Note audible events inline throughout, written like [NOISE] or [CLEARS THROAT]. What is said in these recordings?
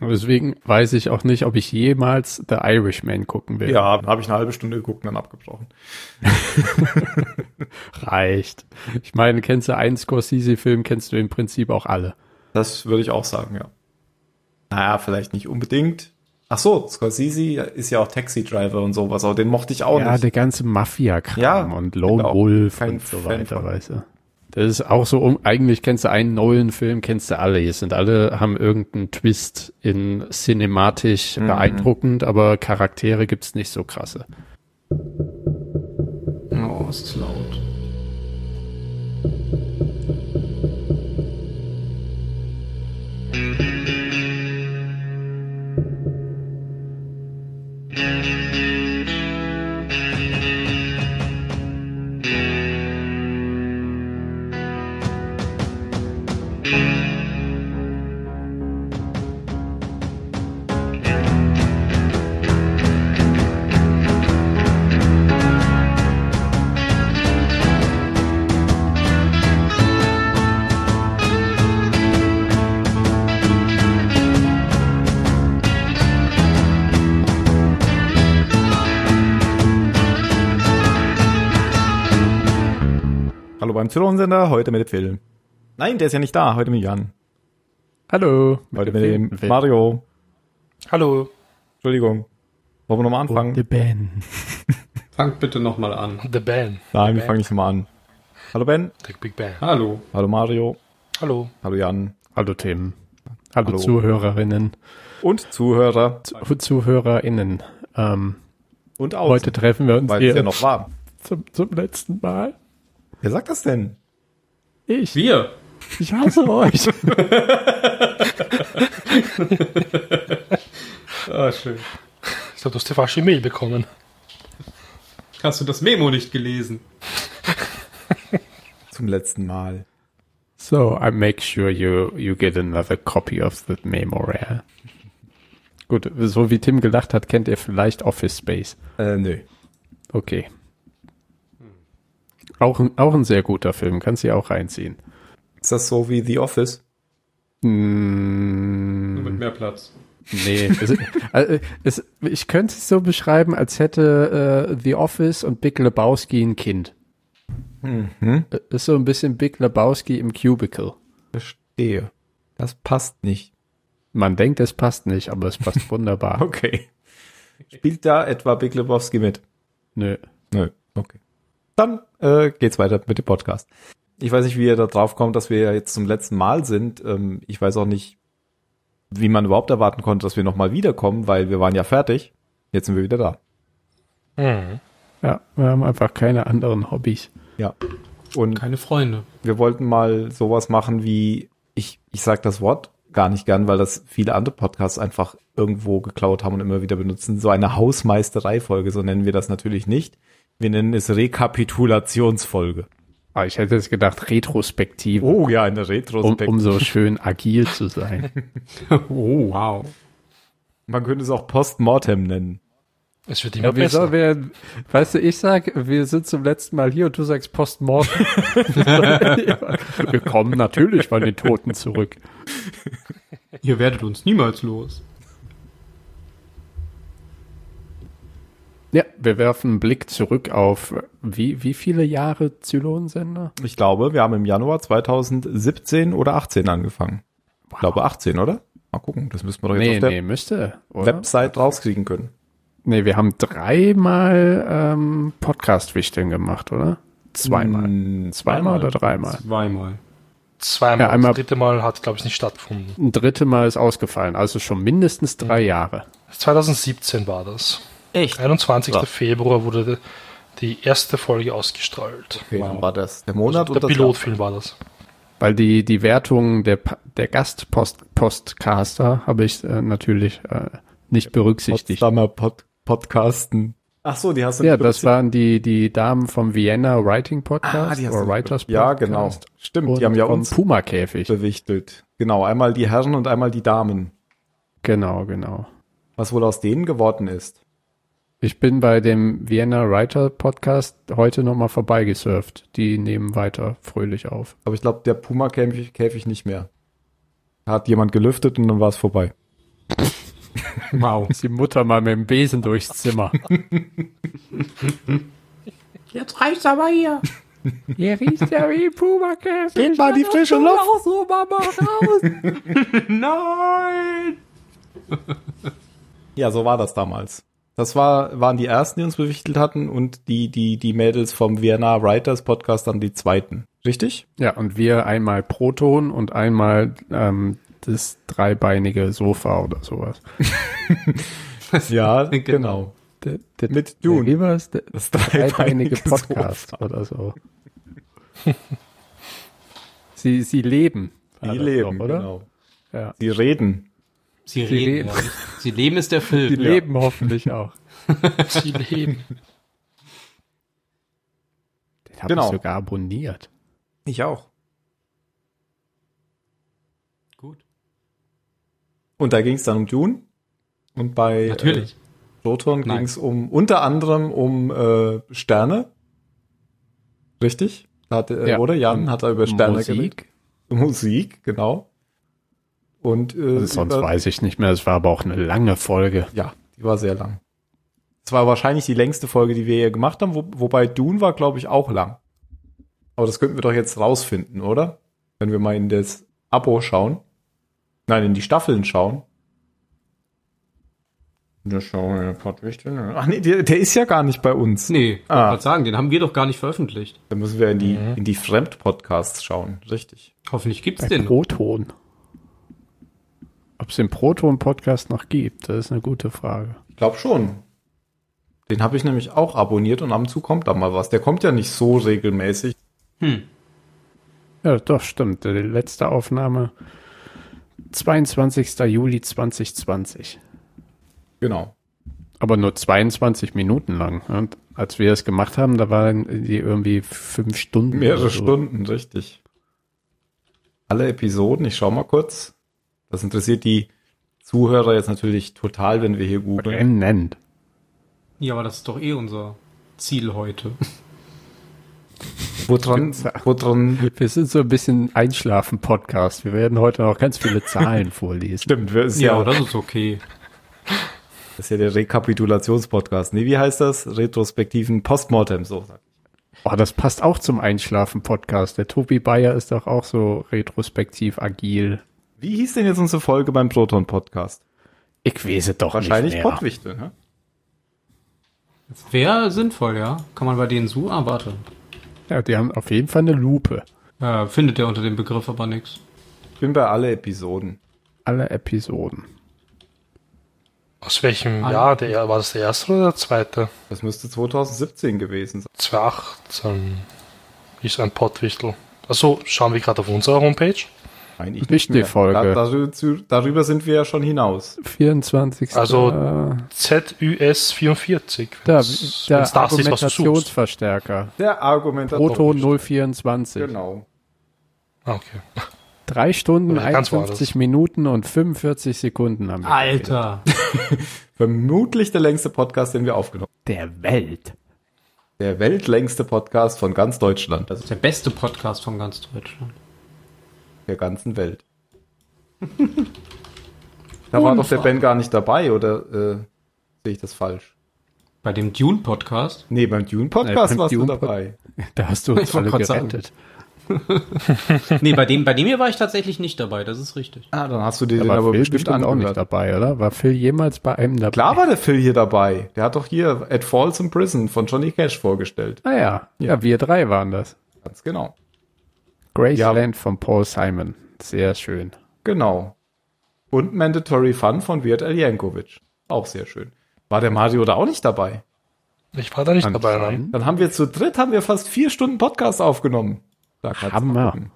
Deswegen weiß ich auch nicht, ob ich jemals The Irishman gucken will. Ja, habe ich eine halbe Stunde geguckt und dann abgebrochen. [LAUGHS] Reicht. Ich meine, kennst du einen Scorsese-Film, kennst du im Prinzip auch alle. Das würde ich auch sagen, ja. Naja, vielleicht nicht unbedingt. Ach so, Scorsese ist ja auch Taxi Driver und sowas, aber den mochte ich auch ja, nicht. der ganze Mafia-Kram Ja, und Lone genau. Wolf Kein und so Fan weiter, weißt du. Das ist auch so, um, eigentlich kennst du einen Nolan-Film, kennst du alle. Es sind alle, haben irgendeinen Twist in cinematisch Mhm. beeindruckend, aber Charaktere gibt's nicht so krasse. Oh, es ist laut. Beim Zylonsender, heute mit dem Film. Nein, der ist ja nicht da, heute mit Jan. Hallo. Heute mit dem Film. Mario. Hallo, Entschuldigung. Wollen wir nochmal anfangen? The Ben. [LAUGHS] Fangt bitte nochmal an. The Band. Nein, The wir fangen nicht nochmal an. Hallo Ben. The Big Band. Hallo. Hallo Mario. Hallo. Hallo Jan. Hallo Tim. Hallo, Hallo. Zuhörerinnen. Und Zuhörer. Zu ZuhörerInnen. Ähm, Und aus. heute treffen wir uns weil hier es ja noch war. zum, zum letzten Mal. Wer sagt das denn? Ich. Wir. Ich hasse euch. [LAUGHS] Ah, schön. Ich glaube, du hast die falsche Mail bekommen. Hast du das Memo nicht gelesen? [LAUGHS] Zum letzten Mal. So, I make sure you, you get another copy of the memo, yeah. Gut, so wie Tim gelacht hat, kennt ihr vielleicht Office Space. Äh, nö. Okay. Auch ein, auch ein sehr guter Film, kannst du auch reinziehen. Ist das so wie The Office? Nur mit Mm, mehr Platz. nee, es, also, es, ich könnte es so beschreiben, als hätte äh, The Office und Big Lebowski ein Kind. Mhm. Äh, Ist so ein bisschen Big Lebowski im Cubicle. Verstehe. Das passt nicht. Man denkt, es passt nicht, aber es passt wunderbar. [LAUGHS] Okay. Spielt da etwa Big Lebowski mit? Nö. Nö. Okay. Dann äh, geht's weiter mit dem Podcast. Ich weiß nicht, wie ihr da drauf kommt, dass wir ja jetzt zum letzten Mal sind. Ähm, ich weiß auch nicht, wie man überhaupt erwarten konnte, dass wir nochmal wiederkommen, weil wir waren ja fertig. Jetzt sind wir wieder da. Hm. Ja, wir haben einfach keine anderen Hobbys. Ja. Und Keine Freunde. wir wollten mal sowas machen wie, ich, ich sag das Wort gar nicht gern, weil das viele andere Podcasts einfach irgendwo geklaut haben und immer wieder benutzen. So eine Hausmeisterei-Folge, so nennen wir das natürlich nicht. Wir nennen es Rekapitulationsfolge. Aber ich hätte jetzt gedacht, Retrospektive, Oh ja, eine um, Retrospektive. um so schön agil zu sein. [LAUGHS] Oh, wow. Man könnte es auch Postmortem nennen. Es wird immer Ja, besser. wir, weißt du, ich sag, wir sind zum letzten Mal hier und du sagst Postmortem. [LAUGHS] wir kommen natürlich von den Toten zurück. Ihr werdet uns niemals los. Ja, wir werfen einen Blick zurück auf wie, wie viele Jahre Zylonsender? Ich glaube, wir haben im Januar 2017 oder 18 angefangen. Ich glaube 18, oder? Mal gucken, das müssen wir doch jetzt Nee, auf der nee, müsste. Oder? Website rauskriegen können. Nee, wir haben dreimal ähm, Podcast-Wichteln gemacht, oder? Zweimal. Mm, Zweimal oder dreimal? Zweimal. Zweimal. Ja, einmal- das dritte Mal hat, glaube ich, nicht stattgefunden. Ein dritte Mal ist ausgefallen, also schon mindestens drei Jahre. 2017 war das. Echt? 21. Krass. Februar wurde die erste Folge ausgestrahlt. Okay, Wow. war das der Monat der und das Pilotfilm war das. Weil die, die Wertung der, der Gast-Postcaster habe ich äh, natürlich äh, nicht berücksichtigt. Potsdamer Pod Podcasten. Ach so, die hast du Ja, nicht das waren die, die Damen vom Vienna Writing Podcast Ah, oder Writers Ja, Podcast. genau. Stimmt, Und die haben ja uns Puma Käfig. bewichtelt. Genau, einmal die Herren und einmal die Damen. Genau, genau. Was wohl aus denen geworden ist. Ich bin bei dem Vienna Writer Podcast heute nochmal vorbeigesurft. Die nehmen weiter fröhlich auf. Aber ich glaube, der Puma-Käfig Käfig nicht mehr. Hat jemand gelüftet und dann war es vorbei. [LAUGHS] Wow. Ist die Mutter mal mit dem Besen durchs Zimmer. [LAUGHS] Jetzt reicht's aber hier. Hier riecht ja wie Pumakäse. Geht mal die frische Luft. Raus, so, Mama, raus. [LAUGHS] Nein! Ja, so war das damals. Das war, waren die ersten, die uns bewichtelt hatten und die, die, die Mädels vom Vienna Writers Podcast dann die zweiten. Richtig? Ja, und wir einmal Proton und einmal ähm, das dreibeinige Sofa oder sowas. [LAUGHS] Ja, Genau. genau. Der, der, Mit Dune. Es? Der Das dreibeinige Podcast Sofa. oder so. [LAUGHS] sie, sie leben. das leben, doch, oder? genau. Ja. Sie reden. Sie, Sie reden. leben. Ja. Sie leben ist der Film. Die leben hoffentlich auch. [LAUGHS] Sie leben. Den habe Genau. ich sogar abonniert. Ich auch. Gut. Und da ging es dann um Dune. Und bei Natürlich. Äh, Proton Nein. ging es um unter anderem um äh, Sterne. Richtig? Da Hat, äh, Ja. Oder Jan hat da über Sterne geredet. Musik. Musik, genau. Und äh, Also sonst über- weiß ich nicht mehr. Es war aber auch eine lange Folge. Ja, die war sehr lang. Es war wahrscheinlich die längste Folge, die wir hier gemacht haben, wo, wobei Dune war, glaube ich, auch lang. Aber das könnten wir doch jetzt rausfinden, oder? Wenn wir mal in das Abo schauen. Nein, in die Staffeln schauen. Da schauen wir Pottwichtel. Ach nee, der, der ist ja gar nicht bei uns. Nee, ich Ah. wollte sagen, den haben wir doch gar nicht veröffentlicht. Da müssen wir in die, in die Fremdpodcasts schauen. Richtig. Hoffentlich gibt's Bei den. noch. Proton. Ob es den Proton-Podcast noch gibt, das ist eine gute Frage. Ich glaube schon. Den habe ich nämlich auch abonniert und ab und zu kommt da mal was. Der kommt ja nicht so regelmäßig. Hm. Ja, doch, stimmt. Die letzte Aufnahme 22. Juli 2020. Genau. Aber nur 22 Minuten lang. Und als wir es gemacht haben, da waren die irgendwie fünf Stunden. Mehrere so. Stunden, richtig. Alle Episoden, ich schau mal kurz. Das interessiert die Zuhörer jetzt natürlich total, wenn wir hier googeln. Brennend. Ja, aber das ist doch eh unser Ziel heute. Woran, woran, Wir sind so ein bisschen Einschlafen-Podcast. Wir werden heute noch ganz viele Zahlen [LAUGHS] vorlesen. stimmt, wir- ist Ja, ja, das ist okay. das ist ja der Rekapitulationspodcast. Nee, wie heißt das? Retrospektiven Postmortem, so. sagt. Oh, das passt auch zum Einschlafen-Podcast. Der Tobi Bayer ist doch auch so retrospektiv agil. Wie hieß denn jetzt unsere Folge beim Proton Podcast? Ich weiß es doch Wahrscheinlich nicht mehr. Pottwichtel, ne? Wäre sinnvoll, ja. Kann man bei denen so? Ah, warte. Ja, die haben auf jeden Fall eine Lupe. Äh, findet der unter dem Begriff aber nichts. Ich bin bei alle Episoden. Alle Episoden. Aus welchem Ah, Jahr? Der, war das der erste oder der zweite? Das müsste 2017 gewesen sein. 2018 ist ein Pottwichtel. Also schauen wir gerade auf unserer Homepage. Nein, ich Nicht nicht die mehr. Folge. Da, darüber, darüber sind wir ja schon hinaus. 24. Also- ZUS 44. da, wenn's- der wenn's das ist, was du suchst. Argumentationsverstärker. Der Argumentator. Proton 024. Genau. Ah, Okay. Drei Stunden, Oder ganz 51 Minuten und 45 Sekunden haben wir. Alter. [LAUGHS] Vermutlich der längste Podcast, den wir aufgenommen Der Welt. haben. Der weltlängste Podcast von ganz Deutschland. Also Der beste Podcast von ganz Deutschland. Der ganzen Welt. [LAUGHS] da war doch der Ben gar nicht dabei, oder äh, sehe ich das falsch? Bei dem Dune-Podcast. Nee, beim Dune Nee, warst du Dune- dabei. [LAUGHS] Da hast du uns alle gerettet. [LAUGHS] Nee, bei dem, bei dem hier war ich tatsächlich nicht dabei, das ist richtig. Ah, dann hast du dir Da den aber Phil bestimmt auch nicht dabei, oder? War Phil jemals bei einem dabei? Klar war der Phil hier dabei. Der hat doch hier At Falls in Prison von Johnny Cash vorgestellt. Ah ja. ja, wir drei waren das. Ganz genau. Graceland von Paul Simon. Sehr schön. Genau. Und Mandatory Fun von Wirt Eljankovic. Auch sehr schön. War der Mario da auch nicht dabei? Ich war da nicht dabei. Nein. Dann haben wir zu dritt haben wir fast vier Stunden Podcast aufgenommen. Da kannst du mal Hammer. gucken.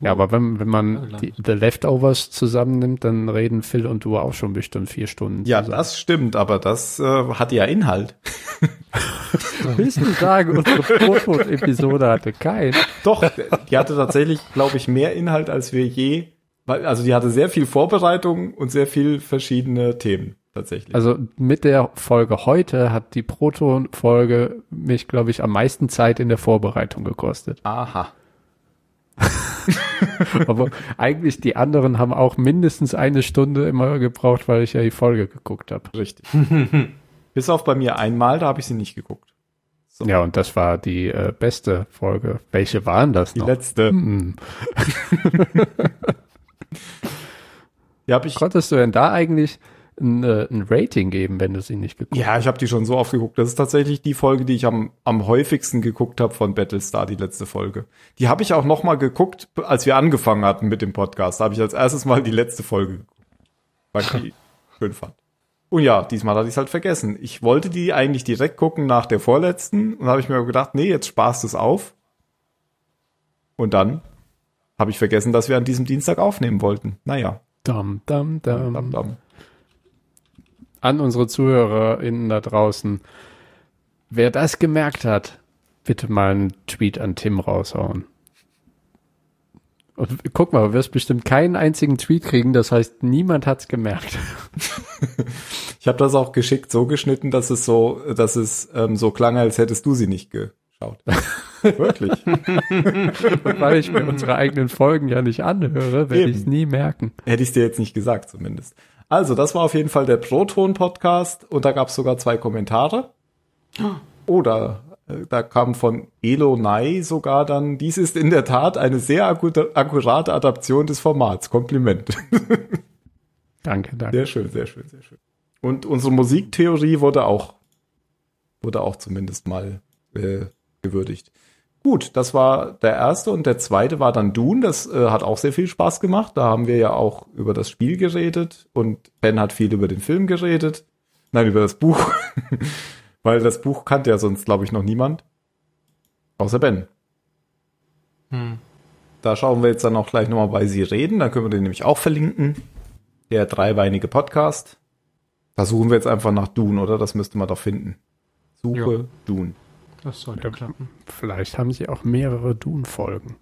Ja, aber wenn, wenn man Ja, die, The Leftovers zusammennimmt, dann reden Phil und du auch schon bestimmt vier Stunden. Ja, zusammen. das stimmt, aber das äh, hat ja Inhalt. [LAUGHS] Willst du sagen, unsere Proton-Episode hatte keinen? Doch, die hatte tatsächlich, glaube ich, mehr Inhalt, als wir je. weil- Also die hatte sehr viel Vorbereitung und sehr viel verschiedene Themen tatsächlich. Also mit der Folge heute hat die Proton-Folge mich, glaube ich, am meisten Zeit in der Vorbereitung gekostet. Aha. [LAUGHS] Aber eigentlich die anderen haben auch mindestens eine Stunde immer gebraucht, weil ich ja die Folge geguckt habe. Richtig. [LAUGHS] Bis auf bei mir einmal, da habe ich sie nicht geguckt. So. Ja, und das war die äh, beste Folge. Welche waren das Die noch? letzte. Hm. [LAUGHS] Die habe ich. Konntest du denn da eigentlich ein, äh, ein Rating geben, wenn du sie nicht geguckt Ja, ich habe die schon so oft geguckt. Das ist tatsächlich die Folge, die ich am, am häufigsten geguckt habe von Battlestar, die letzte Folge. Die habe ich auch noch mal geguckt, als wir angefangen hatten mit dem Podcast. Da habe ich als erstes mal die letzte Folge geguckt, weil ich die [LAUGHS] schön fand. Und ja, diesmal hatte ich es halt vergessen. Ich wollte die eigentlich direkt gucken nach der vorletzten und habe ich mir gedacht, nee, jetzt sparst du es auf. Und dann habe ich vergessen, dass wir an diesem Dienstag aufnehmen wollten. Naja, Dam, dam, dam. dam, dam. An unsere ZuhörerInnen da draußen. Wer das gemerkt hat, bitte mal einen Tweet an Tim raushauen. Und guck mal, du wirst bestimmt keinen einzigen Tweet kriegen, das heißt, niemand hat's gemerkt. [LAUGHS] Ich habe das auch geschickt so geschnitten, dass es so, dass es ähm, so klang, als hättest du sie nicht geschaut. [LAUGHS] Wirklich. Und weil ich mir unsere eigenen Folgen ja nicht anhöre, werde ich es nie merken. Hätte ich dir jetzt nicht gesagt, zumindest. Also, das war auf jeden Fall der Proton-Podcast und da gab es sogar zwei Kommentare. Oder äh, da kam von Elo Nai sogar dann, dies ist in der Tat eine sehr akku- akkurate Adaption des Formats. Kompliment. [LAUGHS] Danke, danke. Sehr schön, sehr schön, sehr schön. Und unsere Musiktheorie wurde auch, wurde auch zumindest mal äh, gewürdigt. Gut, das war der erste und der zweite war dann Dune. Das äh, hat auch sehr viel Spaß gemacht. Da haben wir ja auch über das Spiel geredet und Ben hat viel über den Film geredet. Nein, über das Buch. [LAUGHS] Weil das Buch kannte ja sonst, glaube ich, noch niemand. Außer Ben. Hm. Da schauen wir jetzt dann auch gleich nochmal bei Sie reden. Dann können wir den nämlich auch verlinken. Der dreibeinige Podcast. Da suchen wir jetzt einfach nach Dune, oder? Das müsste man doch finden. Suche Ja. Dune. Das sollte klappen. Vielleicht haben sie auch mehrere Dune-Folgen.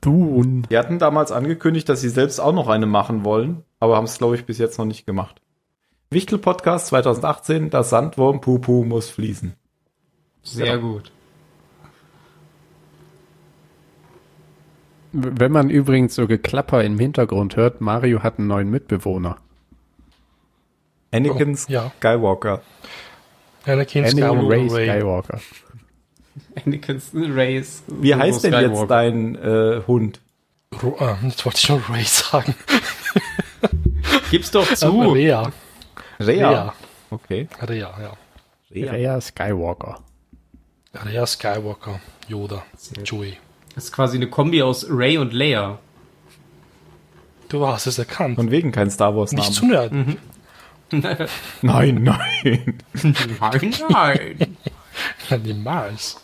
Dune. Die hatten damals angekündigt, dass sie selbst auch noch eine machen wollen, aber haben es, glaube ich, bis jetzt noch nicht gemacht. Wichtel Podcast 2018, das Sandwurm Pupu muss fließen. Sehr Ja. gut. Wenn man übrigens so Geklapper im Hintergrund hört, Mario hat einen neuen Mitbewohner. Anakin Oh, ja. Skywalker. Anakin Anakin Skywalker Ray. Skywalker. [LAUGHS] Anakin's Race. Wie heißt denn jetzt dein äh, Hund? Ru- ah, jetzt wollte ich schon Ray sagen. [LAUGHS] Gib's doch zu. Rea. Rea. Okay. Rea, ja. Rea. Rhea Skywalker. Rea Skywalker. Yoda. Chewie. Das ist quasi eine Kombi aus Ray und Leia. Du hast es erkannt. Von wegen kein Star Wars Nicht zu Name. nerden. [LAUGHS] Nein, nein. Nein, nein. Niemals.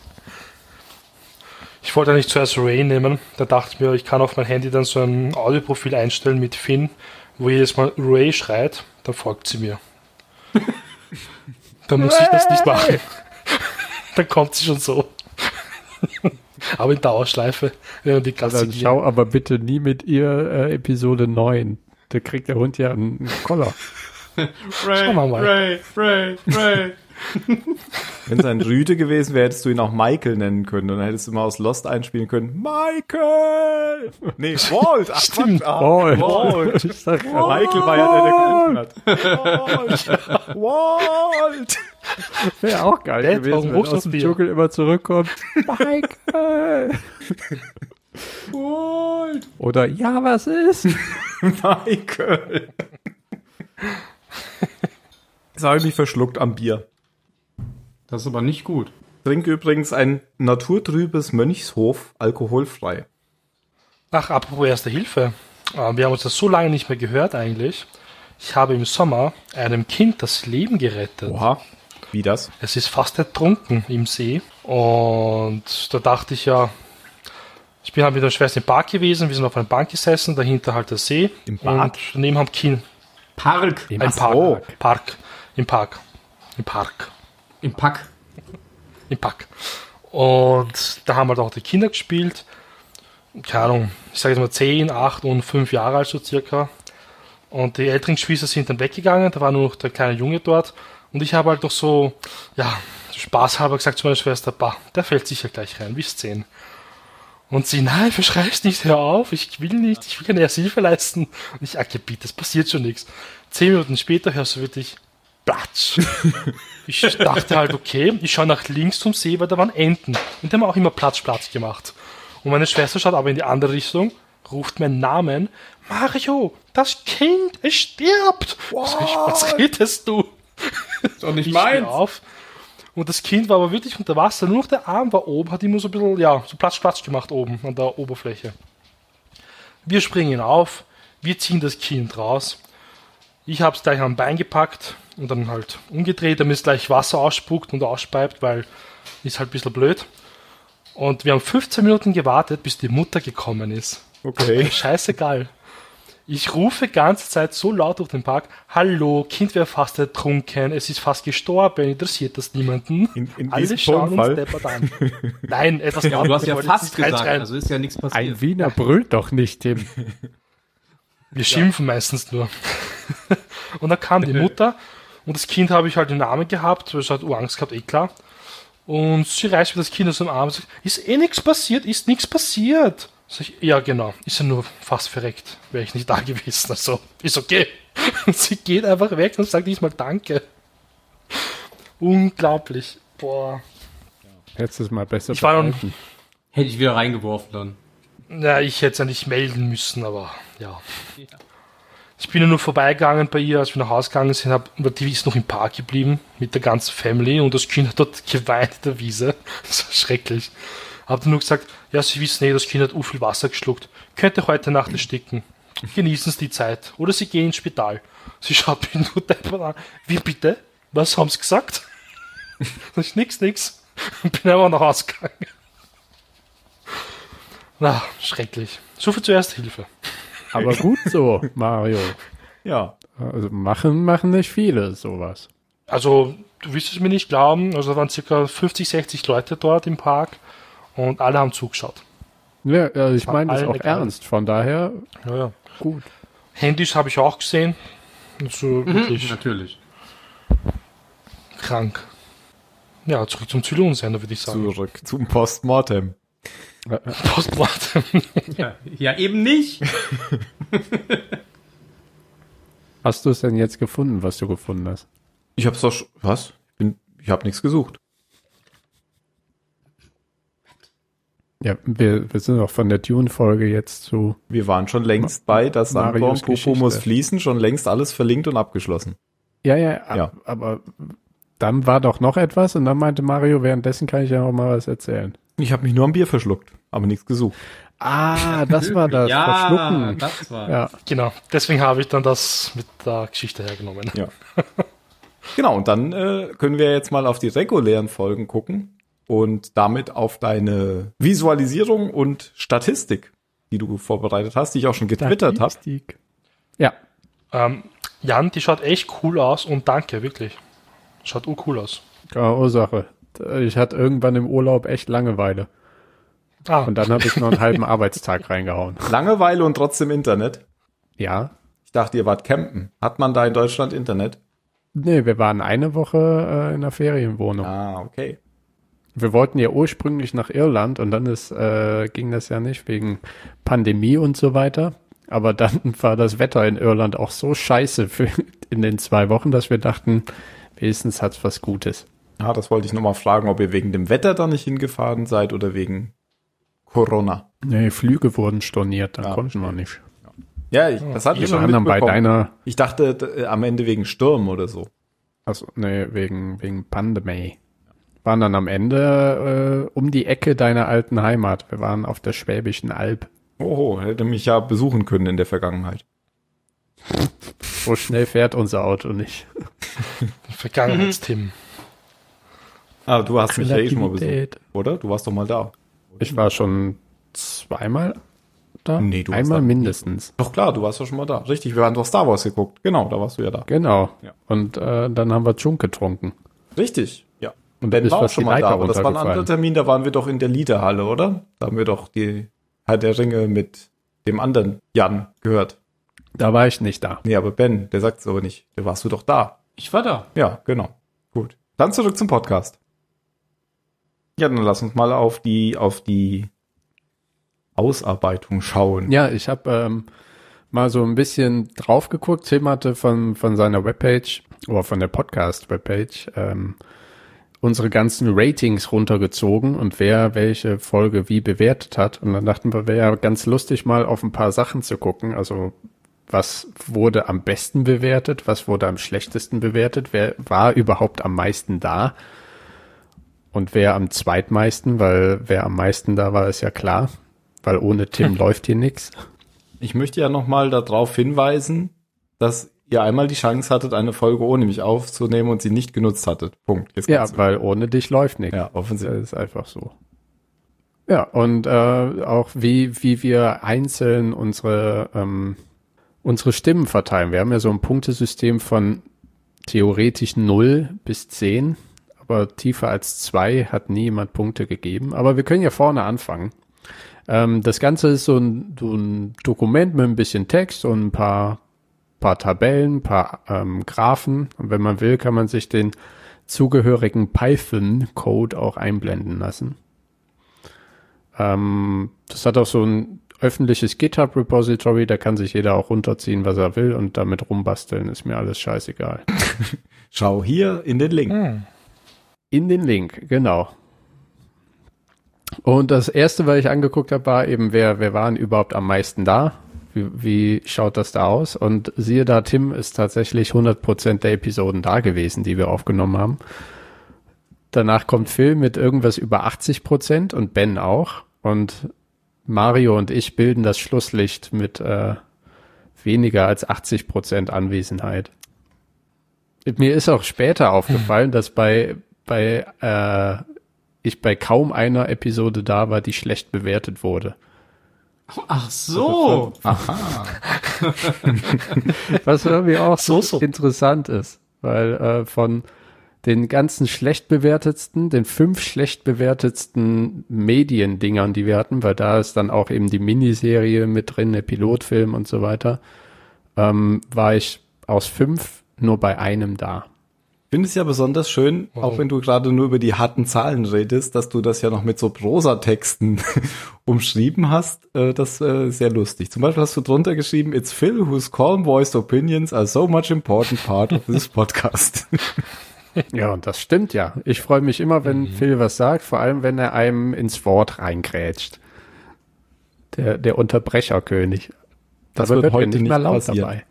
Ich wollte eigentlich zuerst Ray nehmen. Da dachte ich mir, ich kann auf mein Handy dann so ein Audioprofil einstellen mit Finn, wo jedes Mal Ray schreit, dann folgt sie mir. dann muss ich das nicht machen. dann kommt sie schon so. aber in Dauerschleife, während die Klasse Dann schau aber bitte nie mit ihr äh, Episode 9. Da kriegt der Hund ja einen, Koller. Ray, wir mal. Ray, Ray, Ray. [LAUGHS] Wenn es ein Rüde gewesen wäre, hättest du ihn auch Michael nennen können. Und dann hättest du mal aus Lost einspielen können. Michael! Nee, Walt! Ach, Stimmt. Quatsch, ah, Walt. Walt. Ja, Michael war ja der, der gerufen hat. Walt! Walt! Wäre auch geil Dad, gewesen, wenn aus dem? Dschungel immer zurückkommt. Michael! Walt. [LAUGHS] Oder ja, was ist? [LAUGHS] Michael! Jetzt habe ich mich verschluckt am Bier. Das ist aber nicht gut. Trinke übrigens ein naturtrübes Mönchshof, alkoholfrei. Ach, apropos Erste Hilfe. Äh, Wir haben uns das so lange nicht mehr gehört eigentlich. Ich habe im Sommer einem Kind das Leben gerettet. Oha. Wie das? Es ist fast ertrunken im See. Und da dachte ich ja, ich bin halt mit der Schwester im Park gewesen, wir sind auf einer Bank gesessen, dahinter halt der See. Im Park? Und daneben haben Kind. Park. Ach Park. so. Park. Im Park. Im Park. Im Pack. Im Park. Und da haben halt auch die Kinder gespielt. Keine Ahnung, ich sage jetzt mal 10, 8 und 5 Jahre alt so circa. Und die älteren Geschwister sind dann weggegangen, da war nur noch der kleine Junge dort. Und ich habe halt doch so, ja, spaßhalber gesagt zu meiner Schwester, bah, der fällt sicher gleich rein, wisst sehen. Und sie, nein, verschreib's nicht, hör auf, ich will nicht, ich will keine Hilfe leisten. Und ich, okay, bitte, es passiert schon nichts. Zehn Minuten später hörst du wirklich, Platsch. [LAUGHS] ich dachte halt, okay, ich schaue nach links zum See, weil da waren Enten. Und die haben auch immer Platsch, Platsch gemacht. Und meine Schwester schaut aber in die andere Richtung, ruft meinen Namen, Mario, das Kind, es stirbt. Ich, was redest du? Ist doch nicht Ich auf. Und das Kind war aber wirklich unter Wasser. Nur noch der Arm war oben, hat immer so ein bisschen, ja, so platsch, platsch gemacht oben an der Oberfläche. Wir springen auf, wir ziehen das Kind raus. Ich habe es gleich am Bein gepackt und dann halt umgedreht, damit es gleich Wasser ausspuckt und ausspeibt, weil ist halt ein bisschen blöd. Und wir haben 15 Minuten gewartet, bis die Mutter gekommen ist. Okay. [LAUGHS] Scheißegal. Ich rufe ganze Zeit so laut durch den Park, hallo, Kind wäre fast ertrunken, es ist fast gestorben, interessiert das niemanden? In- in Alle diesem schauen uns Tonfall? deppert an. Nein, etwas Ja, du hast ja fast nicht gesagt, reinschreien. also ist ja nichts passiert. Ein Wiener brüllt doch nicht, Tim. Wir schimpfen meistens nur. [LAUGHS] und dann kam die [LAUGHS] Mutter und das Kind habe ich halt in den Armen gehabt, weil es hat Angst gehabt, eh klar. Und sie reißt mir das Kind aus dem Arm und sagt, ist eh nichts passiert, ist nichts passiert. Sag ich, ja genau, ist ja nur fast verreckt, wäre ich nicht da [LAUGHS] gewesen. Also, ist okay. Und [LAUGHS] sie geht einfach weg und sagt nicht mal Danke. Unglaublich. Boah. Letztes Mal besser Ich war noch-. Hätte ich wieder reingeworfen dann. Ja, ich hätte es ja nicht melden müssen, aber ja. Ich bin ja nur vorbeigegangen bei ihr, als wir nach Hause gegangen sind, hab, aber die ist noch im Park geblieben mit der ganzen Family und das Kind hat dort [LAUGHS] geweint in der Wiese. [LAUGHS] Das war schrecklich. Hab dann nur gesagt, ja, Sie wissen eh, das Kind hat u viel Wasser geschluckt. Könnte heute Nacht ersticken. Genießen Sie die Zeit. Oder Sie gehen ins Spital. Sie [LAUGHS] schaut mich nur deppert an. Wie bitte? Was haben Sie gesagt? Sag nix, nix. Und bin einfach nach Hause gegangen. Na, schrecklich. So viel zur Ersthilfe. Aber gut so, Mario. Ja. Also machen, machen nicht viele sowas. Also, du wirst es mir nicht glauben, also da waren circa 50, 60 Leute dort im Park und alle haben zugeschaut. Ja, also ich meine das auch egal. ernst. Von daher Ja, ja. gut. Handys habe ich auch gesehen. Also wirklich Natürlich. krank. Ja, zurück zum Zylonsender, würde ich sagen. Zurück zum Postmortem. [LAUGHS] Postmortem. Ja, ja eben nicht. Hast du es denn jetzt gefunden, was du gefunden hast? Ich hab's doch, was? Ich bin, ich hab nichts gesucht. Ja, wir, wir sind auch von der Dune-Folge jetzt zu. Wir waren schon längst bei, das Sandborn Popo Geschichte. muss fließen, schon längst alles verlinkt und abgeschlossen. Ja, ja, ab- Ja. aber dann war doch noch etwas und dann meinte Mario, währenddessen kann ich ja auch mal was erzählen. Ich habe mich nur am Bier verschluckt, aber nichts gesucht. Ah, das war das. ja, Verschlucken. das war. Ja, genau, deswegen habe ich dann das mit der Geschichte hergenommen. Ja. genau, und dann äh, können wir jetzt mal auf die regulären Folgen gucken und damit auf deine Visualisierung und Statistik, die du vorbereitet hast, die ich auch schon getwittert habe. Statistik. Ja, Ähm, Jan, die schaut echt cool aus und danke, wirklich. Schaut urcool aus. keine Ursache. Ich hatte irgendwann im Urlaub echt Langeweile. Ah, Und dann habe ich noch einen halben Arbeitstag reingehauen. [LAUGHS] Langeweile und trotzdem Internet. Ja. Ich dachte, ihr wart campen. Hat man da in Deutschland Internet? Nee, wir waren eine Woche äh, in der Ferienwohnung. Ah, okay. Wir wollten ja ursprünglich nach Irland und dann ist, äh, ging das ja nicht wegen Pandemie und so weiter. Aber dann [LAUGHS] war das Wetter in Irland auch so scheiße für in den zwei Wochen, dass wir dachten, wenigstens hat's was Gutes. Ah, das wollte ich nochmal fragen, ob ihr wegen dem Wetter da nicht hingefahren seid oder wegen Corona. Nee, Flüge wurden storniert, dann Ah, konnten wir nicht. Ja, ich, das hatte ich Wir schon waren dann bei mitbekommen. deiner, Ich dachte äh, am Ende wegen Sturm oder so. also nee, wegen, wegen Pandemie. Waren dann am Ende äh, um die Ecke deiner alten Heimat. Wir waren auf der Schwäbischen Alb. Oho, hätte mich ja besuchen können in der Vergangenheit. So schnell fährt unser Auto nicht. [LAUGHS] Vergangenheitsthemen. Ah, du hast mich ja eh schon mal besucht, oder? Du warst doch mal da. Ich war schon zweimal da. Nee, du warst Einmal da. mindestens. Doch klar, du warst doch schon mal da. Richtig, wir haben doch Star Wars geguckt. Genau, da warst du ja da. Genau. Ja. Und äh, dann haben wir Junk getrunken. Richtig, ja. Und Ben ist war auch schon mal da, aber das war ein anderer. Termin, da waren wir doch in der Liederhalle, oder? Da haben wir doch die Herr der Ringe mit dem anderen Jan gehört. Da war ich nicht da. Nee, aber Ben, der sagt es aber nicht. Da warst du doch da. Ich war da. Ja, genau. Gut. Dann zurück zum Podcast. Ja, dann lass uns mal auf die, auf die Ausarbeitung schauen. Ja, ich habe ähm, mal so ein bisschen drauf geguckt. Tim hatte von, von seiner Webpage oder von der Podcast-Webpage ähm, unsere ganzen Ratings runtergezogen und wer welche Folge wie bewertet hat. Und dann dachten wir, wäre ja ganz lustig, mal auf ein paar Sachen zu gucken. Also was wurde am besten bewertet, was wurde am schlechtesten bewertet, wer war überhaupt am meisten da und wer am zweitmeisten, weil wer am meisten da war, ist ja klar, weil ohne Tim [LAUGHS] läuft hier nichts. Ich möchte ja nochmal darauf hinweisen, dass ihr einmal die Chance hattet, eine Folge ohne mich aufzunehmen und sie nicht genutzt hattet. Punkt. Jetzt Ja, weil ohne dich läuft nichts. ja, offensichtlich. Das ist einfach so. Ja, und äh, auch wie, wie wir einzeln unsere, ähm, unsere Stimmen verteilen. Wir haben ja so ein Punktesystem von theoretisch 0 bis 10, aber tiefer als 2 hat nie jemand Punkte gegeben. Aber wir können ja vorne anfangen. Ähm, das Ganze ist so ein, so ein Dokument mit ein bisschen Text und ein paar, paar Tabellen, ein paar ähm, Graphen. Und wenn man will, kann man sich den zugehörigen Python-Code auch einblenden lassen. Ähm, das hat auch so ein öffentliches GitHub-Repository, da kann sich jeder auch runterziehen, was er will und damit rumbasteln, ist mir alles scheißegal. [LAUGHS] Schau hier in den Link. Hm. In den Link, genau. Und das erste, was ich angeguckt habe, war eben, wer, wer waren überhaupt am meisten da? Wie, wie schaut das da aus? Und siehe da, Tim ist tatsächlich 100% der Episoden da gewesen, die wir aufgenommen haben. Danach kommt Phil mit irgendwas über 80% und Ben auch. Und Mario und ich bilden das Schlusslicht mit äh, weniger als 80% Anwesenheit. Mir ist auch später aufgefallen, dass bei, bei äh, ich bei kaum einer Episode da war, die schlecht bewertet wurde. Ach so. [LAUGHS] Was irgendwie auch So, so. interessant ist, weil äh, von den ganzen schlecht bewertetsten, den fünf schlecht bewertetsten Mediendingern, die wir hatten, weil da ist dann auch eben die Miniserie mit drin, der Pilotfilm und so weiter, ähm, war ich aus fünf nur bei einem da. Ich finde es ja besonders schön, auch wenn du gerade nur über die harten Zahlen redest, dass du das ja noch mit so Prosatexten [LAUGHS] umschrieben hast. Äh, das äh, ist sehr lustig. Zum Beispiel hast du drunter geschrieben, It's Phil whose calm voiced opinions are so much important part of this podcast. [LAUGHS] Ja, und das stimmt ja. Ich freue mich immer, wenn Mhm. Phil was sagt, vor allem wenn er einem ins Wort reingrätscht. Der, der Unterbrecherkönig. Das Dabei wird mir heute nicht passieren.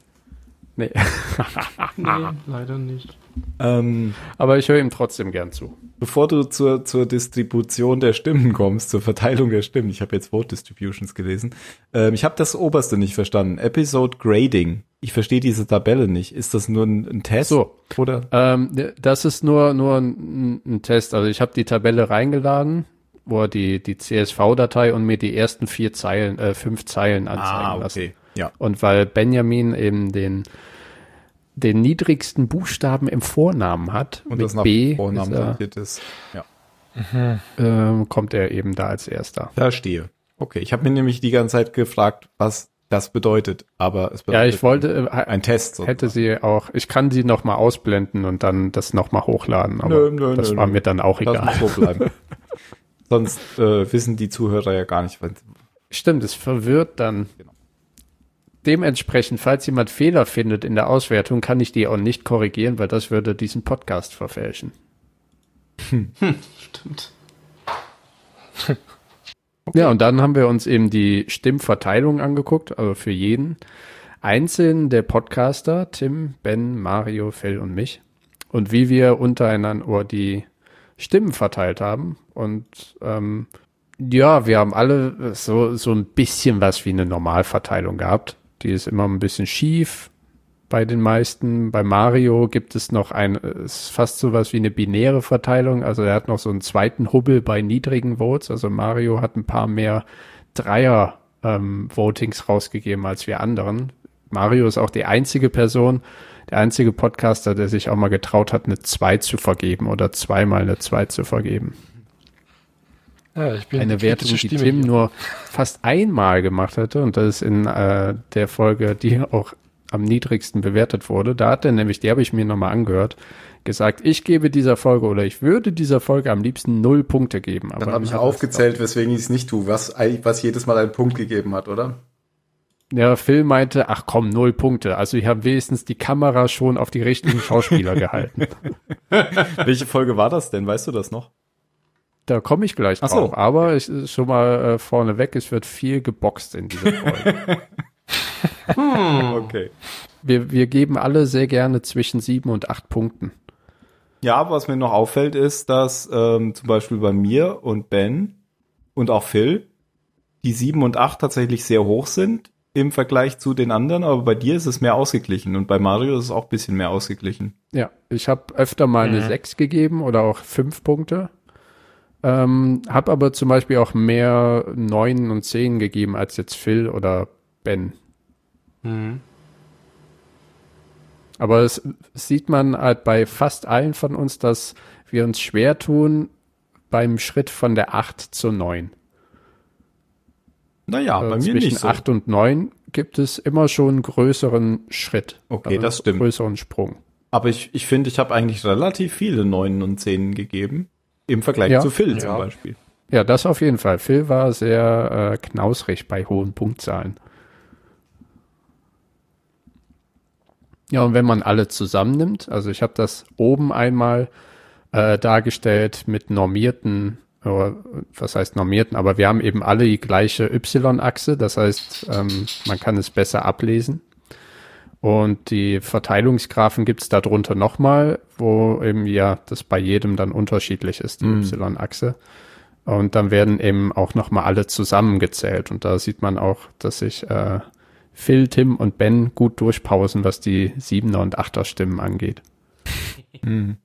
Nee. [LAUGHS] Nee, leider nicht. Ähm, Aber ich höre ihm trotzdem gern zu. bevor du zur, zur Distribution der Stimmen kommst, zur Verteilung der Stimmen, ich habe jetzt Vote Distributions gelesen, ähm, ich habe das oberste nicht verstanden. Episode Grading. Ich verstehe diese Tabelle nicht. Ist das nur ein, ein Test? So. Oder? Ähm, das ist nur, nur ein, ein Test. Also ich habe die Tabelle reingeladen, wo er die, die CSV-Datei und mir die ersten vier Zeilen, äh, fünf Zeilen anzeigen lassen. Ah, Ja. Und weil Benjamin eben den, den niedrigsten Buchstaben im Vornamen hat, Und mit das nach B, Vornamen ist er, ist. Ja. ähm, kommt er eben da als erster. Verstehe. Okay, ich habe mir nämlich die ganze Zeit gefragt, was das bedeutet, aber es Ja, bedeutet ich wollte, äh, ein Test. sozusagen. hätte sie auch, ich kann sie noch mal ausblenden und dann das noch mal hochladen, aber Nö, nö, das nö, war mir dann auch egal. so. [LAUGHS] Sonst äh, wissen die Zuhörer ja gar nicht, was. Stimmt, es verwirrt dann. Genau. Dementsprechend, falls jemand Fehler findet in der Auswertung, kann ich die auch nicht korrigieren, weil das würde diesen Podcast verfälschen. Stimmt. Ja, und dann haben wir uns eben die Stimmverteilung angeguckt, also für jeden einzeln der Podcaster, Tim, Ben, Mario, Phil und mich. Und wie wir untereinander die Stimmen verteilt haben. Und ähm, ja, wir haben alle so, so ein bisschen was wie eine Normalverteilung gehabt. Die ist immer ein bisschen schief bei den meisten. Bei Mario gibt es noch ein, ist fast so was wie eine binäre Verteilung. Also er hat noch so einen zweiten Hubbel bei niedrigen Votes. Also Mario hat ein paar mehr Dreier ähm, Votings rausgegeben als wir anderen. Mario ist auch die einzige Person, der einzige Podcaster, der sich auch mal getraut hat, eine 2 zu vergeben oder zweimal eine 2 zu vergeben. Ja, ich bin Eine Wertung, die Stimme Tim hier. nur fast einmal gemacht hatte und das ist in äh, der Folge, die auch am niedrigsten bewertet wurde. Da hat er nämlich, die habe ich mir nochmal angehört, gesagt, ich gebe dieser Folge oder ich würde dieser Folge am liebsten null Punkte geben. Dann habe ich aufgezählt, weswegen ich es nicht tue, was, was jedes Mal einen Punkt gegeben hat, oder? Ja, Phil meinte, ach komm, null Punkte. Also ich habe wenigstens die Kamera schon auf die richtigen Schauspieler [LAUGHS] gehalten. Welche Folge war das denn? Weißt du das noch? Da komme ich gleich Ach so. drauf. Aber ich, schon mal äh, vorneweg, es wird viel geboxt in dieser [LAUGHS] Folge. Okay. wir, wir geben alle sehr gerne zwischen sieben und acht Punkten. Ja, was mir noch auffällt, ist, dass ähm, zum Beispiel bei mir und Ben und auch Phil die sieben und acht tatsächlich sehr hoch sind im Vergleich zu den anderen, aber bei dir ist es mehr ausgeglichen und bei Mario ist es auch ein bisschen mehr ausgeglichen. Ja, ich habe öfter mal eine Mhm. sechs gegeben oder auch fünf Punkte. Ähm, habe aber zum Beispiel auch mehr neun und zehn gegeben als jetzt Phil oder Ben. Mhm. Aber es sieht man halt bei fast allen von uns, dass wir uns schwer tun beim Schritt von der 8 zur 9. Naja, Äh, bei mir Zwischen nicht so. 8 und 9 gibt es immer schon einen größeren Schritt. Okay, das stimmt. Größeren Sprung. Aber ich ich, finde, ich habe eigentlich relativ viele Neunen und Zehnen gegeben. Im Vergleich Ja. zu Phil zum Ja. Beispiel. Ja, das auf jeden Fall. Phil war sehr äh, knausrig bei hohen Punktzahlen. Ja, und wenn man alle zusammennimmt, also ich habe das oben einmal äh, dargestellt mit normierten, oder was heißt normierten, aber wir haben eben alle die gleiche Y-Achse, das heißt, ähm, man kann es besser ablesen. Und die Verteilungsgraphen gibt's darunter nochmal, wo eben ja das bei jedem dann unterschiedlich ist, die Y-Achse. Und dann werden eben auch nochmal alle zusammengezählt. Und da sieht man auch, dass sich äh, Phil, Tim und Ben gut durchpausen, was die Siebener und Achter Stimmen angeht. [LAUGHS]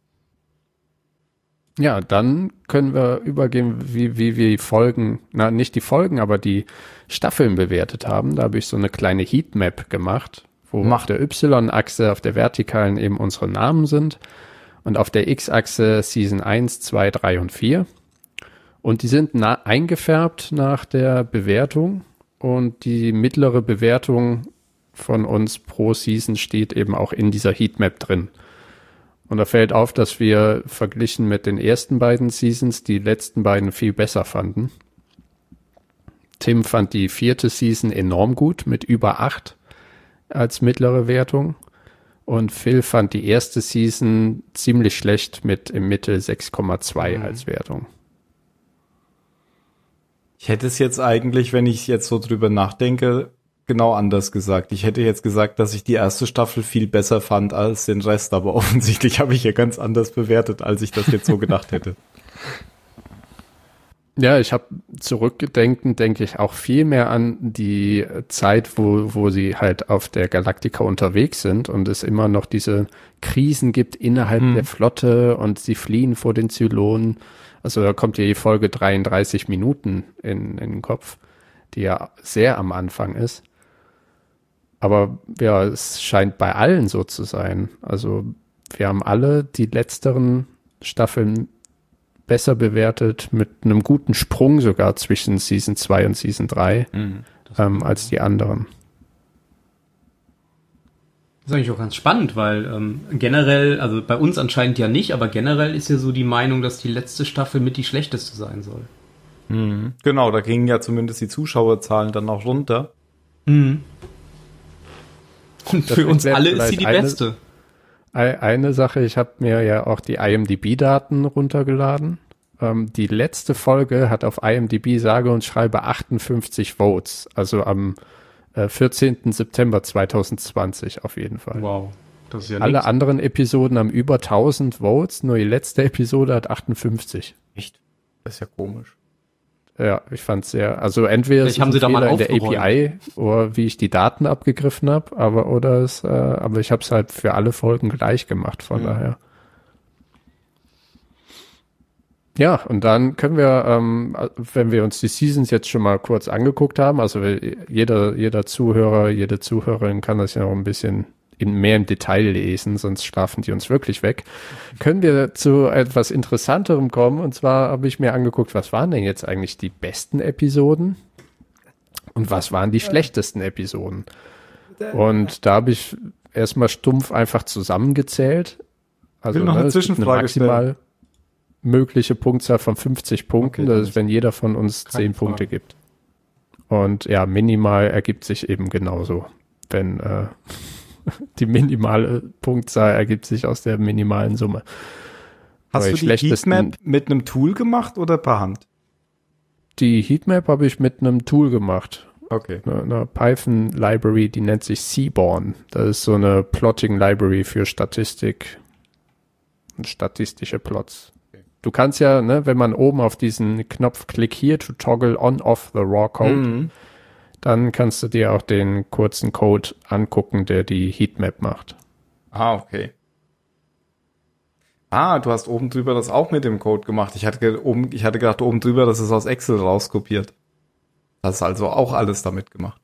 Ja, dann können wir übergehen, wie, wie wir die Folgen, na nicht die Folgen, aber die Staffeln bewertet haben. Da habe ich so eine kleine Heatmap gemacht, wo Mach. auf der Y-Achse, auf der vertikalen eben unsere Namen sind und auf der X-Achse Season 1, 2, 3 und 4. Und die sind na eingefärbt nach der Bewertung und die mittlere Bewertung von uns pro Season steht eben auch in dieser Heatmap drin. Und da fällt auf, dass wir verglichen mit den ersten beiden Seasons die letzten beiden viel besser fanden. Tim fand die vierte Season enorm gut mit über acht als mittlere Wertung. Und Phil fand die erste Season ziemlich schlecht mit im Mittel 6,2 als Wertung. Ich hätte es jetzt eigentlich, wenn ich jetzt so drüber nachdenke, genau anders gesagt. Ich hätte jetzt gesagt, dass ich die erste Staffel viel besser fand als den Rest, aber [LAUGHS] offensichtlich habe ich ja ganz anders bewertet, als ich das jetzt so gedacht hätte. [LAUGHS] Ja, ich habe zurückgedenken, denke ich auch viel mehr an die Zeit, wo, wo sie halt auf der Galactica unterwegs sind und es immer noch diese Krisen gibt innerhalb der Flotte und sie fliehen vor den Zylonen. Also da kommt ja die Folge 33 Minuten in, in den Kopf, die ja sehr am Anfang ist. Aber ja, es scheint bei allen so zu sein. Also wir haben alle die letzteren Staffeln besser bewertet, mit einem guten Sprung sogar zwischen Season 2 und Season 3 ähm, als die anderen. Das ist eigentlich auch ganz spannend, weil ähm, generell, also bei uns anscheinend ja nicht, aber generell ist ja so die Meinung, dass die letzte Staffel mit die schlechteste sein soll. Genau, da gingen ja zumindest die Zuschauerzahlen dann auch runter. Und für uns alle ist sie die eine- beste. Ei- Eine Sache, ich habe mir ja auch die IMDb-Daten runtergeladen. Ähm, die letzte Folge hat auf IMDb sage und schreibe 58 Votes, also am äh, 14. September 2020 auf jeden Fall. Wow. Das ist ja Alle nix. anderen Episoden haben über 1000 Votes, nur die letzte Episode hat 58. Echt? Das ist ja komisch. Ja, ich fand's sehr, also entweder Vielleicht es haben sie da mal in der. API oder wie ich die Daten abgegriffen habe, aber oder es, äh, aber ich habe es halt für alle Folgen gleich gemacht, von daher. Ja, und dann können wir, ähm, wenn wir uns die Seasons jetzt schon mal kurz angeguckt haben, also jeder, jeder Zuhörer, jede Zuhörerin kann das ja noch ein bisschen in mehr im Detail lesen, sonst schlafen die uns wirklich weg. Können wir zu etwas Interessanterem kommen? Und zwar habe ich mir angeguckt, was waren denn jetzt eigentlich die besten Episoden und was waren die schlechtesten Episoden? Und da habe ich erstmal stumpf einfach zusammengezählt. Also will noch eine ne, Zwischenfrage maximal mögliche Punktzahl von 50 Punkten. Okay, das ist, wenn jeder von uns Keine 10 Punkte Frage. gibt. Und ja, minimal ergibt sich eben genauso. Wenn äh, [LAUGHS] die minimale Punktzahl ergibt sich aus der minimalen Summe. Hast Bei du die Heatmap mit einem Tool gemacht oder per Hand? Die Heatmap habe ich mit einem Tool gemacht. Okay. Eine, eine Python-Library, die nennt sich Seaborn. Das ist so eine Plotting-Library für Statistik und statistische Plots. Du kannst ja, ne, wenn man oben auf diesen Knopf Click here to toggle on off the raw code, Mhm. Dann kannst du dir auch den kurzen Code angucken, der die Heatmap macht. Ah, okay. Ah, du hast oben drüber das auch mit dem Code gemacht. Ich hatte, oben, ich hatte gedacht, oben drüber, das ist aus Excel rauskopiert. Das ist also auch alles damit gemacht.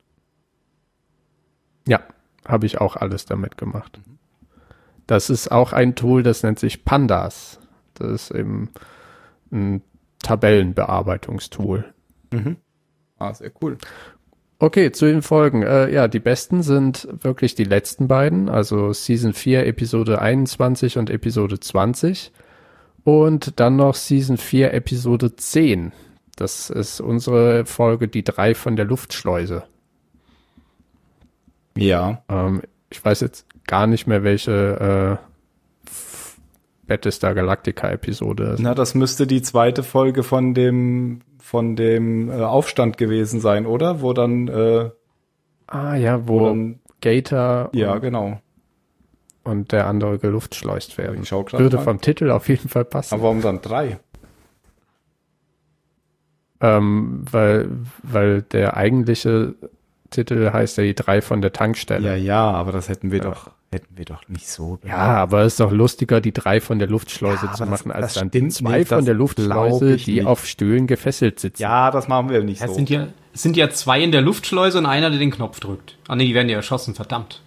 Ja, habe ich auch alles damit gemacht. Das ist auch ein Tool, das nennt sich Pandas. Das ist eben ein Tabellenbearbeitungstool. Ah, sehr cool. Okay, zu den Folgen. Äh, ja, die besten sind wirklich die letzten beiden, also Season 4, Episode 21 und Episode 20. Und dann noch Season 4, Episode 10. Das ist unsere Folge, die drei von der Luftschleuse. Ja. Ähm, ich weiß jetzt gar nicht mehr, welche äh, Battlestar Galactica Episode ist. Na, das müsste die zweite Folge von dem, von dem äh, Aufstand gewesen sein, oder? Wo dann, äh, Ah ja, wo wo dann Gator ja, und, genau. und der andere geluftschleust werden. Ich schau Würde mal. vom Titel auf jeden Fall passen. Aber warum dann drei? Ähm, weil, weil der eigentliche Titel heißt ja die drei von der Tankstelle. Ja, ja, aber das hätten wir doch, hätten wir doch nicht so. Ja, aber es ist doch lustiger, die drei von der Luftschleuse Ja, zu aber das- machen, als das dann stimmt zwei nicht, von das der Luftschleuse, ich die nicht. auf Stühlen gefesselt sitzen. Ja, das machen wir nicht Es so. sind ja, es sind ja zwei in der Luftschleuse und einer, der den Knopf drückt. Ah nee, die werden ja erschossen, verdammt.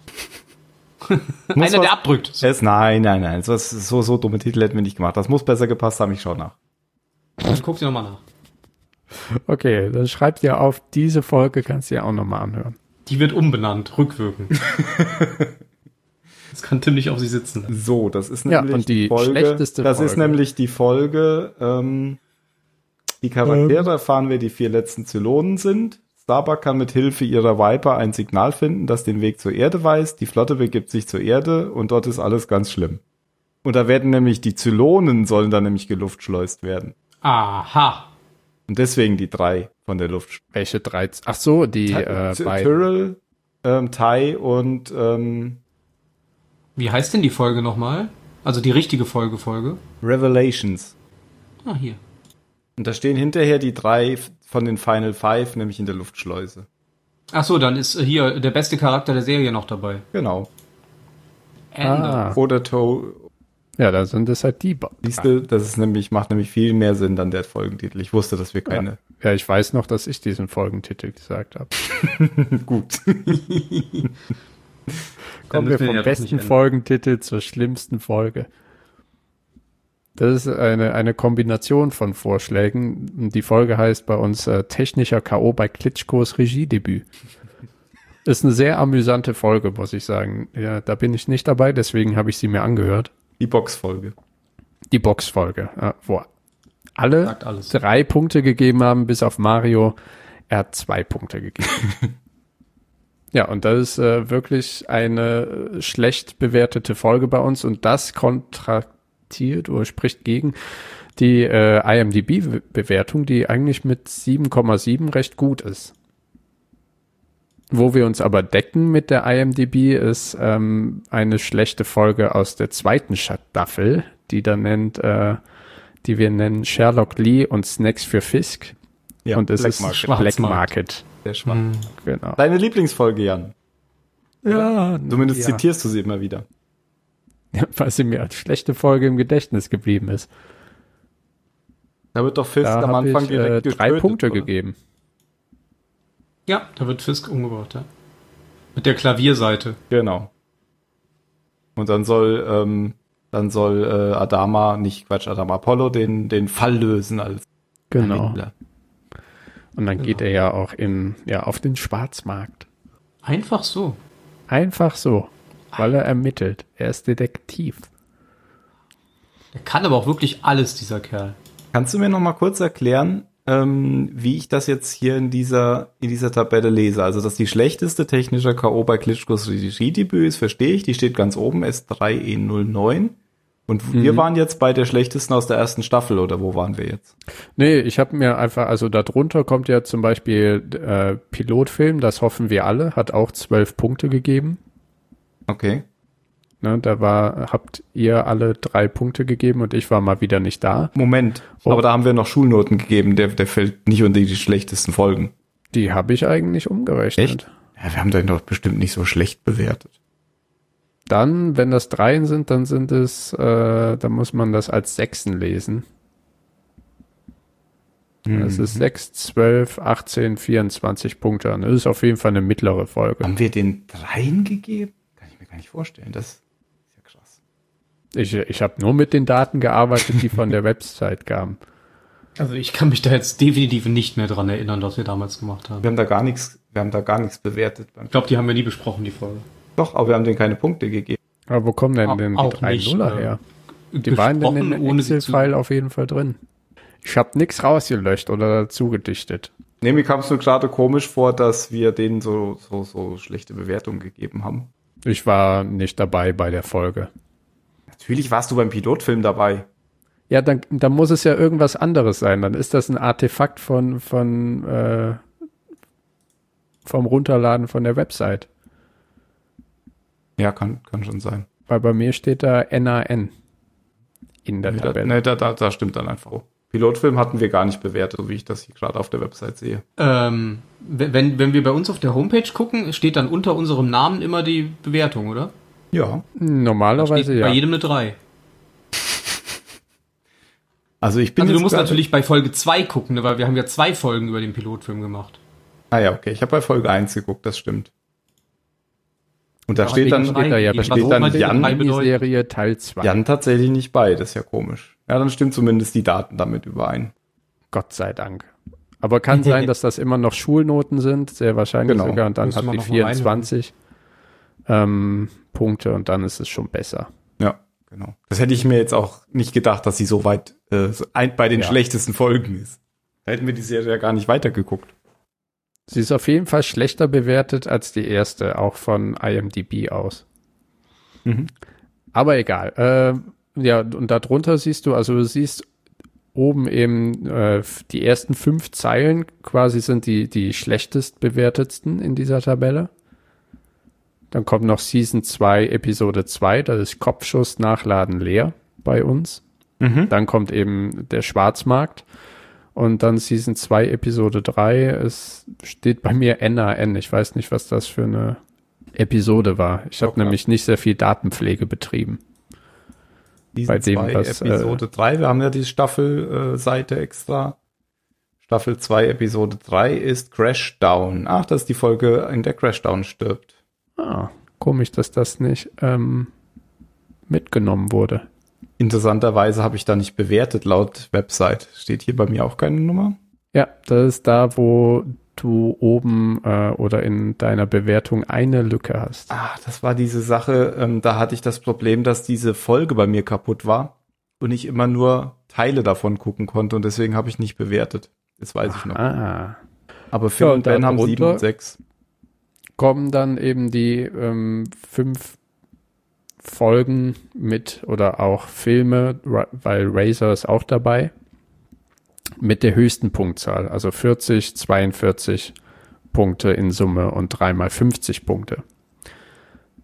[LAUGHS] einer, was- der abdrückt. es, nein, nein, nein. So, so, so dumme Titel hätten wir nicht gemacht. Das muss besser gepasst haben, ich schau nach. Guck dir nochmal nach. Okay, dann schreib dir auf, diese Folge kannst du dir auch nochmal anhören. Die wird umbenannt, rückwirkend. das kann Tim nicht auf sich sitzen. So, das ist Ja, nämlich und die Folge. schlechteste das ist Folge. nämlich die Folge. Ähm, die Charaktere erfahren, wer die vier letzten Zylonen sind. Starbuck kann mit Hilfe ihrer Viper ein Signal finden, das den Weg zur Erde weist. Die Flotte begibt sich zur Erde und dort ist alles ganz schlimm. Und da werden nämlich die Zylonen sollen dann nämlich geluftschleust werden. Aha. Und deswegen die drei von der Luft. Welche drei? Ach so, die äh, beiden. Tyrrell, ähm, Ty und ähm, Wie heißt denn die Folge nochmal? Also die richtige Folge, Folge. Revelations. Ah, hier. Und da stehen hinterher die drei von den Final Five, nämlich in der Luftschleuse. Ach so, dann ist äh, hier der beste Charakter der Serie noch dabei. Genau. Ende. Ah, Oder To. Ja, da sind es halt die. ba- Siehst du, das ist nämlich, macht nämlich viel mehr Sinn dann der Folgentitel. Ich wusste, dass wir keine. Ja, ich weiß noch, dass ich diesen Folgentitel gesagt habe. [LAUGHS] Gut. [LAUGHS] Kommen wir vom ja besten. Folgentitel zur schlimmsten Folge. Das ist eine, eine Kombination von Vorschlägen. Die Folge heißt bei uns äh, Technischer K.O. bei Klitschkos Regiedebüt. Ist eine sehr amüsante Folge, muss ich sagen. Ja, da bin ich nicht dabei, deswegen habe ich sie mir angehört. Die Boxfolge. Die Boxfolge, ja, wo alle drei Punkte gegeben haben, bis auf Mario. Er hat zwei Punkte gegeben. [LAUGHS] ja, und das ist äh, wirklich eine äh, schlecht bewertete Folge bei uns und das kontraktiert oder spricht gegen die äh, IMDb-Bewertung, die eigentlich mit 7,7 recht gut ist. Wo wir uns aber decken mit der IMDb ist ähm, eine schlechte Folge aus der zweiten Staffel, die da nennt, äh, die wir nennen Sherlock Lee und Snacks für Fisk. Ja, und es Black ist Market. Black. Market. Sehr spannend. Genau. Deine Lieblingsfolge, Jan. Ja, Zumindest ja. zitierst du sie immer wieder. weil sie mir als schlechte Folge im Gedächtnis geblieben ist. Da wird doch Fisk Da am Anfang ich äh, direkt drei getötet, Punkte oder? gegeben. Ja, da wird Fisk umgebracht, ja. Mit der Klavierseite. Genau. Und dann soll, ähm, dann soll äh, Adama, nicht Quatsch, Adama Apollo den, den Fall lösen als Genau. Ermittler. Und dann geht er ja auch in, ja, auf den Schwarzmarkt. Einfach so. Einfach so, weil er ermittelt. Er ist Detektiv. Er kann aber auch wirklich alles, dieser Kerl. Kannst du mir noch mal kurz erklären, ähm, wie ich das jetzt hier in dieser, in dieser Tabelle lese? Also, dass die schlechteste technische K.O. bei Klitschkos Regiedebüt ist, verstehe ich. Die steht ganz oben, S3E09. Und wir waren jetzt bei der schlechtesten aus der ersten Staffel, oder wo waren wir jetzt? Nee, ich habe mir einfach, also darunter kommt ja zum Beispiel äh, Pilotfilm, das hoffen wir alle, hat auch zwölf Punkte gegeben. Okay. Ne, da war, habt ihr alle drei Punkte gegeben und ich war mal wieder nicht da. Moment. Oh. Aber da haben wir noch Schulnoten gegeben, der, der fällt nicht unter die schlechtesten Folgen. Die habe ich eigentlich umgerechnet. Echt? Ja, wir haben den doch bestimmt nicht so schlecht bewertet. Dann, wenn das Dreien sind, dann sind es, äh, dann muss man das als Sechsen lesen. Es ist 6, 12, 18, 24 Punkte. Und Das ist auf jeden Fall eine mittlere Folge. Haben wir den dreien gegeben? Kann ich mir gar nicht vorstellen. Das. Ich, ich habe nur mit den Daten gearbeitet, die von der [LAUGHS] Website kamen. Also ich kann mich da jetzt definitiv nicht mehr dran erinnern, was wir damals gemacht haben. Wir haben da gar nichts, wir haben da gar nichts bewertet. Beim Ich glaube, die haben wir nie besprochen, die Folge. Doch, aber wir haben denen keine Punkte gegeben. Aber wo kommen denn denn die auch drei nicht, Nuller äh, her? Die waren denn in dem Excel-File auf jeden Fall drin. Ich habe nichts rausgelöscht oder dazu gedichtet. Nee, mir kam es nur gerade komisch vor, dass wir denen so, so, so schlechte Bewertungen gegeben haben. Ich war nicht dabei bei der Folge. Natürlich warst du beim Pilotfilm dabei. Ja, dann, dann muss es ja irgendwas anderes sein. Dann ist das ein Artefakt von, von äh, vom Runterladen von der Website. Ja, kann, kann schon sein. Weil bei mir steht da NAN in der Nee, da, Tabelle. nee, da, da, da stimmt dann einfach. Pilotfilm hatten wir gar nicht bewertet, so wie ich das hier gerade auf der Website sehe. Ähm, wenn, wenn wir bei uns auf der Homepage gucken, steht dann unter unserem Namen immer die Bewertung, oder? Ja. Normalerweise Steht ja. bei jedem eine 3. [LAUGHS] Also ich bin Also du musst natürlich bei Folge 2 gucken, ne, weil wir haben ja zwei Folgen über den Pilotfilm gemacht. Ah ja, okay. Ich habe bei Folge 1 geguckt, das stimmt. Und da Ja, steht dann, steht da ja, da steht dann immer die Jan-. Serie Teil 2. Jan tatsächlich nicht bei, das ist ja komisch. Ja, dann stimmt zumindest die Daten damit überein. Gott sei Dank. Aber kann [LAUGHS] sein, dass das immer noch Schulnoten sind, sehr wahrscheinlich Genau. sogar. Und dann hat man die noch mal 24 ähm, Punkte und dann ist es schon besser. Ja, genau. Das hätte ich mir jetzt auch nicht gedacht, dass sie so weit äh, bei den Ja. schlechtesten Folgen ist. Da hätten wir die Serie ja gar nicht weitergeguckt. Sie ist auf jeden Fall schlechter bewertet als die erste, auch von IMDb aus. Mhm. Aber egal. Äh, ja, und darunter siehst du, also du siehst oben eben äh, die ersten fünf Zeilen quasi sind die, die schlechtest bewertetsten in dieser Tabelle. Dann kommt noch Season 2, Episode 2, das ist Kopfschuss, Nachladen leer bei uns. Mhm. Dann kommt eben der Schwarzmarkt. Und dann Season 2, Episode 3. Es steht bei mir NAN. Ich weiß nicht, was das für eine Episode war. Ich habe Okay. nämlich nicht sehr viel Datenpflege betrieben. Season Bei dem, zwei, was, äh, Episode 3, wir haben ja die Staffelseite extra. Staffel 2, Episode 3 ist Crashdown. Ach, das ist die Folge, in der Crashdown stirbt. Ah, komisch, dass das nicht ähm, mitgenommen wurde. Interessanterweise habe ich da nicht bewertet laut Website. Steht hier bei mir auch keine Nummer? Ja, das ist da, wo du oben äh, oder in deiner Bewertung eine Lücke hast. Ah, das war diese Sache, ähm, da hatte ich das Problem, dass diese Folge bei mir kaputt war und ich immer nur Teile davon gucken konnte und deswegen habe ich nicht bewertet. Das weiß ich noch. Ah. Aber Phil Ja, und Ben haben darunter- sieben und sechs. Kommen dann eben die ähm, fünf Folgen mit oder auch Filme, weil Razer ist auch dabei, mit der höchsten Punktzahl, also 40, 42 Punkte in Summe und dreimal 50 Punkte.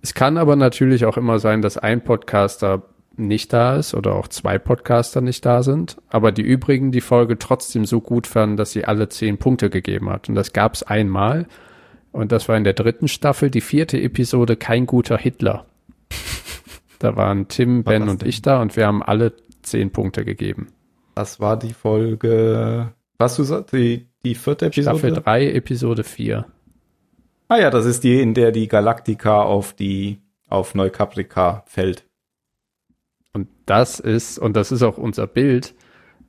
Es kann aber natürlich auch immer sein, dass ein Podcaster nicht da ist oder auch zwei Podcaster nicht da sind, aber die übrigen die Folge trotzdem so gut fanden, dass sie alle zehn Punkte gegeben hat. Und das gab es einmal. Und das war in der dritten Staffel, die vierte Episode, kein guter Hitler. Da waren Tim, War Ben und denn? ich da und wir haben alle zehn Punkte gegeben. Das war die Folge, was du sagst, die, die vierte Episode? Staffel 3, Episode 4. Ah ja, das ist die, in der die Galactica auf die, auf Neukaprika fällt. Und das ist, und das ist auch unser Bild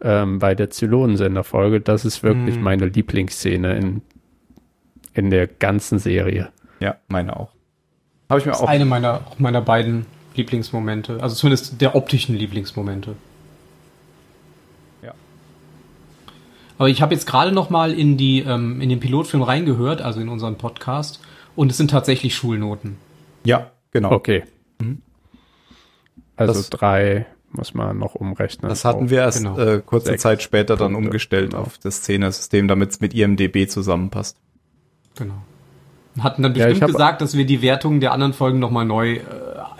ähm, bei der Zylonensender-Folge, das ist wirklich Hm. meine Lieblingsszene in, in der ganzen Serie. Ja, meine auch. Habe ich mir Das auch. ist eine meiner, meiner beiden Lieblingsmomente. Also zumindest der optischen Lieblingsmomente. Ja. Aber ich habe jetzt gerade noch mal in die ähm, in den Pilotfilm reingehört, also in unseren Podcast, und es sind tatsächlich Schulnoten. Ja, genau. Okay. Also Das- drei muss man noch umrechnen. Das hatten wir erst genau. äh, kurze Sechs Zeit später dann Punkte, umgestellt genau. auf das Zehner-System, damit es mit IMDB zusammenpasst. Genau. Hatten dann Ja, bestimmt hab- gesagt, dass wir die Wertungen der anderen Folgen noch mal neu äh,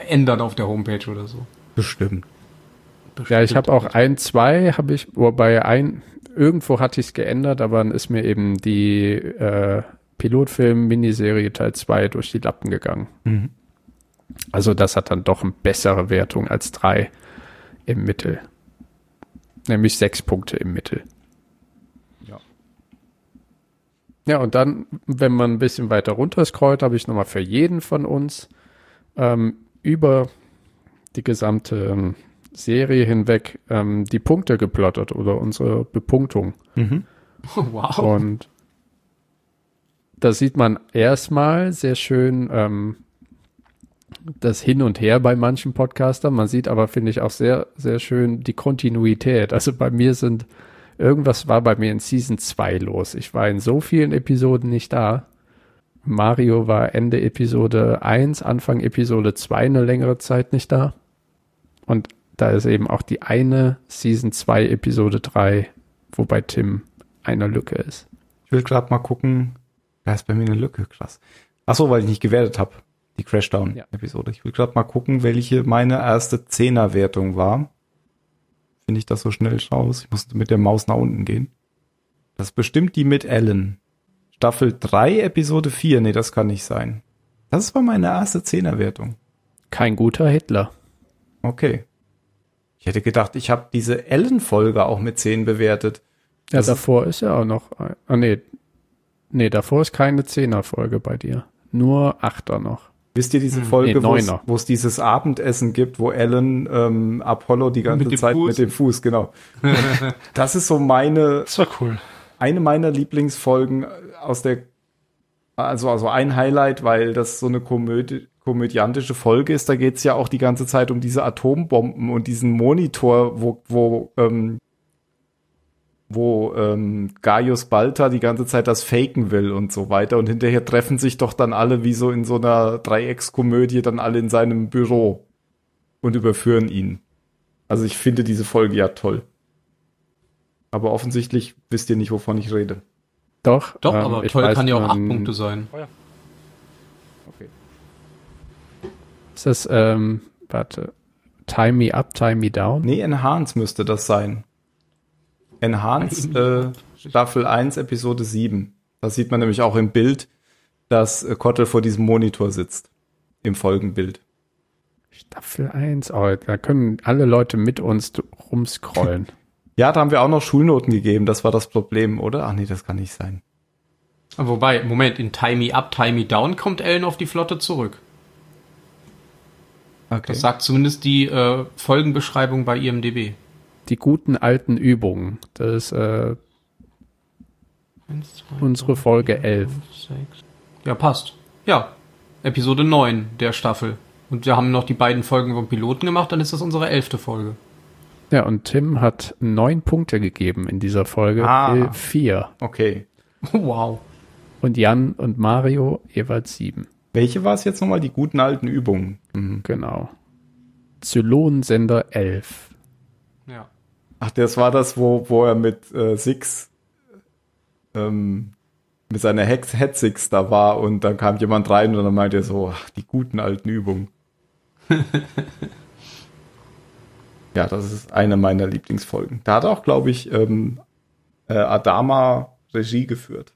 ändern auf der Homepage oder so. Bestimmt. Ja, ich habe auch ein, zwei, habe ich, wobei ein, irgendwo hatte ich es geändert, aber dann ist mir eben die äh, Pilotfilm-Miniserie Teil 2 durch die Lappen gegangen. Mhm. Also das hat dann doch eine bessere Wertung als drei im Mittel. Nämlich sechs Punkte im Mittel. Ja. Ja, und dann, wenn man ein bisschen weiter runter scrollt, habe ich nochmal für jeden von uns ähm, über die gesamte ähm, Serie hinweg ähm, die Punkte geplottet oder unsere Bepunktung. Mhm. [LAUGHS] wow. Und da sieht man erstmal sehr schön ähm, das Hin und Her bei manchen Podcastern. Man sieht aber, finde ich, auch sehr, sehr schön die Kontinuität. Also bei mir sind, irgendwas war bei mir in Season 2 los. Ich war in so vielen Episoden nicht da. Mario war Ende Episode 1, Anfang Episode 2 eine längere Zeit nicht da. Und da ist eben auch die eine Season 2 Episode 3, wo bei Tim eine Lücke ist. Ich will gerade mal gucken. Da ist bei mir eine Lücke, krass. Ach so, weil ich nicht gewertet habe. Die Crashdown-Episode. Ich will gerade mal gucken, welche meine erste Zehner-Wertung war. Finde ich das so schnell raus? Ich muss mit der Maus nach unten gehen. Das ist bestimmt die mit Ellen. Staffel 3, Episode 4. Nee, das kann nicht sein. Das war meine erste Zehner-Wertung. Kein guter Hitler. Okay. Ich hätte gedacht, ich habe diese Ellen-Folge auch mit 10 bewertet. Ja, Das davor ist ja auch noch. ein- Ah, nee. Nee, davor ist keine Zehner-Folge bei dir. Nur Achter noch. Wisst ihr diese Folge, nee, wo es- Neuner. wo es dieses Abendessen gibt, wo Ellen ähm, Apollo die ganze Mit Zeit Fuß. mit dem Fuß, genau. [LAUGHS] das ist so meine, Das war cool. eine meiner Lieblingsfolgen aus der, also, also ein Highlight, weil das so eine Komödie, komödiantische Folge ist. Da geht's ja auch die ganze Zeit um diese Atombomben und diesen Monitor, wo, wo, ähm, wo ähm, Gaius Balta die ganze Zeit das faken will und so weiter. Und hinterher treffen sich doch dann alle wie so in so einer Dreieckskomödie dann alle in seinem Büro und überführen ihn. Also ich finde diese Folge ja toll. Aber offensichtlich wisst ihr nicht, wovon ich rede. Doch. Doch, ähm, aber ich toll weiß, kann ja auch acht Punkte sein. Okay. Ist das, ähm, warte. Time me up, time me down? Nee, Enhance müsste das sein. Enhance äh, Staffel 1, Episode 7. Da sieht man nämlich auch im Bild, dass äh, Kottel vor diesem Monitor sitzt. Im Folgenbild. Staffel 1. Oh, da können alle Leute mit uns rumscrollen. [LAUGHS] Ja, da haben wir auch noch Schulnoten gegeben. Das war das Problem, oder? Ach nee, das kann nicht sein. Wobei, Moment, in Tie Me Up, Tie Me Down kommt Ellen auf die Flotte zurück. Okay. Das sagt zumindest die äh, Folgenbeschreibung bei IMDB. Die guten alten Übungen. Das ist äh, Eins, zwei, unsere Folge 11. sechs. Ja, passt. Ja, Episode 9 der Staffel. Und wir haben noch die beiden Folgen vom Piloten gemacht, dann ist das unsere elfte Folge. Ja, und Tim hat neun Punkte gegeben in dieser Folge. Ah. Phil vier. okay. [LAUGHS] Wow. Und Jan und Mario jeweils sieben. Welche war es jetzt nochmal? Die guten alten Übungen. Mhm. Genau. Zylonensender 11. Ja. Ach, das war das, wo, wo er mit äh, Six ähm, mit seiner Hex Head Six da war und dann kam jemand rein und dann meinte er so, ach, die guten alten Übungen. [LAUGHS] ja, das ist eine meiner Lieblingsfolgen. Da hat auch, glaube ich, ähm, äh, Adama Regie geführt.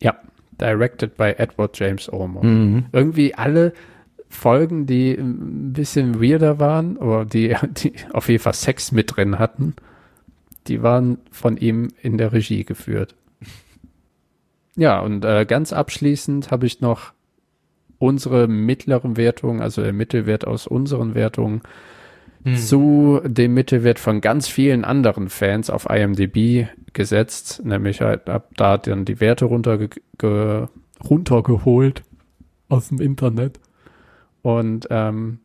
Ja, directed by Edward James Olmos. Irgendwie alle Folgen, die ein bisschen weirder waren, oder die, [LAUGHS] die auf jeden Fall Sex mit drin hatten, die waren von ihm in der Regie geführt. Ja, und äh, ganz abschließend habe ich noch unsere mittleren Wertungen, also der Mittelwert aus unseren Wertungen, zu dem Mittelwert von ganz vielen anderen Fans auf IMDb gesetzt, nämlich halt ab da dann die Werte runterge ge runtergeholt aus dem Internet. Und ähm,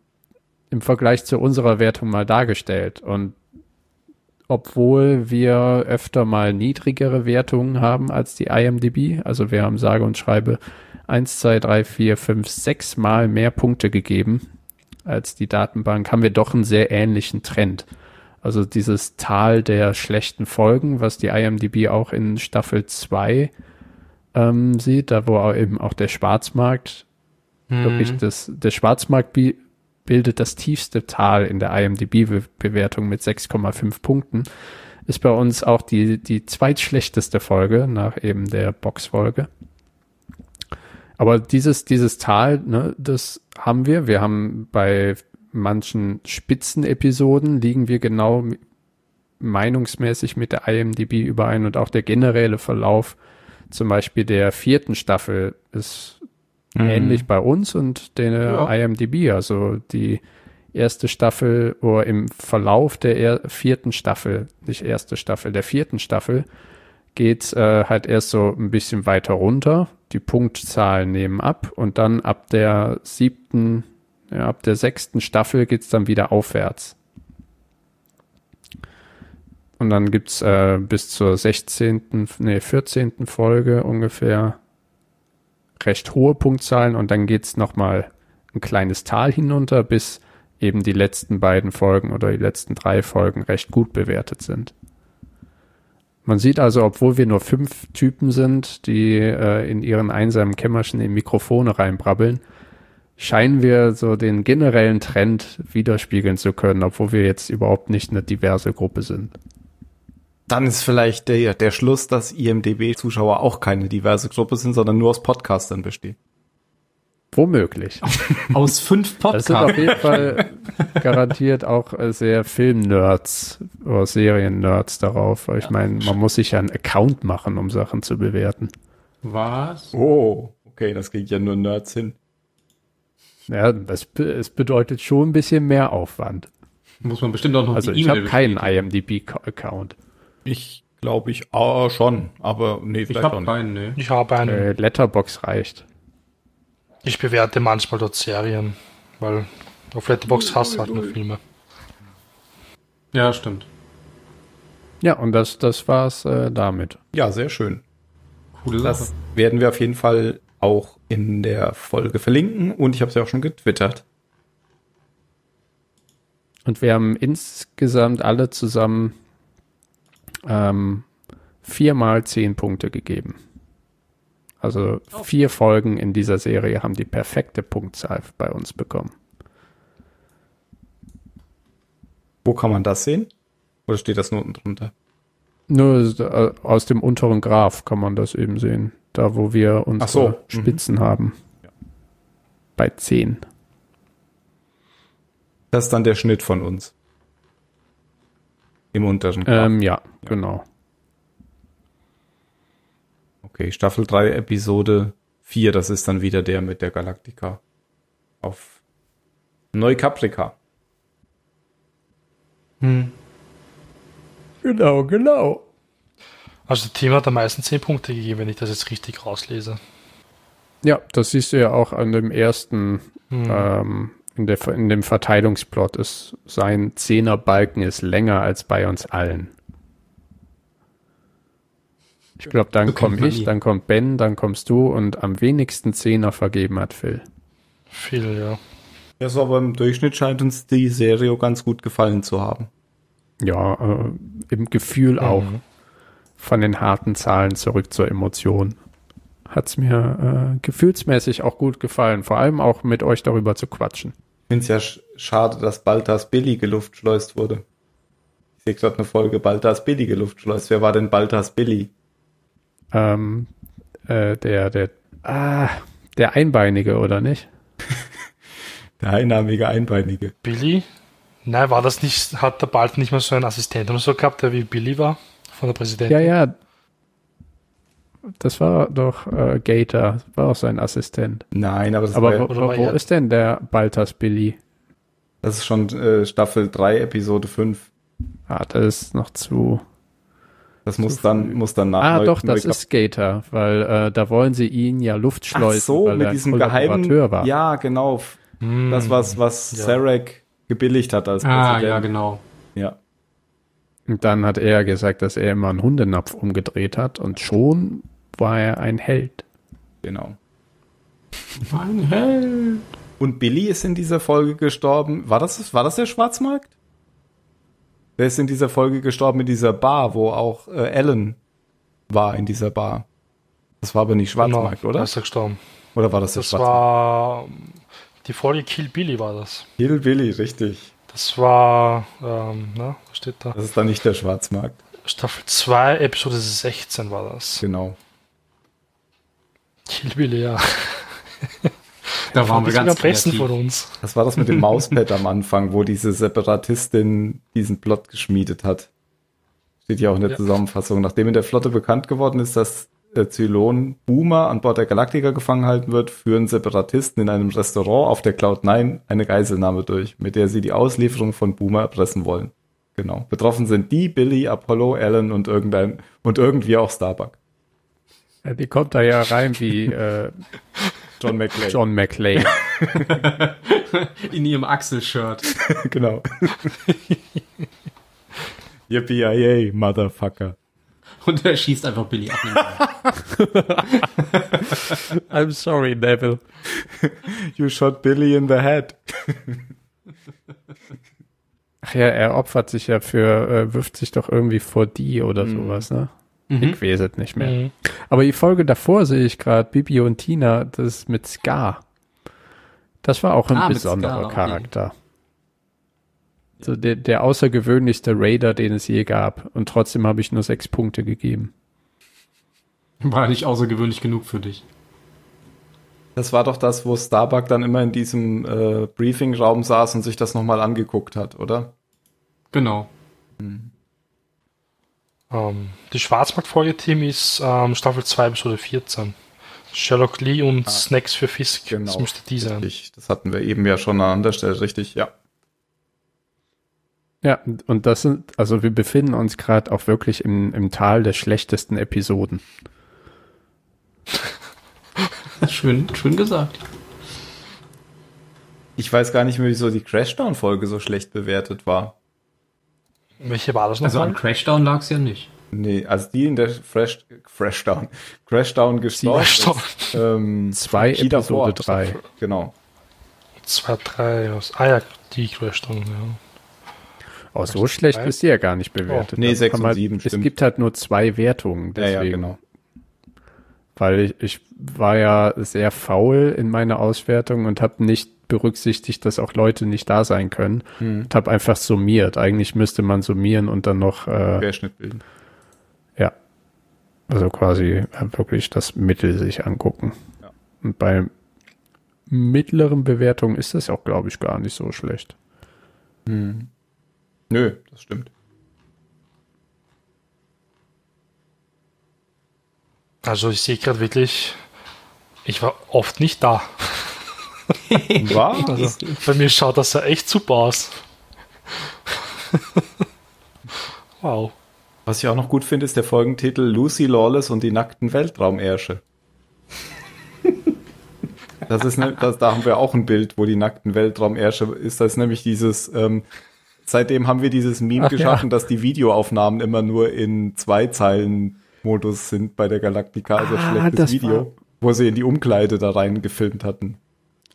im Vergleich zu unserer Wertung mal dargestellt. Und obwohl wir öfter mal niedrigere Wertungen haben als die IMDb, also wir haben sage und schreibe 1, 2, 3, 4, 5, 6 Mal mehr Punkte gegeben als die Datenbank, haben wir doch einen sehr ähnlichen Trend. Also dieses Tal der schlechten Folgen, was die IMDb auch in Staffel 2 ähm, sieht, da wo eben auch der Schwarzmarkt Mhm. wirklich das, der Schwarzmarkt bi bildet das tiefste Tal in der IMDb-Bewertung mit 6,5 Punkten. Ist bei uns auch die, die zweitschlechteste Folge nach eben der Box-Folge. Aber dieses, dieses Tal, ne, das haben wir. Wir haben bei manchen Spitzenepisoden liegen wir genau meinungsmäßig mit der IMDb überein und auch der generelle Verlauf zum Beispiel der vierten Staffel ist ähnlich bei uns und der Ja. IMDb. Also die erste Staffel oder im Verlauf der er vierten Staffel, nicht erste Staffel, der vierten Staffel geht äh, halt erst so ein bisschen weiter runter. Die Punktzahlen nehmen ab und dann ab der siebten, ja, ab der sechsten Staffel geht's dann wieder aufwärts. Und dann gibt's äh, bis zur 16., nee, 14. Folge ungefähr recht hohe Punktzahlen und dann geht's noch mal ein kleines Tal hinunter, bis eben die letzten beiden Folgen oder die letzten drei Folgen recht gut bewertet sind. Man sieht also, obwohl wir nur fünf Typen sind, die äh, in ihren einsamen Kämmerchen in Mikrofone reinbrabbeln, scheinen wir so den generellen Trend widerspiegeln zu können, obwohl wir jetzt überhaupt nicht eine diverse Gruppe sind. Dann ist vielleicht der, der Schluss, dass IMDB-Zuschauer auch keine diverse Gruppe sind, sondern nur aus Podcastern bestehen. Womöglich. Aus fünf [LAUGHS] Das sind auf Podcasts. jeden Fall garantiert auch äh, sehr Film-Nerds oder Serien-Nerds darauf. Weil ich meine, man muss sich ja einen Account machen, um Sachen zu bewerten. Was? Oh, okay, das kriegt ja nur Nerds hin. Ja, das, es bedeutet schon ein bisschen mehr Aufwand. Muss man bestimmt auch noch Also die ich habe keinen. IMDb-Account. Ich glaube ich ah, schon, aber nee, Ich vielleicht auch habe nicht. keinen, ne. Ich habe einen. Äh, Letterbox reicht. Ich bewerte manchmal dort Serien, weil auf Letterboxd hast du halt nur Filme. Ja, stimmt. Ja, und das, das war's äh, damit. Ja, sehr schön. Coole Sache. Das werden wir auf jeden Fall auch in der Folge verlinken und ich habe es ja auch schon getwittert. Und wir haben insgesamt alle zusammen ähm, viermal zehn Punkte gegeben. Also vier Folgen in dieser Serie haben die perfekte Punktzahl bei uns bekommen. Wo kann man das sehen? Oder steht das nur unten drunter? Nur äh, aus dem unteren Graph kann man das eben sehen. Da, wo wir unsere so, mhm. Spitzen haben. Bei zehn. Das ist dann der Schnitt von uns. Im unteren Graph. Ähm, ja, genau. Okay, Staffel 3, Episode 4, das ist dann wieder der mit der Galactica. Auf Neukaprika. Hm. Genau, genau. Also Tim hat am meisten 10 Punkte gegeben, wenn ich das jetzt richtig rauslese. Ja, das siehst du ja auch an dem ersten, Hm. ähm, in, der, in dem Verteilungsplot. Ist, sein Zehnerbalken ist länger als bei uns allen. Ich glaube, dann komme ich, dann kommt Ben, dann kommst du und am wenigsten Zehner vergeben hat Phil. Viel, ja. Ja, so, aber im Durchschnitt scheint uns die Serie ganz gut gefallen zu haben. Ja, äh, im Gefühl auch. Mhm. Von den harten Zahlen zurück zur Emotion. Hat's mir äh, gefühlsmäßig auch gut gefallen. Vor allem auch mit euch darüber zu quatschen. Ich finde es ja sch schade, dass Baltas Billy geluftschleust wurde. Ich sehe gerade eine Folge Baltas Billy geluftschleust. Wer war denn Baltas Billy? Ähm, äh, der, der, ah, der Einbeinige, oder nicht? [LAUGHS] Der einnahmige Einbeinige. Billy? Nein, war das nicht, hat der Bald nicht mal so einen Assistenten oder so gehabt, der wie Billy war? Von der Präsidentin? Ja, ja. Das war doch äh, Gator, war auch sein Assistent. Nein, aber das, Aber war, wo, wo, wo ist denn der Baltas Billy? das ist schon äh, Staffel 3, Episode 5. Ah, das ist noch zu. Das muss dann, muss dann nach Ah, Neu- doch, das ist Gator, weil äh, da wollen sie ihn ja Luft Ach so, weil mit er diesem geheimen, war. ja, genau. Das, was, was Ja. Sarek gebilligt hat als Ah, Präsident. ja, genau. Ja. Und dann hat er gesagt, dass er immer einen Hundenapf umgedreht hat und schon war er ein Held. genau. Ein Held. Und Billy ist in dieser Folge gestorben. War das, war das der Schwarzmarkt? Der ist in dieser Folge gestorben in dieser Bar, wo auch äh, Ellen war in dieser Bar. Das war aber nicht Schwarzmarkt, Genau, oder? da ist er gestorben. Oder war das der Das Schwarzmarkt? war ähm, die Folge Kill Billy war das. Kill Billy, richtig. Das war, ähm, na, was steht da? Das ist dann nicht der Schwarzmarkt. Staffel 2, Episode 16 war das. Genau. Kill Billy, ja. [LAUGHS] Da waren wir ganz am besten von uns. Das war das mit dem Mauspad am Anfang, wo diese Separatistin diesen Plot geschmiedet hat. Steht ja auch in der Ja. Zusammenfassung. Nachdem in der Flotte bekannt geworden ist, dass äh, Zylon Boomer an Bord der Galactica gefangen halten wird, führen Separatisten in einem Restaurant auf der Cloud9 eine Geiselnahme durch, mit der sie die Auslieferung von Boomer erpressen wollen. Genau. Betroffen sind die, Billy, Apollo, Alan und irgendein und irgendwie auch Starbuck. Ja, die kommt da ja rein wie äh, [LAUGHS] John McClane. John McClane. [LAUGHS] In ihrem Axel-Shirt. [LAUGHS] genau. Yippee Motherfucker. Und er schießt einfach Billy ab. I'm sorry, Neville. You shot Billy in the head. Ach ja, er opfert sich ja für, äh, wirft sich doch irgendwie vor die oder Mhm. sowas, ne? Mhm. Ich weiß es nicht mehr. Mhm. Aber die Folge davor sehe ich gerade, Bibi und Tina, das mit Scar. Das war auch ein Ah, besonderer okay. Charakter. So der, der außergewöhnlichste Raider, den es je gab. Und trotzdem habe ich nur sechs Punkte gegeben. War nicht außergewöhnlich genug für dich. Das war doch das, wo Starbuck dann immer in diesem äh, Briefingraum saß und sich das nochmal angeguckt hat, oder? Genau. Ähm, die Schwarzmarkt-Folge-Team ist ähm, Staffel 2, Episode 14. Sherlock Lee und Snacks für Fisk. Das müsste die sein. Richtig. Das hatten wir eben ja schon an anderer Stelle, richtig, ja. Ja, und- und das sind, also wir befinden uns gerade auch wirklich im, im Tal der schlechtesten Episoden. [LAUGHS] Schön, schön gesagt. Ich weiß gar nicht mehr, wieso die Crashdown-Folge so schlecht bewertet war. Welche war das Also an nochmal? Crashdown lag es ja nicht. Nee, also die in der Fresh, Freshdown, Crashdown gestorben Crashdown. ist. Ähm, Zwei. Episode drei. Genau. 2, 3, was? Ah ja, die Crashdown, ja. Oh, so schlecht drei? ist die ja gar nicht bewertet. Nee, Das sechs kann und man- sieben, Es gibt halt nur zwei Wertungen, Ja, deswegen. ja, genau. Weil ich, ich war ja sehr faul in meiner Auswertung und habe nicht berücksichtigt, dass auch Leute nicht da sein können. Hm. Und habe einfach summiert. Eigentlich müsste man summieren und dann noch, äh, Querschnitt bilden. ja, also quasi äh, wirklich das Mittel sich angucken. Ja. Und bei mittleren Bewertungen ist das auch, glaube ich, gar nicht so schlecht. Hm. Nö, das stimmt. Also ich sehe gerade wirklich, ich war oft nicht da. [LAUGHS] War? [LAUGHS] Also bei mir schaut das ja echt super aus. [LAUGHS] wow. Was ich auch noch gut finde, ist der Folgentitel Lucy Lawless und die nackten Weltraumärsche. Das ist ne, das, da haben wir auch ein Bild, wo die nackten Weltraumärsche ist. Das ist nämlich dieses, ähm, seitdem haben wir dieses Meme Ach ja. geschaffen, dass die Videoaufnahmen immer nur in zwei Zeilen Modus sind bei der Galactica, also Ah, schlechtes das Video, war- wo sie in die Umkleide da rein gefilmt hatten.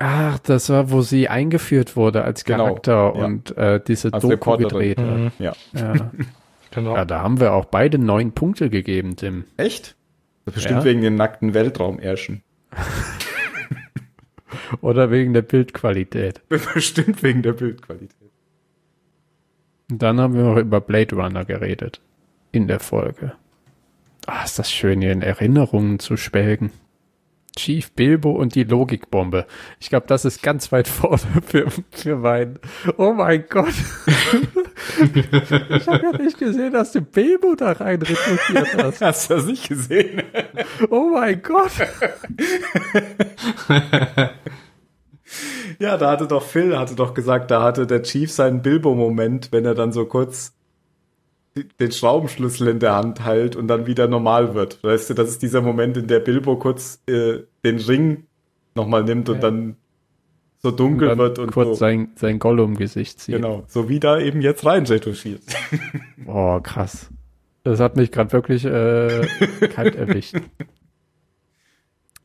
Ach, das war, wo sie eingeführt wurde als Genau, Charakter ja. und äh, diese Als Doku Reporterin. gedreht hat. Mhm. Ja. Ja. [LAUGHS] Genau. ja, da haben wir auch beide neun Punkte gegeben, Tim. Echt? Bestimmt Ja. wegen den nackten Weltraumärschen. [LAUGHS] Oder wegen der Bildqualität. [LAUGHS] Bestimmt wegen der Bildqualität. Und dann haben wir noch über Blade Runner geredet. In der Folge. Ah, ist das schön, hier in Erinnerungen zu schwelgen. Chief Bilbo und die Logikbombe. Ich glaube, das ist ganz weit [LAUGHS] vorne für, für meinen. Oh mein Gott. ich habe ja nicht gesehen, dass du Bilbo da rein rekrutiert hast. [LAUGHS] Hast du das nicht gesehen? Oh mein Gott. [LAUGHS] Ja, da hatte doch Phil, hatte doch gesagt, da hatte der Chief seinen Bilbo-Moment, wenn er dann so kurz den Schraubenschlüssel in der Hand hält und dann wieder normal wird. Weißt du, das ist dieser Moment, in der Bilbo kurz äh, den Ring nochmal nimmt und Ja. dann so dunkel dann wird und kurz so. sein, sein Gollum-Gesicht sieht. Genau, so wie da eben jetzt rein retuschiert. [LAUGHS] Oh, krass. Das hat mich gerade wirklich äh, [LAUGHS] kalt erwischt.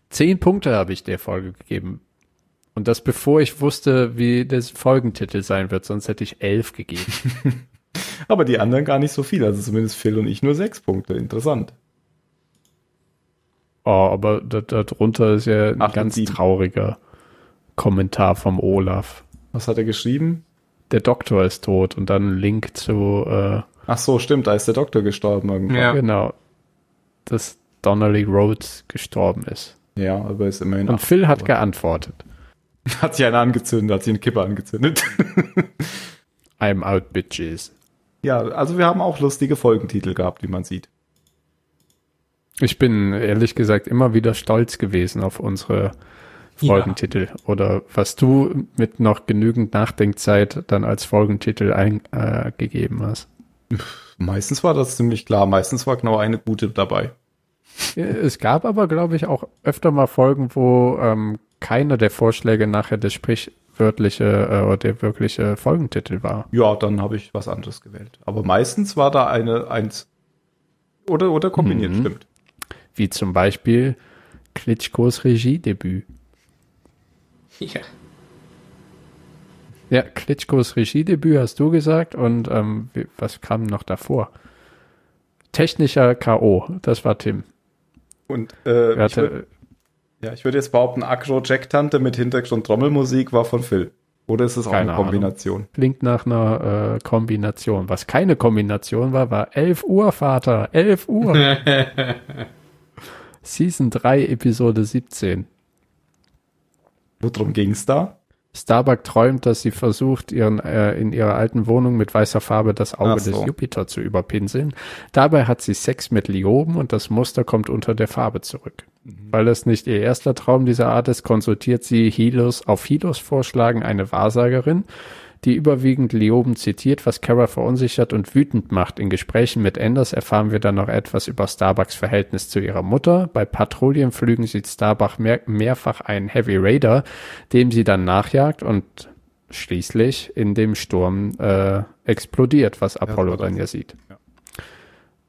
Zehn Punkte habe ich der Folge gegeben. Und das bevor ich wusste, wie das Folgentitel sein wird, sonst hätte ich elf gegeben. [LAUGHS] Aber die anderen gar nicht so viel, also zumindest Phil und ich nur sechs Punkte. Interessant. Oh, aber da, da drunter ist ja ein Acht und ganz trauriger Kommentar vom Olaf. Was hat er geschrieben? Der Doktor ist tot und dann ein Link zu, äh, Ach so, stimmt, da ist der Doktor gestorben irgendwann. Ja. genau, dass Donnelly Rhodes gestorben ist. Ja, aber ist immerhin. Und. Phil hat geantwortet. hat sich einer angezündet, hat sich einen Kipper angezündet. [LAUGHS] I'm out, bitches. Ja, also wir haben auch lustige Folgentitel gehabt, wie man sieht. Ich bin ehrlich gesagt immer wieder stolz gewesen auf unsere Folgentitel oder was du mit noch genügend Nachdenkzeit dann als Folgentitel eingegeben äh, hast. Meistens war das ziemlich klar, meistens war genau eine gute dabei. Es gab aber, glaube ich, auch öfter mal Folgen, wo ähm, keiner der Vorschläge nachher der sprichwörtliche äh, oder der wirkliche Folgentitel war. Ja, dann habe ich was anderes gewählt. Aber meistens war da eine eins oder oder kombiniert, Mhm. stimmt. Wie zum Beispiel Klitschkos Regiedebüt. Ja. Ja, Klitschkos Regiedebüt hast du gesagt und ähm, was kam noch davor? Technischer K.O., das war Tim. Und äh, Er hatte, ja, ich würde jetzt behaupten, Agro Jack Tante mit Hintergrund Trommelmusik war von Phil. Oder ist es auch Keine eine Kombination? klingt nach einer äh, Kombination. Was keine Kombination war, war 11 Uhr, Vater, 11 Uhr. [LAUGHS] Season 3, Episode 17. Worum ging's da? Starbuck träumt, dass sie versucht, ihren, äh, in ihrer alten Wohnung mit weißer Farbe das Auge so. des Jupiter zu überpinseln. Dabei hat sie Sex mit Lioben und das Muster kommt unter der Farbe zurück. Mhm. Weil das nicht ihr erster Traum dieser Art ist, konsultiert sie Hilos auf Hilos Vorschlagen eine Wahrsagerin, die überwiegend Lioben zitiert, was Kara verunsichert und wütend macht. In Gesprächen mit Anders erfahren wir dann noch etwas über Starbucks Verhältnis zu ihrer Mutter. Bei Patrouillenflügen sieht Starbuck mehr, mehrfach einen Heavy Raider, dem sie dann nachjagt und schließlich in dem Sturm äh, explodiert, was Apollo das. dann ja sieht. Ja.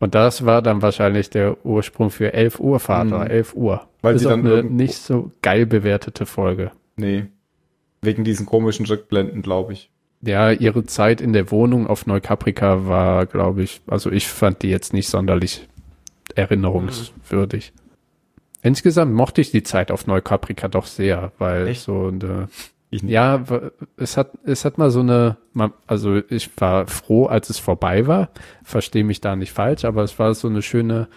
Und das war dann wahrscheinlich der Ursprung für 11 Uhr, Vater, Mhm. 11 Uhr. Weil ist sie dann eine nicht so geil bewertete Folge. Nee. Wegen diesen komischen Rückblenden, glaube ich. Ja, ihre Zeit in der Wohnung auf Neukaprika war, glaube ich, also ich fand die jetzt nicht sonderlich erinnerungswürdig. Insgesamt mochte ich die Zeit auf Neukaprika doch sehr, weil Echt? so eine, Ich ja, es hat, es hat mal so eine, also ich war froh, als es vorbei war, verstehe mich da nicht falsch, aber es war so eine schöne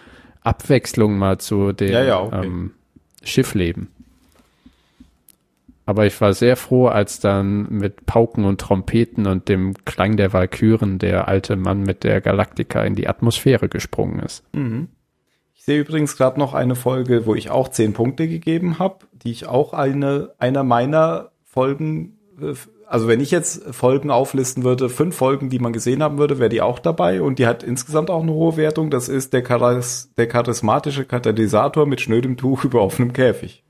Abwechslung mal zu dem Ja, ja, okay. ähm, Schiffleben. Aber ich war sehr froh, als dann mit Pauken und Trompeten und dem Klang der Walküren der alte Mann mit der Galaktika in die Atmosphäre gesprungen ist. Mhm. Ich sehe übrigens gerade noch eine Folge, wo ich auch zehn Punkte gegeben habe, die ich auch eine einer meiner Folgen, äh, also wenn ich jetzt Folgen auflisten würde, fünf Folgen, die man gesehen haben würde, wäre die auch dabei und die hat insgesamt auch eine hohe Wertung. Das ist der, Charis der charismatische Katalysator mit schnödem Tuch [LAUGHS] über offenem Käfig.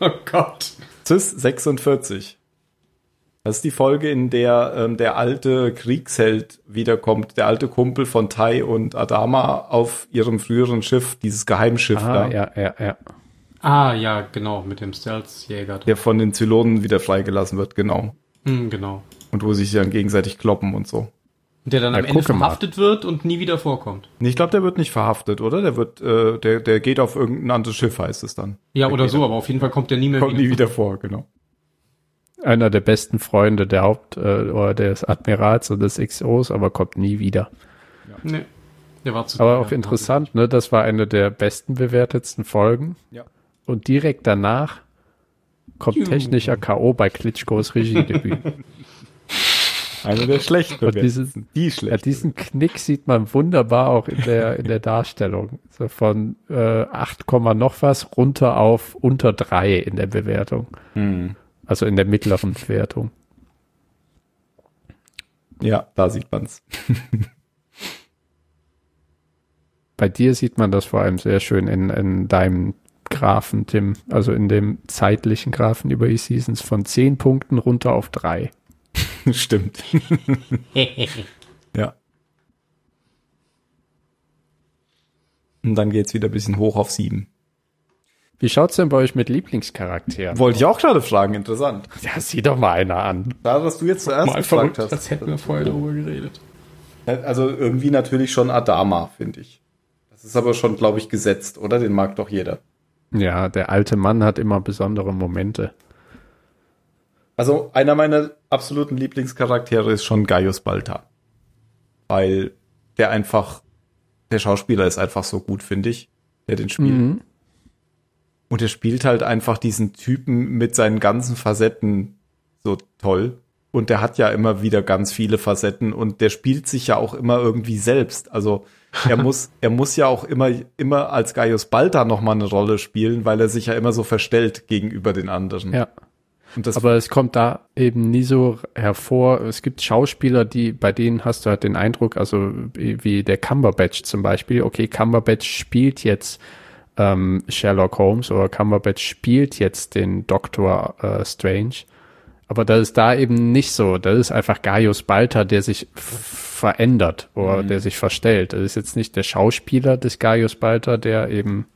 Oh Gott. CIS 46. Das ist die Folge, in der ähm, der alte Kriegsheld wiederkommt, der alte Kumpel von Tai und Adama auf ihrem früheren Schiff, dieses Geheimschiff Ah, da, ja, ja, ja. Ah, ja, genau, mit dem Stealth-Jäger. der von den Zylonen wieder freigelassen wird, genau. Hm, genau. Und wo sich dann gegenseitig kloppen und so. Der dann Na, am Ende gucke mal. verhaftet wird und nie wieder vorkommt. Ich glaube, der wird nicht verhaftet, oder? Der wird, äh, der, der geht auf irgendein anderes Schiff, heißt es dann. Ja, Der oder so, aber auf jeden Fall kommt der nie mehr Kommt wieder. nie wieder vor, genau. Einer der besten Freunde der Haupt- äh, oder des Admirals und des XOs, aber kommt nie wieder. Nee, der war zu Aber auch interessant, ne? Das war eine der besten bewertetsten Folgen. Ja. Und direkt danach kommt Juhu. technischer K.O. bei Klitschkos Regiedebüt. [LAUGHS] Eine der schlechten. Und bewertesten. die Ja, schlecht. diesen Knick sieht man wunderbar auch in der, in der Darstellung. So von äh, 8, Komma noch was runter auf unter 3 in der Bewertung. Hm. Also in der mittleren Bewertung. Ja, da sieht man's. Bei dir sieht man das vor allem sehr schön in, in deinem Graphen, Tim, also in dem zeitlichen Graphen über die Seasons von 10 Punkten runter auf 3. [LAUGHS] Stimmt. [LAUGHS] ja. Und dann geht's wieder ein bisschen hoch auf 7. Wie schaut's denn bei euch mit Lieblingscharakteren? Wollte ich auch gerade fragen, interessant. Ja, sieh doch mal einer an. Da, was du jetzt zuerst Mal gefragt verrückt, hast. das hätten wir vorher darüber geredet. Also irgendwie natürlich schon Adama, finde ich. Das ist aber schon, glaube ich, gesetzt, oder? Den mag doch jeder. Ja, der alte Mann hat immer besondere Momente. Also einer meiner absoluten Lieblingscharaktere ist schon Gaius Balta. Weil der einfach, der Schauspieler ist einfach so gut, finde ich, der den spielt. Mhm. Und er spielt halt einfach diesen Typen mit seinen ganzen Facetten so toll. Und der hat ja immer wieder ganz viele Facetten und der spielt sich ja auch immer irgendwie selbst. Also er muss, er muss ja auch immer, immer als Gaius Balta nochmal eine Rolle spielen, weil er sich ja immer so verstellt gegenüber den anderen. Ja. Aber es kommt da eben nie so hervor. Es gibt Schauspieler, die, bei denen hast du halt den Eindruck, also wie wie der Cumberbatch zum Beispiel. Okay, Cumberbatch spielt jetzt ähm, Sherlock Holmes oder Cumberbatch spielt jetzt den Doktor äh, Strange. Aber das ist da eben nicht so. Das ist einfach Gaius Balta, der sich verändert oder der sich verstellt. Das ist jetzt nicht der Schauspieler des Gaius Balta, der eben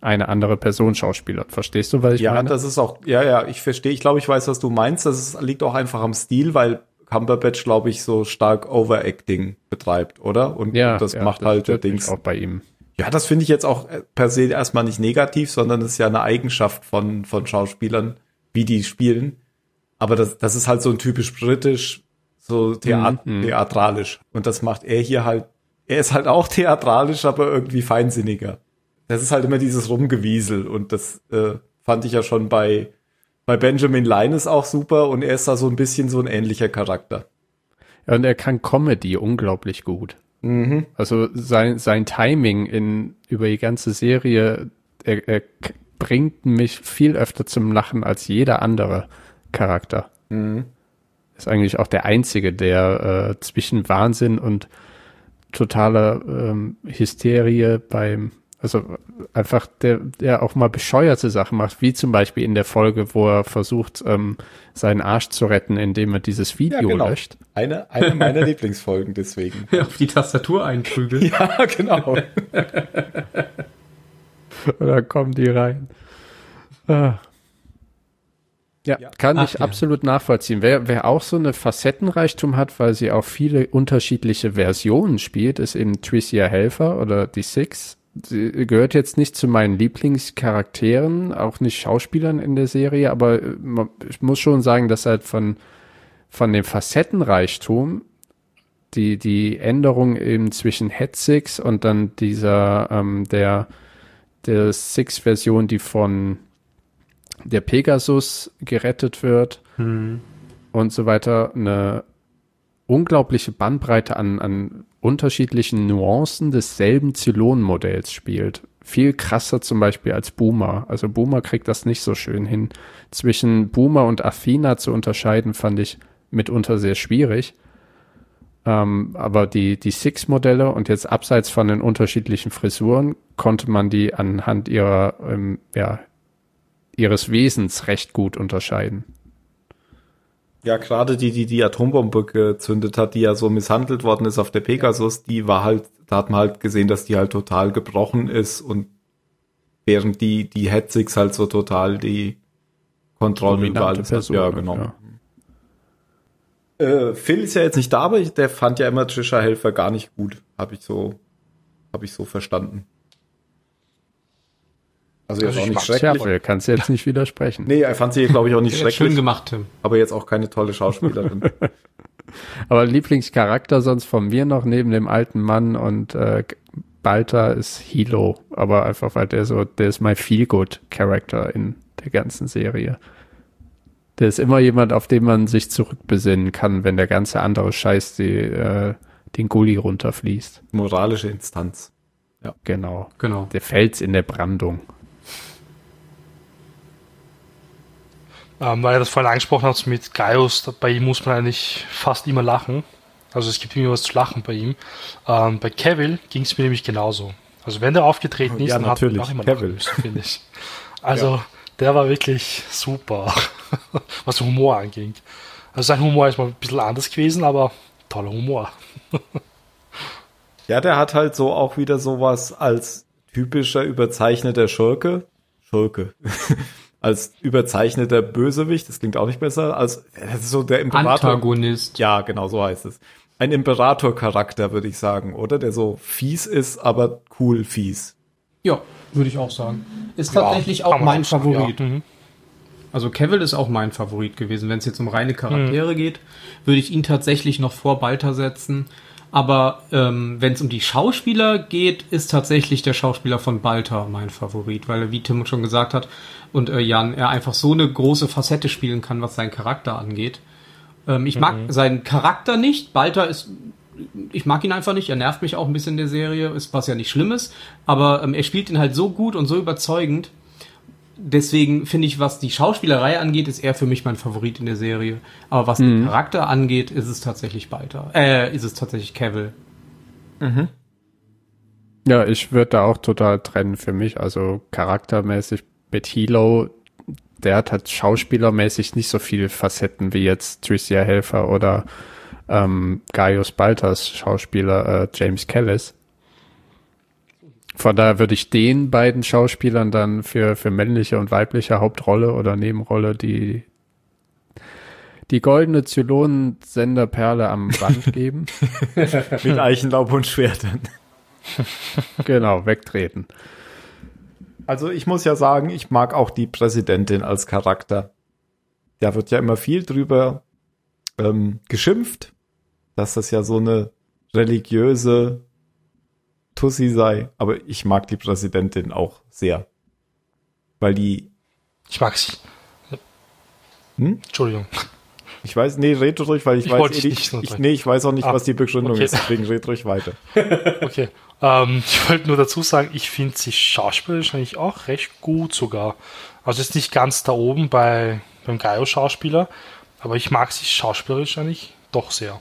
eine andere Person schauspielert. Verstehst du, was ich ja, meine? das ist auch, ja, ja, ich verstehe, ich glaube, ich weiß, was du meinst. Das ist, liegt auch einfach am Stil, weil Cumberbatch, glaube ich, so stark Overacting betreibt, oder? Und, ja, das ja, macht halt der Dings. auch bei ihm. Ja, das finde ich jetzt auch äh, per se erstmal nicht negativ, sondern es ist ja eine Eigenschaft von, von Schauspielern, wie die spielen. Aber das, das ist halt so ein typisch britisch, so Theat Mhm. theatralisch. Und das macht er hier halt, er ist halt auch [LAUGHS] theatralisch, aber irgendwie feinsinniger. Das ist halt immer dieses Rumgewiesel und das äh, fand ich ja schon bei, bei Benjamin Linus auch super und er ist da so ein bisschen so ein ähnlicher Charakter. Ja, und er kann Comedy unglaublich gut. Mhm. Also sein, sein Timing in, über die ganze Serie, er, er bringt mich viel öfter zum Lachen als jeder andere Charakter. Mhm. Ist eigentlich auch der einzige, der äh, zwischen Wahnsinn und totaler ähm, Hysterie beim, also einfach der, der auch mal bescheuerte Sachen macht, wie zum Beispiel in der Folge, wo er versucht, ähm, seinen Arsch zu retten, indem er dieses Video genau. löscht. Eine, eine meiner [LAUGHS] Lieblingsfolgen deswegen. Auf die Tastatur einprügeln. [LAUGHS] Ja, genau. [LAUGHS] Oder kommen die rein? Ah. Ja, Ja. kann Ach, ich ja. absolut nachvollziehen. Wer, wer auch so eine Facettenreichtum hat, weil sie auch viele unterschiedliche Versionen spielt, ist eben Tricia Helfer oder die Six. Sie gehört jetzt nicht zu meinen Lieblingscharakteren, auch nicht Schauspielern in der Serie, aber äh, man- ich muss schon sagen, dass halt von, von dem Facettenreichtum die, die Änderung eben zwischen Head Six und dann dieser, ähm, der, der Six-Version, die von der Pegasus gerettet wird und so weiter, eine unglaubliche Bandbreite an, an unterschiedlichen Nuancen desselben Zylon-Modells spielt. Viel krasser zum Beispiel als Boomer. Also Boomer kriegt das nicht so schön hin. Zwischen Boomer und Athena zu unterscheiden, fand ich mitunter sehr schwierig. Ähm, aber die, die Six-Modelle und jetzt abseits von den unterschiedlichen Frisuren konnte man die anhand ihrer, ähm, ja, ihres Wesens recht gut unterscheiden. Ja, gerade die, die die Atombombe gezündet hat, die ja so misshandelt worden ist auf der Pegasus, die war halt, da hat man halt gesehen, dass die halt total gebrochen ist und während die, die Hetzix halt so total die Kontrolle über alles hat. Person, Ja, genau. ja. Äh, Phil ist ja jetzt nicht da, aber ich, der fand ja immer Trisha Helfer gar nicht gut. Habe ich so, habe ich so verstanden. Also jetzt Also auch ich nicht schrecklich. Phil, kannst du jetzt nicht widersprechen. Nee, er fand sie, glaube ich, auch nicht Ja, Schön schrecklich, gemacht, Tim. aber jetzt auch keine tolle Schauspielerin. [LAUGHS] Aber Lieblingscharakter sonst von mir noch neben dem alten Mann und äh, Balta ist Hilo. Aber einfach, weil der so, der ist mein Feel-Good-Character in der ganzen Serie. Der ist immer jemand, auf den man sich zurückbesinnen kann, wenn der ganze andere Scheiß die, äh, den Gully runterfließt. Moralische Instanz. Genau. Genau. Der Fels in der Brandung. Ähm, weil ihr das vorhin angesprochen habt mit Gaius, bei ihm muss man eigentlich fast immer lachen. Also es gibt immer was zu lachen bei ihm. Ähm, bei Cavill ging es mir nämlich genauso. Also wenn der aufgetreten ist, Ja, dann hat man natürlich, auch immer noch finde ich. [LAUGHS] Also der war wirklich super, [LAUGHS] was Humor anging. Also sein Humor ist mal ein bisschen anders gewesen, aber toller Humor. Ja, der hat halt so auch wieder sowas als typischer überzeichneter Schurke. Schurke. [LAUGHS] als überzeichneter Bösewicht, das klingt auch nicht besser, als das ist so der Imperator. Antagonist. Ja, genau, so heißt es. Ein Imperator-Charakter, würde ich sagen, oder? Der so fies ist, aber cool fies. Ja, würde ich auch sagen. Ist Ja, tatsächlich auch mein sagen, Favorit. Ja. Mhm. Also Cavill ist auch mein Favorit gewesen. Wenn es jetzt um reine Charaktere geht, würde ich ihn tatsächlich noch vor Balter setzen. Aber ähm, wenn es um die Schauspieler geht, ist tatsächlich der Schauspieler von Balter mein Favorit, weil er, wie Tim schon gesagt hat, und äh, Jan, er einfach so eine große Facette spielen kann, was seinen Charakter angeht. Ähm, ich mag seinen Charakter nicht. Balter ist ich mag ihn einfach nicht, er nervt mich auch ein bisschen in der Serie, ist was ja nicht Schlimmes, aber ähm, er spielt ihn halt so gut und so überzeugend. Deswegen finde ich, was die Schauspielerei angeht, ist er für mich mein Favorit in der Serie. Aber was den Charakter angeht, ist es tatsächlich Balter. Äh, ist es tatsächlich Cavill. Ja, ich würde da auch total trennen für mich. Also charaktermäßig mit Hilo, der hat halt schauspielermäßig nicht so viele Facetten wie jetzt Tricia Helfer oder ähm, Gaius Balters Schauspieler äh, James Callis. Von daher würde ich den beiden Schauspielern dann für, für männliche und weibliche Hauptrolle oder Nebenrolle die, die goldene Zylonen-Senderperle am Band [LAUGHS] geben. Mit Eichenlaub und Schwertern. genau, wegtreten. Also ich muss ja sagen, ich mag auch die Präsidentin als Charakter. Da wird ja immer viel drüber ähm, geschimpft, dass das ja so eine religiöse Tussi sei. Aber ich mag die Präsidentin auch sehr. Weil die, Ich mag sie. Hm? Entschuldigung. ich weiß, nee, red ruhig, weil ich, Ich weiß eh ich, unterbrechen. nee, ich weiß auch nicht, Ah, was die Begründung okay. ist, deswegen red ruhig weiter. [LAUGHS] Okay. Ähm, ich wollte nur dazu sagen, ich finde sie schauspielerisch eigentlich auch recht gut sogar. Also ist nicht ganz da oben bei beim Gaio-Schauspieler, aber ich mag sie schauspielerisch eigentlich doch sehr.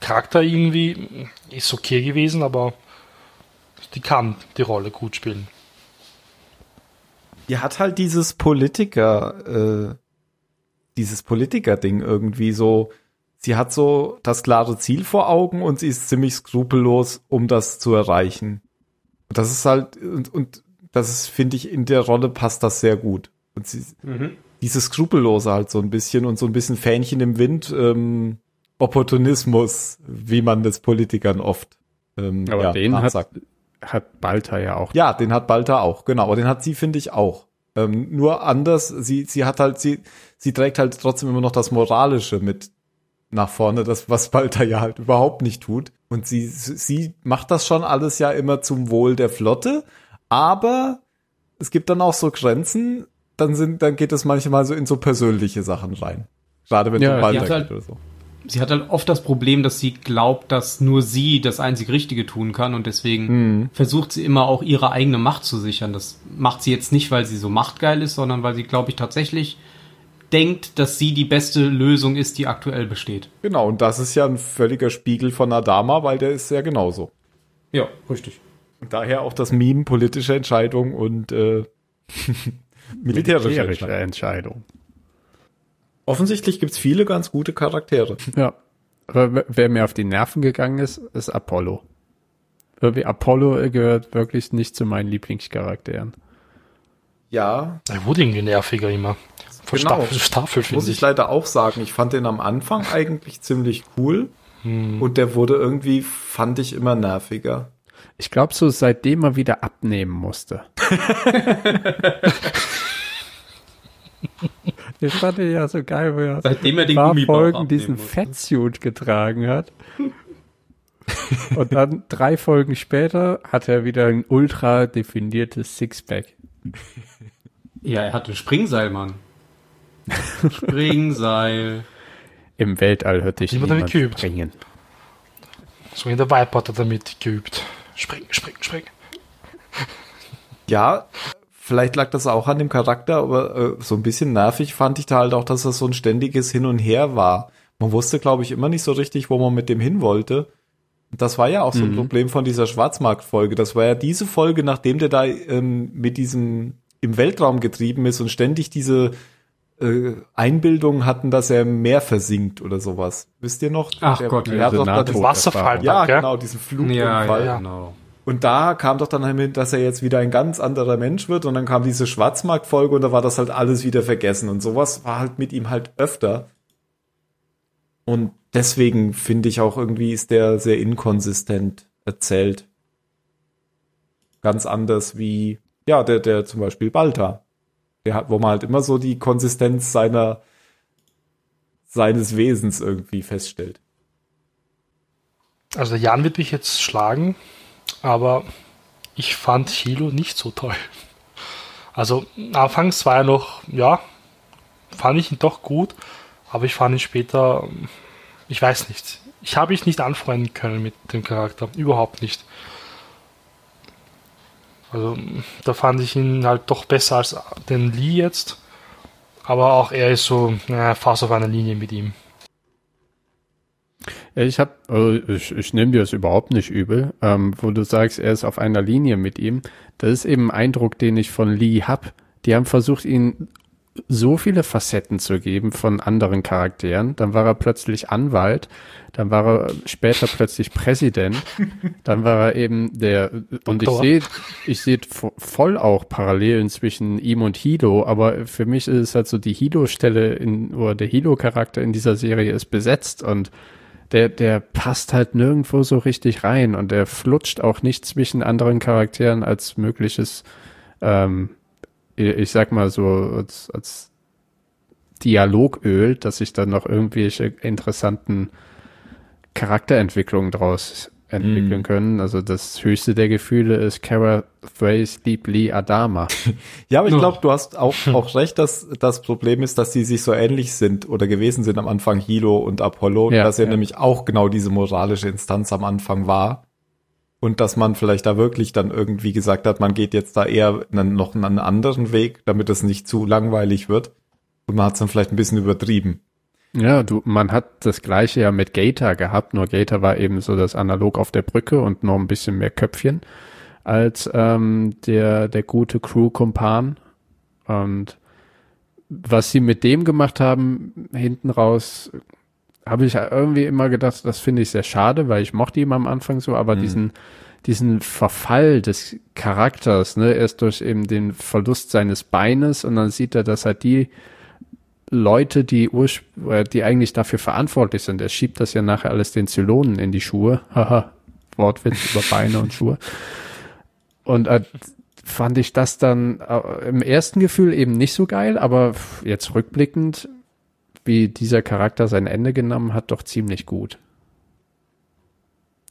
Charakter irgendwie ist okay gewesen, aber die kann die Rolle gut spielen. Die hat halt dieses Politiker, äh, dieses Politiker-Ding irgendwie so. Sie hat so das klare Ziel vor Augen und sie ist ziemlich skrupellos, um das zu erreichen. Und das ist halt, und, und das ist, finde ich, in der Rolle passt das sehr gut. Und sie, dieses Skrupellose halt so ein bisschen und so ein bisschen Fähnchen im Wind, ähm, Opportunismus, wie man das Politikern oft ähm, Aber ja, den hat, nachsagt. Hat Balter ja auch. Ja, den hat Balta auch, genau. Aber den hat sie, finde ich, auch. Ähm, nur anders, sie, sie hat halt, sie, sie trägt halt trotzdem immer noch das Moralische mit nach vorne, das, was Balta ja halt überhaupt nicht tut. Und sie, sie macht das schon alles ja immer zum Wohl der Flotte, aber es gibt dann auch so Grenzen, dann sind, dann geht es manchmal so in so persönliche Sachen rein. Gerade wenn es Ja, um Balta die hat halt- geht oder so. Sie hat halt oft das Problem, dass sie glaubt, dass nur sie das einzig Richtige tun kann und deswegen versucht sie immer auch ihre eigene Macht zu sichern. Das macht sie jetzt nicht, weil sie so machtgeil ist, sondern weil sie, glaube ich, tatsächlich denkt, dass sie die beste Lösung ist, die aktuell besteht. Genau, und das ist ja ein völliger Spiegel von Adama, weil der ist ja genauso. Ja, richtig. Daher auch das Meme politische Entscheidung und äh, [LAUGHS] militärische Militärische Entscheidung. Entscheidung. Offensichtlich gibt's viele ganz gute Charaktere. Ja. Aber wer- mir auf die Nerven gegangen ist, ist Apollo. Irgendwie Apollo gehört wirklich nicht zu meinen Lieblingscharakteren. Ja, Er wurde irgendwie nerviger immer. Von Genau. Staffel Staffel, muss finde ich ich. leider auch sagen. Ich fand den am Anfang [LAUGHS] eigentlich ziemlich cool. Und der wurde irgendwie, fand ich, immer nerviger. Ich glaube so, seitdem er wieder abnehmen musste. [LAUGHS] das fand ich ja so geil, wo er Seitdem er den paar Folgen diesen musste. Fettsuit getragen hat. Und dann drei Folgen später hat er wieder ein ultra definiertes Sixpack. Ja, er hatte Springseil, Mann. Springseil. Im Weltall hört dich Wie man damit niemand geübt. springen. So in der Vibe hat er damit geübt. Spring, spring, spring. Ja, vielleicht lag das auch an dem Charakter, aber äh, so ein bisschen nervig fand ich da halt auch, dass das so ein ständiges Hin und Her war. Man wusste, glaube ich, immer nicht so richtig, wo man mit dem hin wollte. Das war ja auch so ein Problem von dieser Schwarzmarkt-Folge. Das war ja diese Folge, nachdem der da ähm, mit diesem im Weltraum getrieben ist und ständig diese äh, Einbildungen hatten, dass er mehr versinkt oder sowas. Wisst ihr noch? Ach der, Gott, der ja, hat doch dann- NATO Wasserfall. Ja, gell? genau, diesen Flugunfall. Ja, ja, genau. Und da kam doch dann hin, dass er jetzt wieder ein ganz anderer Mensch wird und dann kam diese Schwarzmarkt-Folge und da war das halt alles wieder vergessen und sowas war halt mit ihm halt öfter. Und deswegen finde ich auch irgendwie ist der sehr inkonsistent erzählt. Ganz anders wie, ja, der, der zum Beispiel Balta. Der hat, wo man halt immer so die Konsistenz seiner, seines Wesens irgendwie feststellt. Also Jan wird mich jetzt schlagen, aber ich fand Hilo nicht so toll. Also anfangs war er noch, ja, fand ich ihn doch gut, aber ich fand ihn später, ich weiß nicht. Ich habe mich nicht anfreunden können mit dem Charakter, überhaupt nicht. Also da fand ich ihn halt doch besser als den Lee jetzt, aber auch er ist so naja, fast auf einer Linie mit ihm. Ich hab, also ich, ich nehme dir das überhaupt nicht übel, ähm, wo du sagst, er ist auf einer Linie mit ihm. Das ist eben ein Eindruck, den ich von Lee hab. Die haben versucht, ihn so viele Facetten zu geben von anderen Charakteren. Dann war er plötzlich Anwalt, dann war er später plötzlich Präsident, [LAUGHS] dann war er eben der und ich Doktor. sehe ich sehe vo- voll auch Parallelen zwischen ihm und Hilo, aber für mich ist es halt so die Hilo-Stelle in oder der Hilo-Charakter in dieser Serie ist besetzt und der, der passt halt nirgendwo so richtig rein und der flutscht auch nicht zwischen anderen Charakteren als mögliches, ähm, ich ich sag mal so, als, als Dialogöl, dass sich dann noch irgendwelche interessanten Charakterentwicklungen draus entwickeln können. Also das höchste der Gefühle ist Kara Thrace Lee Adama. [LAUGHS] Ja, aber ich Ja. glaube, du hast auch, [LAUGHS] auch recht, dass das Problem ist, dass die sich so ähnlich sind oder gewesen sind am Anfang Hilo und Apollo, Ja, dass er ja. nämlich auch genau diese moralische Instanz am Anfang war. Und dass man vielleicht da wirklich dann irgendwie gesagt hat, man geht jetzt da eher einen, noch einen anderen Weg, damit es nicht zu langweilig wird. Und man hat es dann vielleicht ein bisschen übertrieben. Ja, du, man hat das gleiche ja mit Gator gehabt, nur Gator war eben so das Analog auf der Brücke und noch ein bisschen mehr Köpfchen als ähm, der, der gute Crew-Kumpan. Und was sie mit dem gemacht haben, hinten raus, habe ich irgendwie immer gedacht, das finde ich sehr schade, weil ich mochte ihn am Anfang so, aber diesen, diesen Verfall des Charakters, ne, erst durch eben den Verlust seines Beines und dann sieht er, dass halt die Leute, die, äh, die eigentlich dafür verantwortlich sind, er schiebt das ja nachher alles den Zylonen in die Schuhe, haha, [LAUGHS] Wortwitz über Beine und Schuhe. Und äh, fand ich das dann äh, im ersten Gefühl eben nicht so geil, aber jetzt rückblickend, wie dieser Charakter sein Ende genommen hat, doch ziemlich gut.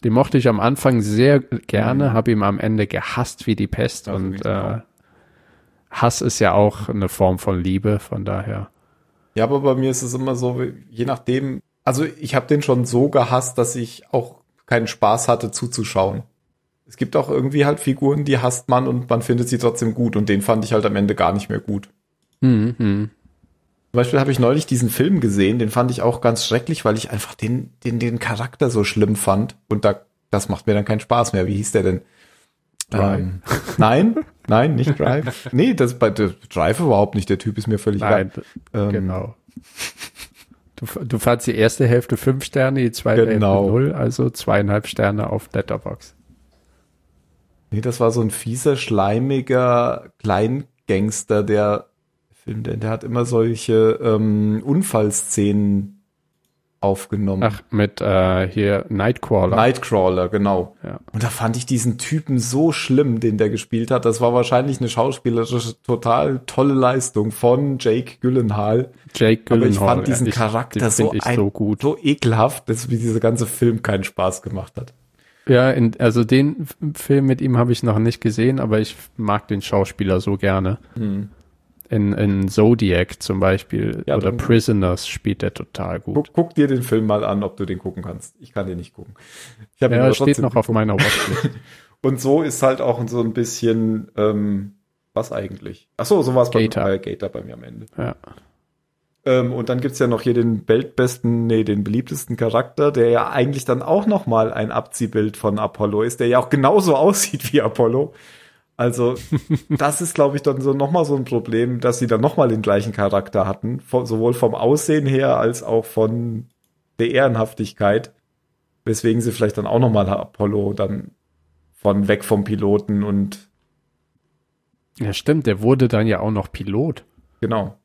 Den mochte ich am Anfang sehr gerne, habe ihm am Ende gehasst wie die Pest Also und äh. Hass ist ja auch eine Form von Liebe, von daher. Ja, aber bei mir ist es immer so, je nachdem, also ich habe den schon so gehasst, dass ich auch keinen Spaß hatte zuzuschauen. Es gibt auch irgendwie halt Figuren, die hasst man und man findet sie trotzdem gut und den fand ich halt am Ende gar nicht mehr gut. Mhm, mhm. Zum Beispiel habe ich neulich diesen Film gesehen, den fand ich auch ganz schrecklich, weil ich einfach den, den, den Charakter so schlimm fand und da, das macht mir dann keinen Spaß mehr. Wie hieß der denn? Drive. Ähm, [LAUGHS] nein, nein, nicht Drive. [LAUGHS] nee, das bei der Drive überhaupt nicht. Der Typ ist mir völlig Nein, Ähm, genau. Du, du fandst die erste Hälfte fünf Sterne, die zweite Genau. Hälfte null, also zweieinhalb Sterne auf Letterbox. Nee, das war so ein fieser, schleimiger Kleingangster, der Film, der, der hat immer solche ähm, Unfallszenen aufgenommen. Ach, mit äh, hier Nightcrawler. Nightcrawler, genau. Ja. Und da fand ich diesen Typen so schlimm, den der gespielt hat. Das war wahrscheinlich eine schauspielerische, total tolle Leistung von Jake Gyllenhaal. Jake Aber Gyllenhaal. ich fand diesen ja, ich- Charakter so, ein, so gut. so ekelhaft, dass mir dieser ganze Film keinen Spaß gemacht hat. Ja, in, also den Film mit ihm habe ich noch nicht gesehen, aber ich mag den Schauspieler so gerne. In, in Zodiac zum Beispiel Ja, oder Prisoners spielt er total gut. Guck, guck dir den Film mal an, ob du den gucken kannst. Ich kann den nicht gucken. Ich Ja, er steht noch auf meiner Watchlist. [LAUGHS] Und so ist halt auch so ein bisschen, ähm, was eigentlich? Ach so, so war es bei, Gator. bei Gator bei mir am Ende. ja. Ähm, und dann gibt's ja noch hier den weltbesten, nee, den beliebtesten Charakter, der ja eigentlich dann auch noch mal ein Abziehbild von Apollo ist, der ja auch genauso [LAUGHS] aussieht wie Apollo. Also das ist, glaube ich, dann so noch mal so ein Problem, dass sie dann noch mal den gleichen Charakter hatten, von, sowohl vom Aussehen her als auch von der Ehrenhaftigkeit, weswegen sie vielleicht dann auch noch mal Apollo dann von weg vom Piloten und Ja, stimmt, der wurde dann ja auch noch Pilot. genau,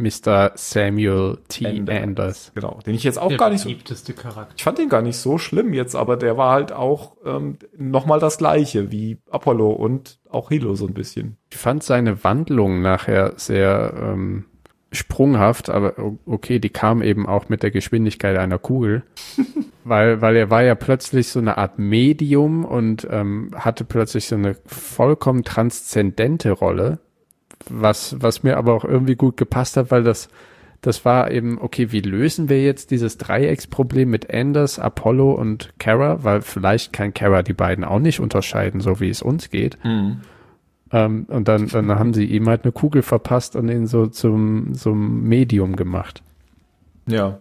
Mr. Samuel T. Anders. Anders. genau, den ich jetzt auch der gar nicht so beliebteste Charakter. Ich fand den gar nicht so schlimm jetzt, aber der war halt auch ähm, nochmal das gleiche wie Apollo und auch Hilo so ein bisschen. Ich fand seine Wandlung nachher sehr ähm, sprunghaft, aber okay, die kam eben auch mit der Geschwindigkeit einer Kugel. [LAUGHS] weil, weil er war ja plötzlich so eine Art Medium und ähm, hatte plötzlich so eine vollkommen transzendente Rolle, was, was mir aber auch irgendwie gut gepasst hat, weil das, das war eben, okay, wie lösen wir jetzt dieses Dreiecksproblem mit Anders, Apollo und Kara, weil vielleicht kann Kara die beiden auch nicht unterscheiden, so wie es uns geht. Ähm, und dann, dann haben sie ihm halt eine Kugel verpasst und ihn so zum, zum Medium gemacht. Ja.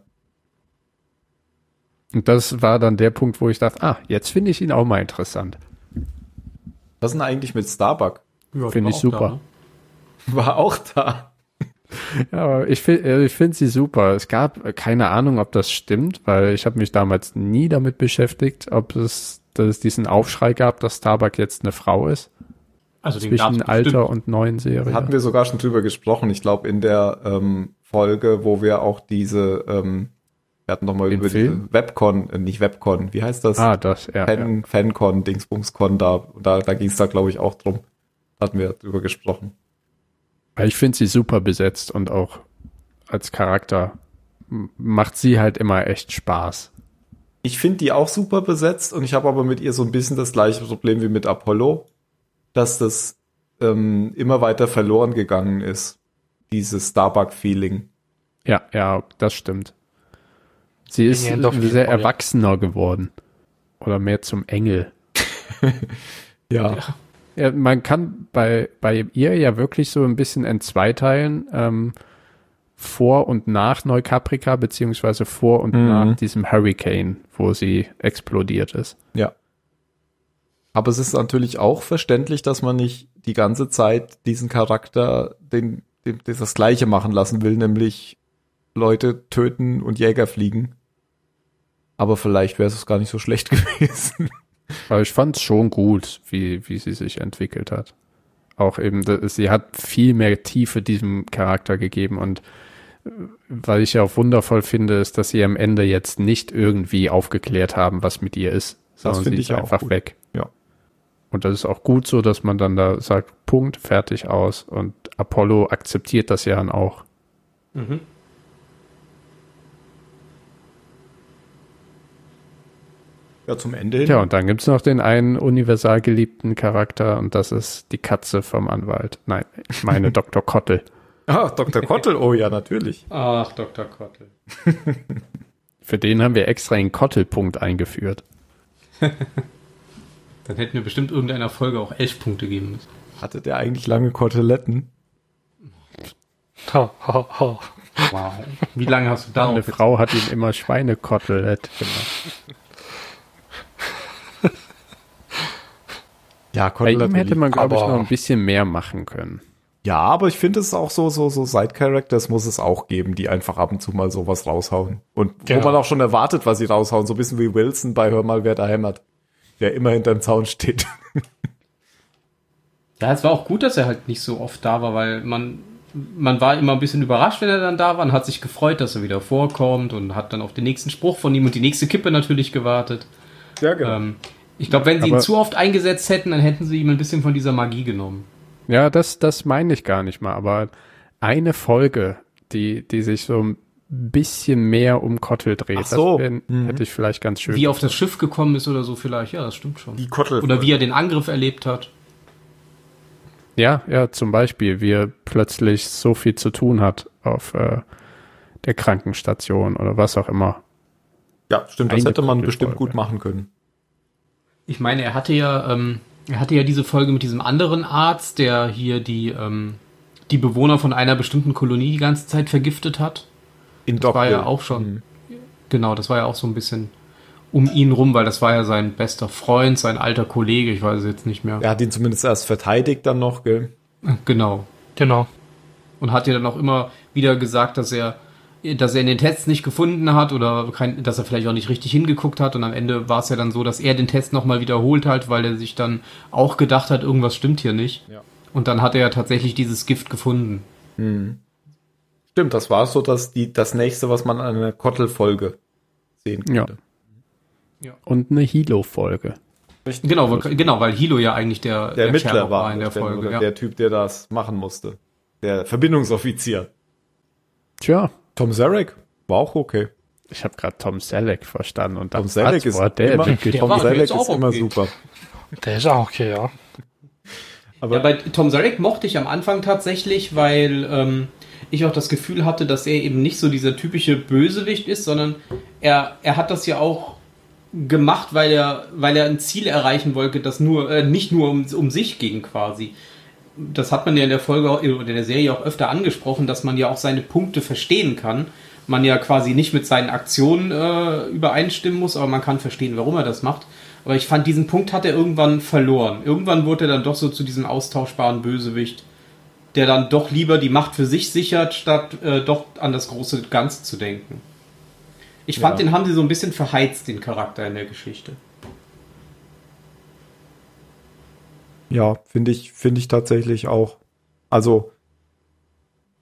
Und das war dann der Punkt, wo ich dachte, ah, jetzt finde ich ihn auch mal interessant. Was ist denn eigentlich mit Starbuck? Ja, Finde ich super. da, ne? [LAUGHS] War auch da. Ja, aber ich finde ich finde sie super. Es gab keine Ahnung, ob das stimmt, weil ich habe mich damals nie damit beschäftigt, ob es, dass es diesen Aufschrei gab, dass Starbuck jetzt eine Frau ist. Also Zwischen alter bestimmt. und neuen Serie. Hatten wir sogar schon drüber gesprochen. Ich glaube in der ähm, Folge, wo wir auch diese, ähm, wir hatten noch mal Den über Film? diese Webcon, äh, nicht Webcon, wie heißt das? ah, das, ja. ja. Fan, Fancon, Dingsbumscon da, da, da ging es da glaube ich auch drum. Hatten wir drüber gesprochen. Weil ich finde sie super besetzt und auch als Charakter macht sie halt immer echt Spaß. Ich finde die auch super besetzt und ich habe aber mit ihr so ein bisschen das gleiche Problem wie mit Apollo, dass das ähm, immer weiter verloren gegangen ist, dieses Starbuck-Feeling. Ja, ja, das stimmt. Sie ist End of sehr ja. erwachsener geworden. Oder mehr zum Engel. [LAUGHS] Ja. Ja, man kann bei, bei ihr ja wirklich so ein bisschen in zwei teilen, ähm, vor und nach Neukaprika, beziehungsweise vor und Mhm. nach diesem Hurricane, wo sie explodiert ist. Ja. Aber es ist natürlich auch verständlich, dass man nicht die ganze Zeit diesen Charakter den, den, das Gleiche machen lassen will, nämlich Leute töten und Jäger fliegen. Aber vielleicht wäre es gar nicht so schlecht [LAUGHS] gewesen. Aber ich fand es schon gut, wie, wie sie sich entwickelt hat. Auch eben, sie hat viel mehr Tiefe diesem Charakter gegeben und äh, weil ich ja auch wundervoll finde, ist, dass sie am Ende jetzt nicht irgendwie aufgeklärt haben, was mit ihr ist, sondern finde sie ich ist einfach gut. weg. Ja. Und das ist auch gut so, dass man dann da sagt, Punkt, fertig aus. Und Apollo akzeptiert das ja dann auch. Mhm. Ja, zum Ende hin. Ja, und dann gibt's noch den einen universal geliebten Charakter und das ist die Katze vom Anwalt. Nein, ich meine [LAUGHS] Dr. Kottel. Ah, Dr. Kottel, oh ja, natürlich. Ach, Dr. Kottel. [LAUGHS] Für den haben wir extra einen Kottelpunkt eingeführt. [LAUGHS] Dann hätten wir bestimmt irgendeiner Folge auch elf Punkte geben müssen. Hatte der eigentlich lange Koteletten? Ha, ha, ha. Wow. Wie lange hast du da Eine Frau hat ihm immer Schweinekotelett gemacht. Ja, Bei ihm hätte man, glaube ich, aber- noch ein bisschen mehr machen können. Ja, aber ich finde es auch so, so, so Side-Characters muss es auch geben, die einfach ab und zu mal sowas raushauen. Und Genau. wo man auch schon erwartet, was sie raushauen. So ein bisschen wie Wilson bei Hör mal, wer da hämmert. Der immer hinterm Zaun steht. [LAUGHS] Ja, es war auch gut, dass er halt nicht so oft da war, weil man, man war immer ein bisschen überrascht, wenn er dann da war und hat sich gefreut, dass er wieder vorkommt und hat dann auf den nächsten Spruch von ihm und die nächste Kippe natürlich gewartet. Ja, genau. Ähm, ich glaube, wenn sie ihn zu oft eingesetzt hätten, dann hätten sie ihm ein bisschen von dieser Magie genommen. Ja, das, das meine ich gar nicht mal, aber eine Folge, die, die sich so ein bisschen mehr um Kottel dreht, Ach so. das wär, hätte ich vielleicht ganz schön. Wie er auf das Schiff gekommen ist oder so vielleicht, ja, das stimmt schon. Die Kottel. Oder wie er den Angriff erlebt hat. Ja, ja, zum Beispiel, wie er plötzlich so viel zu tun hat auf äh, der Krankenstation oder was auch immer. Ja, stimmt, das Eine hätte man bestimmt gut machen können. Ich meine, er hatte ja, ähm, er hatte ja diese Folge mit diesem anderen Arzt, der hier die, ähm, die Bewohner von einer bestimmten Kolonie die ganze Zeit vergiftet hat. In Das war ja auch schon. Genau, das war ja auch so ein bisschen um ihn rum, weil das war ja sein bester Freund, sein alter Kollege, ich weiß es jetzt nicht mehr. Er hat ihn zumindest erst verteidigt dann noch, gell? Genau. Genau. Und hat ja dann auch immer wieder gesagt, dass er, dass er in den Tests nicht gefunden hat oder kein, dass er vielleicht auch nicht richtig hingeguckt hat. Und am Ende war es ja dann so, dass er den Test nochmal wiederholt hat, weil er sich dann auch gedacht hat, irgendwas stimmt hier nicht. Ja. Und dann hat er ja tatsächlich dieses Gift gefunden. Stimmt, das war so dass die, das nächste, was man an einer Kottel-Folge sehen Ja. konnte. Und eine Hilo-Folge. Genau, weil, genau, weil Hilo ja eigentlich der, Der Ermittler Sherlock war in der Folge. Ja. der Typ, der das machen musste. Der Verbindungsoffizier. Tja, Tom Zarek war auch okay. ich habe gerade Tom Selleck verstanden und Tom Selleck ist wo hat der immer? Der Tom war Selleck ist auch immer okay. super. Der ist auch okay, ja. Aber Ja, bei Tom Zarek mochte ich am Anfang tatsächlich, weil ähm, ich auch das Gefühl hatte, dass er eben nicht so dieser typische Bösewicht ist, sondern er, er hat das ja auch gemacht, weil er, weil er ein Ziel erreichen wollte, das nur, äh, nicht nur um, um sich ging quasi. Das hat man ja in der Folge oder in der Serie auch öfter angesprochen, dass man ja auch seine Punkte verstehen kann. Man ja quasi nicht mit seinen Aktionen äh, übereinstimmen muss, aber man kann verstehen, warum er das macht. Aber ich fand, diesen Punkt hat er irgendwann verloren. Irgendwann wurde er dann doch so zu diesem austauschbaren Bösewicht, der dann doch lieber die Macht für sich sichert, statt äh, doch an das große Ganze zu denken. Ich fand, Ja. den haben sie so ein bisschen verheizt, den Charakter in der Geschichte. Ja, finde ich, finde ich tatsächlich auch. Also,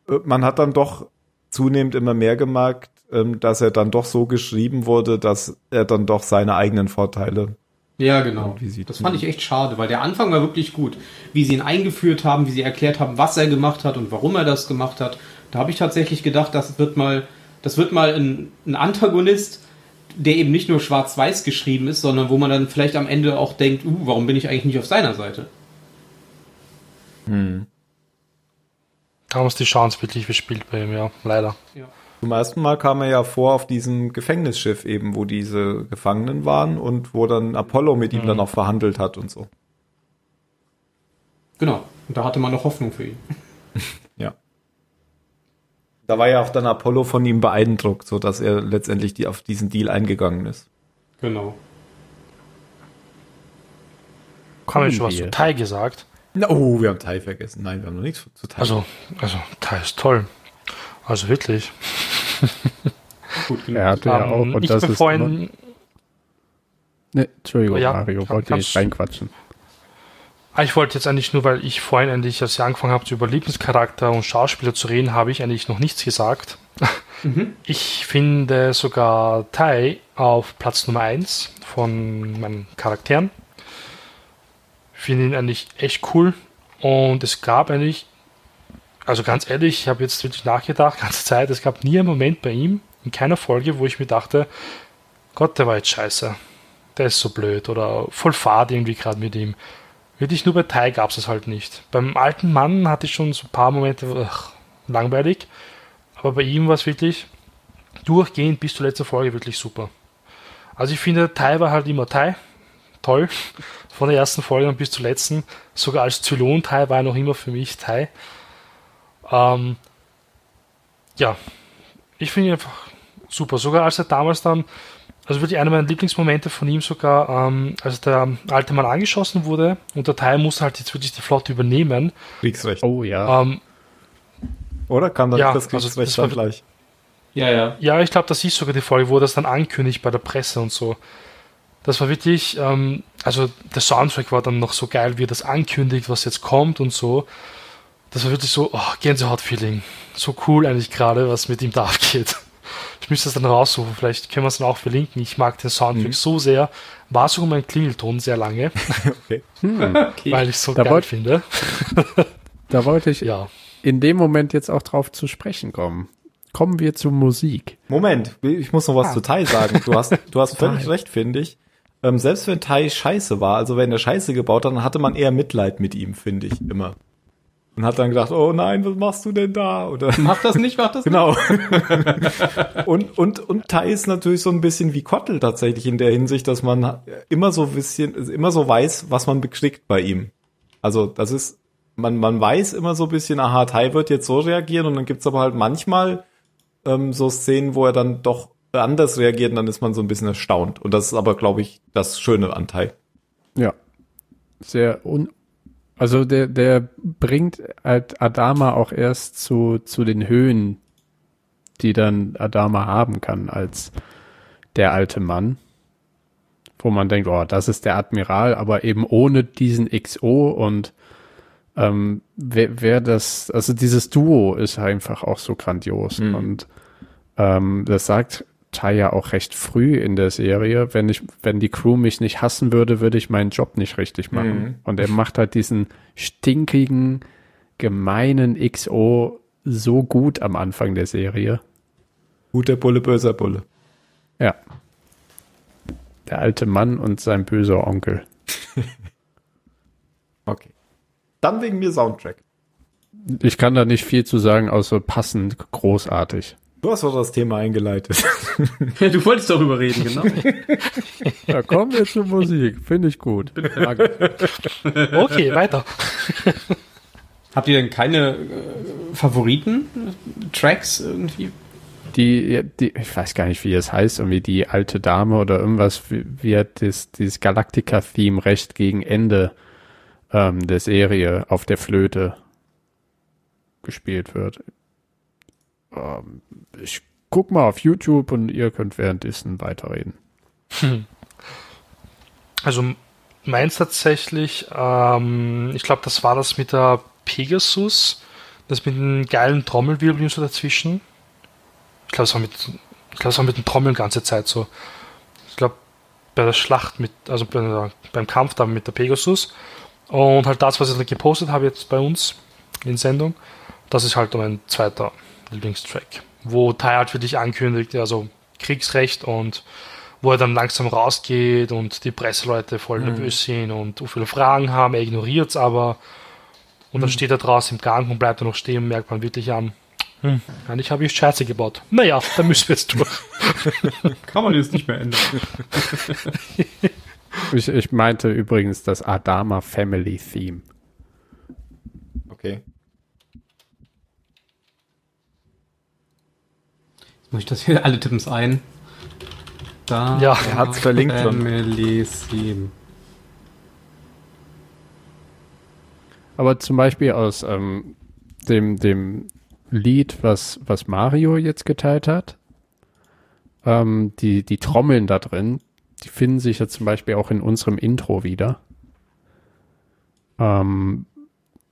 äh, man hat dann doch zunehmend immer mehr gemerkt, ähm, dass er dann doch so geschrieben wurde, dass er dann doch seine eigenen Vorteile. Ja, genau. Das fand ich echt schade, weil der Anfang war wirklich gut. Wie sie ihn eingeführt haben, wie sie erklärt haben, was er gemacht hat und warum er das gemacht hat. Da habe ich tatsächlich gedacht, das wird mal, das wird mal ein, ein Antagonist, der eben nicht nur schwarz-weiß geschrieben ist, sondern wo man dann vielleicht am Ende auch denkt, uh, warum bin ich eigentlich nicht auf seiner Seite? Da haben sie die Chance wirklich verspielt bei ihm, ja, leider. Zum ersten Mal kam er ja vor auf diesem Gefängnisschiff eben, wo diese Gefangenen waren und wo dann Apollo mit ihm dann auch verhandelt hat und so. Genau. Und da hatte man noch Hoffnung für ihn. [LAUGHS] Ja. Da war ja auch dann Apollo von ihm beeindruckt, so dass er letztendlich die auf diesen Deal eingegangen ist. Genau. Haben wir schon was zu Tai gesagt? Na, oh, wir haben Tai vergessen. Nein, wir haben noch nichts zu Tai. Also, also, Tai ist toll. Also wirklich. [LAUGHS] Gut, genug. Er hatte ja auch, Ähm, und ich das bin ist vorhin, Ne, Entschuldigung, Ja, Mario, wollte ich reinquatschen. Ah, ich wollte jetzt eigentlich nur, weil ich vorhin endlich, als ich angefangen habe, über Lieblingscharakter und Schauspieler zu reden, habe ich eigentlich noch nichts gesagt. [LAUGHS] Ich finde sogar Tai auf Platz Nummer 1 von meinen Charakteren. Finde ihn eigentlich echt cool. Und es gab eigentlich, also ganz ehrlich, ich habe jetzt wirklich nachgedacht, ganze Zeit, es gab nie einen Moment bei ihm, in keiner Folge, wo ich mir dachte, Gott, der war jetzt scheiße. Der ist so blöd oder voll fad irgendwie gerade mit ihm. Wirklich nur bei Tai gab es es halt nicht. Beim alten Mann hatte ich schon so ein paar Momente ach, langweilig, aber bei ihm war es wirklich durchgehend bis zur letzten Folge wirklich super. Also ich finde, Tai war halt immer Tai. Toll. Von der ersten Folge bis zur letzten. Sogar als Zylon-Tai war er noch immer für mich Tai. Ähm, ja, ich finde ihn einfach super. Sogar als er damals dann also wirklich einer meiner Lieblingsmomente von ihm sogar, ähm, als der alte Mann angeschossen wurde und der Teil musste halt jetzt wirklich die Flotte übernehmen. Kriegsrecht. Oh ja. Ähm, Oder? Kam dann Ja, das also Kriegsrecht das war- gleich? Ja, ja. ja, ich glaube, das ist sogar die Folge, wo er das dann ankündigt bei der Presse und so. Das war wirklich, ähm, also der Soundtrack war dann noch so geil, wie er das ankündigt, was jetzt kommt und so. Das war wirklich so, oh, Gänsehaut-Feeling. So cool eigentlich gerade, was mit ihm da [LAUGHS] abgeht. Ich müsste das dann raussuchen, vielleicht können wir es dann auch verlinken. Ich mag den Soundtrack so sehr. War sogar mein Klingelton sehr lange, [LAUGHS] Okay. [LAUGHS] Okay. weil ich es so Da geil wollt- finde. Da wollte ich Ja. in dem Moment jetzt auch drauf zu sprechen kommen. Kommen wir zur Musik. Moment, ich muss noch was Ah. zu Tai sagen. Du hast, du hast völlig recht, finde ich. Ähm, selbst wenn Tai scheiße war, also wenn er Scheiße gebaut hat, dann hatte man eher Mitleid mit ihm, finde ich, immer. Und hat dann gedacht, oh nein, was machst du denn da? Oder [LAUGHS] Mach das nicht, mach das nicht. Genau. [LAUGHS] und, und, und Tai ist natürlich so ein bisschen wie Kottel tatsächlich in der Hinsicht, dass man immer so ein bisschen, immer so weiß, was man bekriegt bei ihm. Also, das ist man, man weiß immer so ein bisschen, aha, Tai wird jetzt so reagieren und dann gibt's aber halt manchmal ähm, so Szenen, wo er dann doch anders reagiert und dann ist man so ein bisschen erstaunt. Und das ist aber, glaube ich, das Schöne an Tai. Ja. Sehr un also der, der bringt halt Adama auch erst zu, zu den Höhen, die dann Adama haben kann als der alte Mann. Wo man denkt, oh, das ist der Admiral, aber eben ohne diesen XO und ähm, wer, wer das, also dieses Duo ist einfach auch so grandios. Mhm. Und ähm, das sagt Taya auch recht früh in der Serie, wenn ich, wenn die Crew mich nicht hassen würde, würde ich meinen Job nicht richtig machen. Mhm. Und er macht halt diesen stinkigen, gemeinen XO so gut am Anfang der Serie. Guter Bulle, böser Bulle. Ja. Der alte Mann und sein böser Onkel. [LAUGHS] Okay. Dann wegen mir Soundtrack. Ich kann da nicht viel zu sagen, außer passend großartig. Du hast doch das Thema eingeleitet. [LAUGHS] du wolltest darüber reden, genau. [LAUGHS] Ja, kommen wir zur Musik. Finde ich gut. [LAUGHS] Okay, weiter. Habt ihr denn keine äh, Favoriten? Tracks irgendwie? Die, die, ich weiß gar nicht, wie es heißt, irgendwie die alte Dame oder irgendwas, wie, wie hat das, dieses Galactica-Theme recht gegen Ende ähm, der Serie auf der Flöte gespielt wird. Ähm, ich guck mal auf YouTube und ihr könnt währenddessen weiterreden. Also meins tatsächlich, ähm, ich glaube, das war das mit der Pegasus, das mit den geilen Trommelwirbeln so dazwischen. Ich glaube, es war mit, ich glaube, es war mit den Trommeln ganze Zeit so. Ich glaube, bei der Schlacht mit, also bei der, beim Kampf da mit der Pegasus. Und halt das, was ich dann gepostet habe jetzt bei uns in Sendung, das ist halt mein zweiter Lieblingstrack. Wo Tai halt für dich ankündigt, also Kriegsrecht und wo er dann langsam rausgeht und die Presseleute voll nervös sind und so viele Fragen haben, er ignoriert es aber. Und dann steht er draußen im Gang und bleibt er noch stehen und merkt man wirklich an, hm, eigentlich habe ich Scheiße gebaut. Naja, da müssen wir jetzt durch. [LAUGHS] Kann man jetzt nicht mehr ändern. Ich, ich meinte übrigens das Adama Family Theme. Okay. Jetzt muss ich das hier, [LAUGHS] alle tippen es ein. Da Ja. Er hat's verlinkt schon. Family Theme. Aber zum Beispiel aus ähm, dem, dem Lied, was, was Mario jetzt geteilt hat, ähm, die, die Trommeln da drin, die finden sich ja zum Beispiel auch in unserem Intro wieder. Ähm,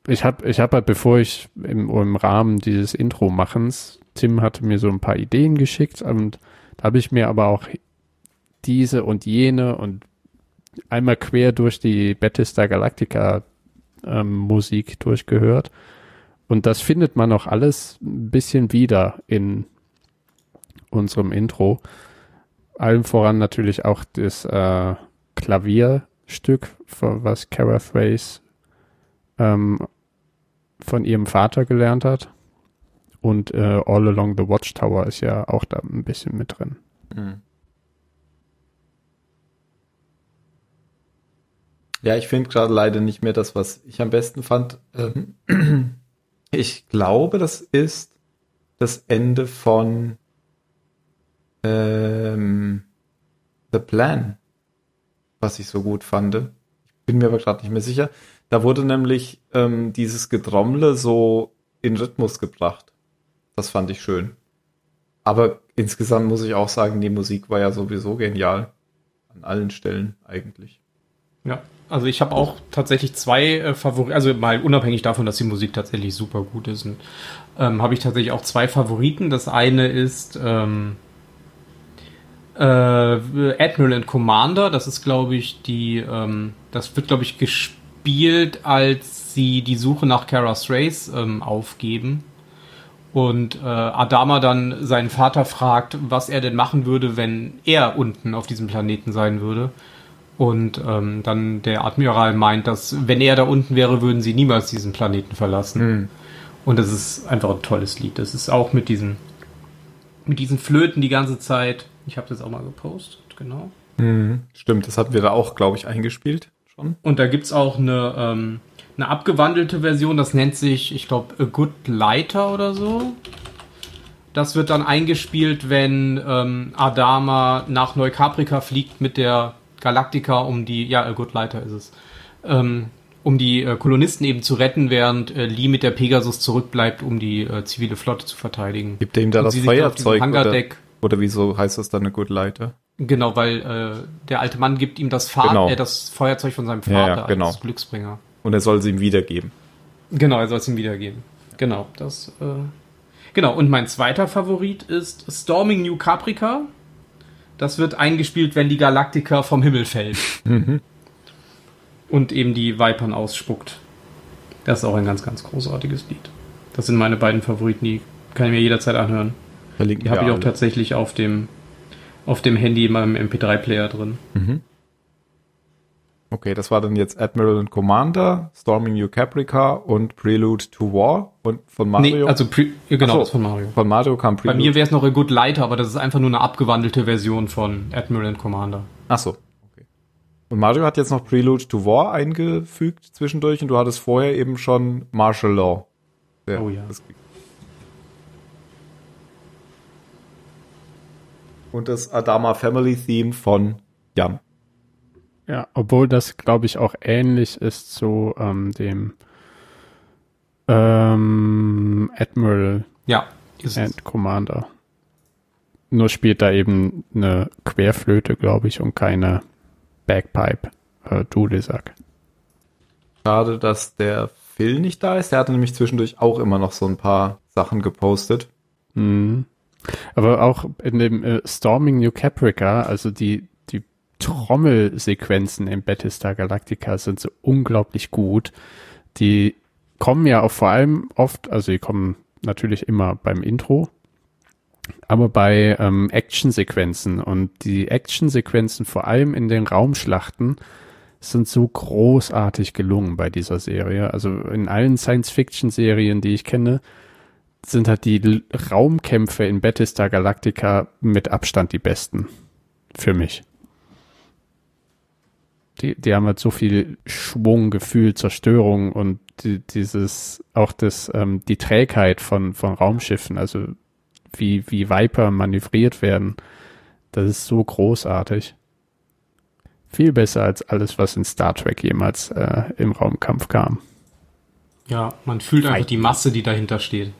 ich habe ich hab halt, bevor ich im, im Rahmen dieses Intro-Machens, Tim hatte mir so ein paar Ideen geschickt und da habe ich mir aber auch diese und jene und einmal quer durch die Battlestar Galactica ähm, Musik durchgehört. Und das findet man auch alles ein bisschen wieder in unserem Intro. Allem voran natürlich auch das äh, Klavierstück, was Cara Thrace ähm, von ihrem Vater gelernt hat. Und äh, All Along the Watchtower ist ja auch da ein bisschen mit drin. Ja, ich finde gerade leider nicht mehr das, was ich am besten fand. Ähm, [CLEARS THROAT] ich glaube, das ist das Ende von ähm, The Plan, was ich so gut fand. Ich bin mir aber gerade nicht mehr sicher. Da wurde nämlich ähm, dieses Getrommle so in Rhythmus gebracht. Das fand ich schön. Aber insgesamt muss ich auch sagen, die Musik war ja sowieso genial. An allen Stellen eigentlich. Ja, also ich habe auch tatsächlich zwei äh, Favoriten, also mal unabhängig davon, dass die Musik tatsächlich super gut ist, ähm, habe ich tatsächlich auch zwei Favoriten. Das eine ist ähm, äh, Admiral and Commander. Das ist, glaube ich, die, ähm, das wird, glaube ich, gespielt, als sie die Suche nach Kara Strays ähm, aufgeben. Und äh, Adama dann seinen Vater fragt, was er denn machen würde, wenn er unten auf diesem Planeten sein würde. Und ähm, dann der Admiral meint, dass wenn er da unten wäre, würden sie niemals diesen Planeten verlassen. Und das ist einfach ein tolles Lied. Das ist auch mit diesen, mit diesen Flöten die ganze Zeit. Ich habe das auch mal gepostet, genau. Stimmt, das hatten wir da auch, glaube ich, eingespielt schon. Und da gibt's auch eine, ähm, eine abgewandelte Version, das nennt sich, ich glaube, A Good Lighter oder so. Das wird dann eingespielt, wenn ähm, Adama nach Neukaprika fliegt mit der Galactica, um die, ja, A Good Lighter ist es, ähm, um die äh, Kolonisten eben zu retten, während äh, Lee mit der Pegasus zurückbleibt, um die äh, zivile Flotte zu verteidigen. Gibt er ihm da Und das Feuerzeug oder, oder wieso heißt das dann eine Good Leiter? Genau, weil äh, der alte Mann gibt ihm das, Vater, Genau. äh, das Feuerzeug von seinem Ja, Vater ja, genau. als Glücksbringer. Und er soll sie ihm wiedergeben. Genau, er soll es ihm wiedergeben. Genau, das. Äh, genau, und mein zweiter Favorit ist Storming New Caprica. Das wird eingespielt, wenn die Galaktika vom Himmel fällt. und eben die Vipern ausspuckt. Das ist auch ein ganz, ganz großartiges Lied. Das sind meine beiden Favoriten, die kann ich mir jederzeit anhören. Verlinken Die habe ich auch alle. tatsächlich auf dem, auf dem Handy in meinem MP3-Player drin. Okay, das war dann jetzt Admiral and Commander, Storming New Caprica und Prelude to War. Und von Mario, Nee, also Pre ja, genau, so. von Mario. von Mario kam Bei Prelude. mir wäre es noch a Good Lighter, aber das ist einfach nur eine abgewandelte Version von Admiral and Commander. Ach so, okay. Und Mario hat jetzt noch Prelude to War eingefügt zwischendurch und du hattest vorher eben schon Martial Law. Oh ja. Und das Adama Family Theme von Jan. Ja, obwohl das, glaube ich, auch ähnlich ist zu ähm, dem ähm, Admiral Ja, ist es. and Commander. Nur spielt da eben eine Querflöte, glaube ich, und keine Bagpipe, äh, Dudelsack. Schade, dass der Phil nicht da ist. Der hatte nämlich zwischendurch auch immer noch so ein paar Sachen gepostet. Mhm. Aber auch in dem äh, Storming New Caprica, also die Trommelsequenzen in Battlestar Galactica sind so unglaublich gut. Die kommen ja auch vor allem oft, also die kommen natürlich immer beim Intro, aber bei ähm, Actionsequenzen und die Actionsequenzen vor allem in den Raumschlachten sind so großartig gelungen bei dieser Serie. Also in allen Science-Fiction-Serien, die ich kenne, sind halt die Raumkämpfe in Battlestar Galactica mit Abstand die besten. Für mich. Die, die haben halt so viel Schwung, Gefühl, Zerstörung und die, dieses, auch das, ähm, die Trägheit von, von Raumschiffen, also wie, wie Viper manövriert werden. Das ist so großartig. Viel besser als alles, was in Star Trek jemals äh, im Raumkampf kam. Ja, man fühlt einfach die Masse, die dahinter steht.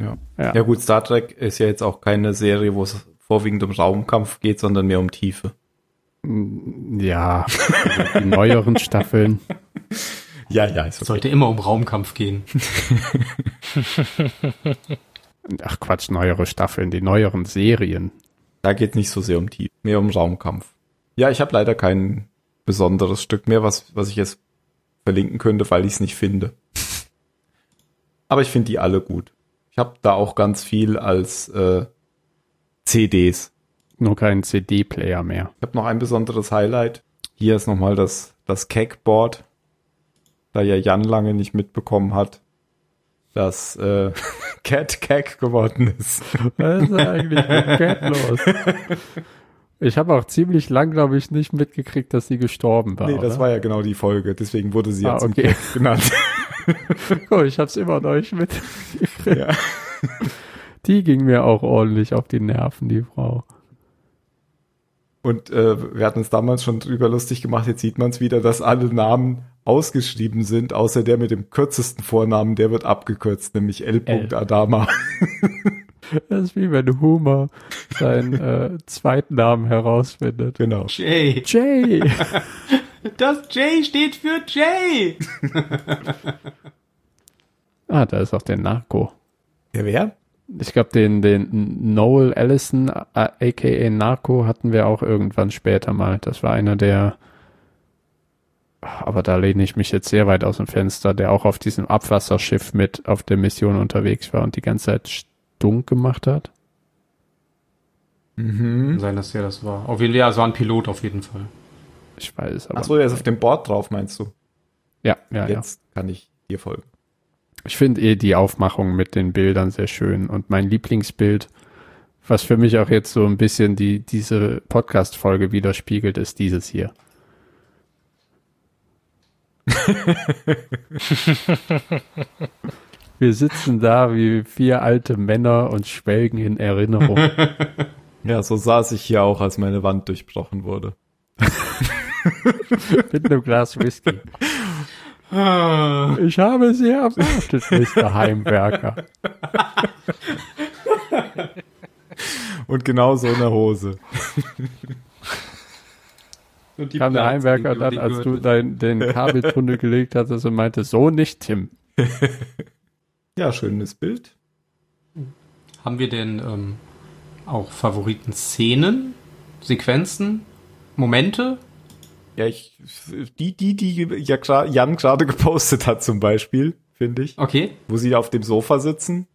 Ja. Ja. ja gut, Star Trek ist ja jetzt auch keine Serie, wo es vorwiegend um Raumkampf geht, sondern mehr um Tiefe. Ja, die neueren Staffeln. Ja, ja, ist Es sollte immer um Raumkampf gehen. Ach Quatsch, neuere Staffeln, die neueren Serien. Da geht nicht so sehr um Tiefe, mehr um Raumkampf. Ja, ich habe leider kein besonderes Stück mehr, was, was ich jetzt verlinken könnte, weil ich es nicht finde. Aber ich finde die alle gut. Ich habe da auch ganz viel als äh, CDs. Nur kein CD-Player mehr. Ich habe noch ein besonderes Highlight. Hier ist nochmal das, das Keckboard, da ja Jan lange nicht mitbekommen hat, dass äh, [LAUGHS] Cat Keck geworden ist. Was ist eigentlich mit Cat los? Ich habe auch ziemlich lang, glaube ich, nicht mitgekriegt, dass sie gestorben war. nee, das oder? war ja genau die Folge, deswegen wurde sie Ah, ja zum okay. Genannt. [LAUGHS] Oh, ich habe es immer noch nicht mitgekriegt. Ja. Die ging mir auch ordentlich auf die Nerven, die Frau. Und äh, wir hatten uns damals schon drüber lustig gemacht, jetzt sieht man es wieder, dass alle Namen ausgeschrieben sind, außer der mit dem kürzesten Vornamen, der wird abgekürzt, nämlich L. L. Adama. [LAUGHS] Das ist wie wenn Homer seinen äh, zweiten Namen herausfindet. genau. Jay. Jay! [LAUGHS] Das J steht für Jay. [LAUGHS] Ah, da ist auch der Narco. Der wer? Ich glaube, den, den Noel Allison, äh, aka Narco, hatten wir auch irgendwann später mal. Das war einer der, aber da lehne ich mich jetzt sehr weit aus dem Fenster, der auch auf diesem Abwasserschiff mit auf der Mission unterwegs war und die ganze Zeit stunk gemacht hat. Mhm. Kann sein, dass der das war. Auf jeden Fall, ja, es war ein Pilot auf jeden Fall. Ich weiß es aber. Achso, er ist auf dem Board drauf, meinst du? ja, ja, ja. Jetzt kann ich dir folgen. Ich finde eh die Aufmachung mit den Bildern sehr schön und mein Lieblingsbild, was für mich auch jetzt so ein bisschen die, diese Podcast-Folge widerspiegelt, ist dieses hier. [LAUGHS] Wir sitzen da wie vier alte Männer und schwelgen in Erinnerung. [LAUGHS] Ja, so saß ich hier auch, als meine Wand durchbrochen wurde. [LAUGHS] Mit einem Glas Whisky. Ich habe sie erwartet, [LAUGHS] Mr. Heimwerker. Und genau so eine Hose. Und die Kam der Heimwerker dann, als du dein, den Kabeltunnel gelegt hattest und meinte, so nicht, Tim. [LAUGHS] Ja, schönes Bild. Haben wir denn ähm, auch Favoriten-Szenen, Sequenzen, Momente? Ja, ich, die, die, die ja Jan gerade [LAUGHS] gepostet hat zum Beispiel, finde ich, Okay. wo sie auf dem Sofa sitzen.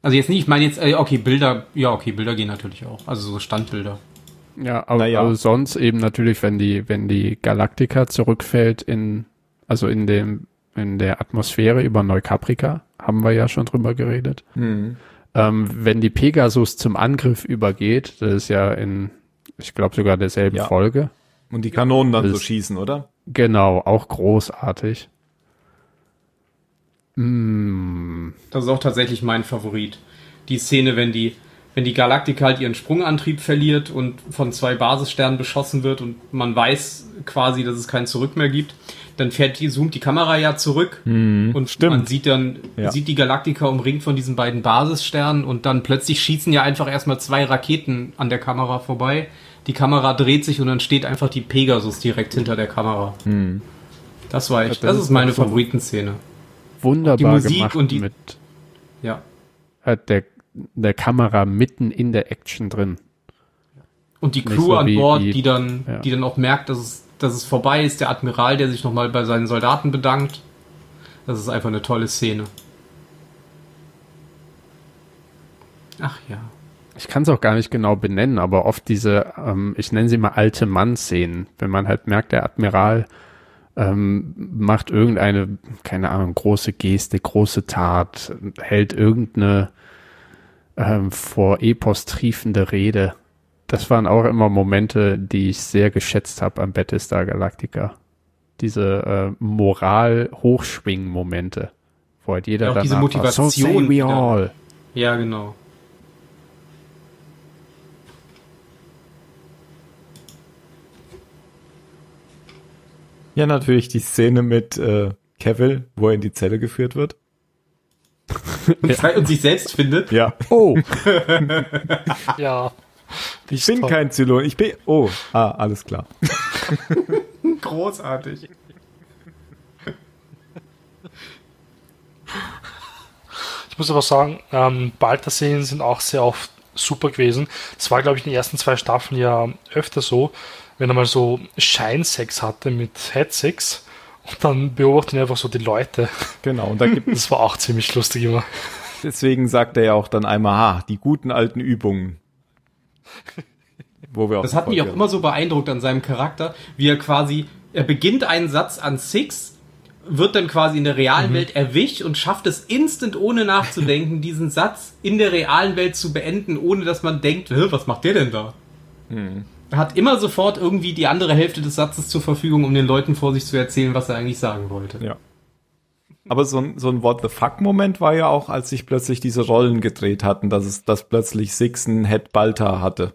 Also jetzt nicht, ich meine jetzt, äh, okay, Bilder, ja, okay, Bilder gehen natürlich auch. Also so Standbilder. Ja, aber, Naja. aber sonst eben natürlich, wenn die, wenn die Galaktika zurückfällt in, also in dem, in der Atmosphäre über Neukaprika, haben wir ja schon drüber geredet. Ähm, wenn die Pegasus zum Angriff übergeht, das ist ja in, ich glaube sogar derselben Ja. Folge. Und die Kanonen dann so schießen, oder? Genau, auch großartig. Mm, Das ist auch tatsächlich mein Favorit. Die Szene, wenn die, wenn die Galaktika halt ihren Sprungantrieb verliert und von zwei Basissternen beschossen wird und man weiß quasi, dass es kein Zurück mehr gibt, dann fährt die, zoomt die Kamera ja zurück und stimmt. man sieht dann, Ja. sieht die Galaktika umringt von diesen beiden Basissternen und dann plötzlich schießen ja einfach erstmal zwei Raketen an der Kamera vorbei. Die Kamera dreht sich und dann steht einfach die Pegasus direkt hinter der Kamera. Das war echt, Ja, das das, ist meine so- Favoritenszene. wunderbar Die Musik gemacht und die- mit Ja. halt der, der Kamera mitten in der Action drin. Und die Crew so an Bord, wie- die dann, ja. die dann auch merkt, dass es, dass es vorbei ist, der Admiral, der sich nochmal bei seinen Soldaten bedankt. Das ist einfach eine tolle Szene. Ach ja. Ich kann es auch gar nicht genau benennen, aber oft diese, ähm, ich nenne sie mal alte Mann-Szenen, wenn man halt merkt, der Admiral ähm, macht irgendeine, keine Ahnung, große Geste, große Tat, hält irgendeine ähm, vor Epos triefende Rede. Das waren auch immer Momente, die ich sehr geschätzt habe am Battlestar Galactica. Diese äh, Moral-Hochschwingen-Momente, wo halt jeder Ja, auch diese war, so say Motivation we all. Ja, genau. Ja, natürlich die Szene mit äh, Cavill, wo er in die Zelle geführt wird. [LAUGHS] Und, und sich selbst findet. Ja. Oh, [LAUGHS] Ja. Ich bin kein Zylon. Ich bin. Oh, ah, alles klar. [LAUGHS] Großartig. Ich muss aber sagen, ähm, Balta-Szenen sind auch sehr oft super gewesen. Das war, glaube ich, in den ersten zwei Staffeln ja öfter so, wenn er mal so Scheinsex hatte mit Headsex und dann beobachten wir einfach so die Leute. Genau. Und da gibt [LAUGHS] es, Das war auch ziemlich lustig immer. deswegen sagt er ja auch dann einmal, ha, die guten alten Übungen. Wo wir auch Das hat mich auch immer so beeindruckt an seinem Charakter, wie er quasi, er beginnt einen Satz an Six, wird dann quasi in der realen Welt erwischt und schafft es instant, ohne nachzudenken, [LAUGHS] diesen Satz in der realen Welt zu beenden, ohne dass man denkt, "Hä, was macht der denn da? Er hat immer sofort irgendwie die andere Hälfte des Satzes zur Verfügung, um den Leuten vor sich zu erzählen, was er eigentlich sagen wollte. Ja. Aber so ein, so ein What the fuck-Moment war ja auch, als sich plötzlich diese Rollen gedreht hatten, dass es, dass plötzlich Six einen Head Balta hatte.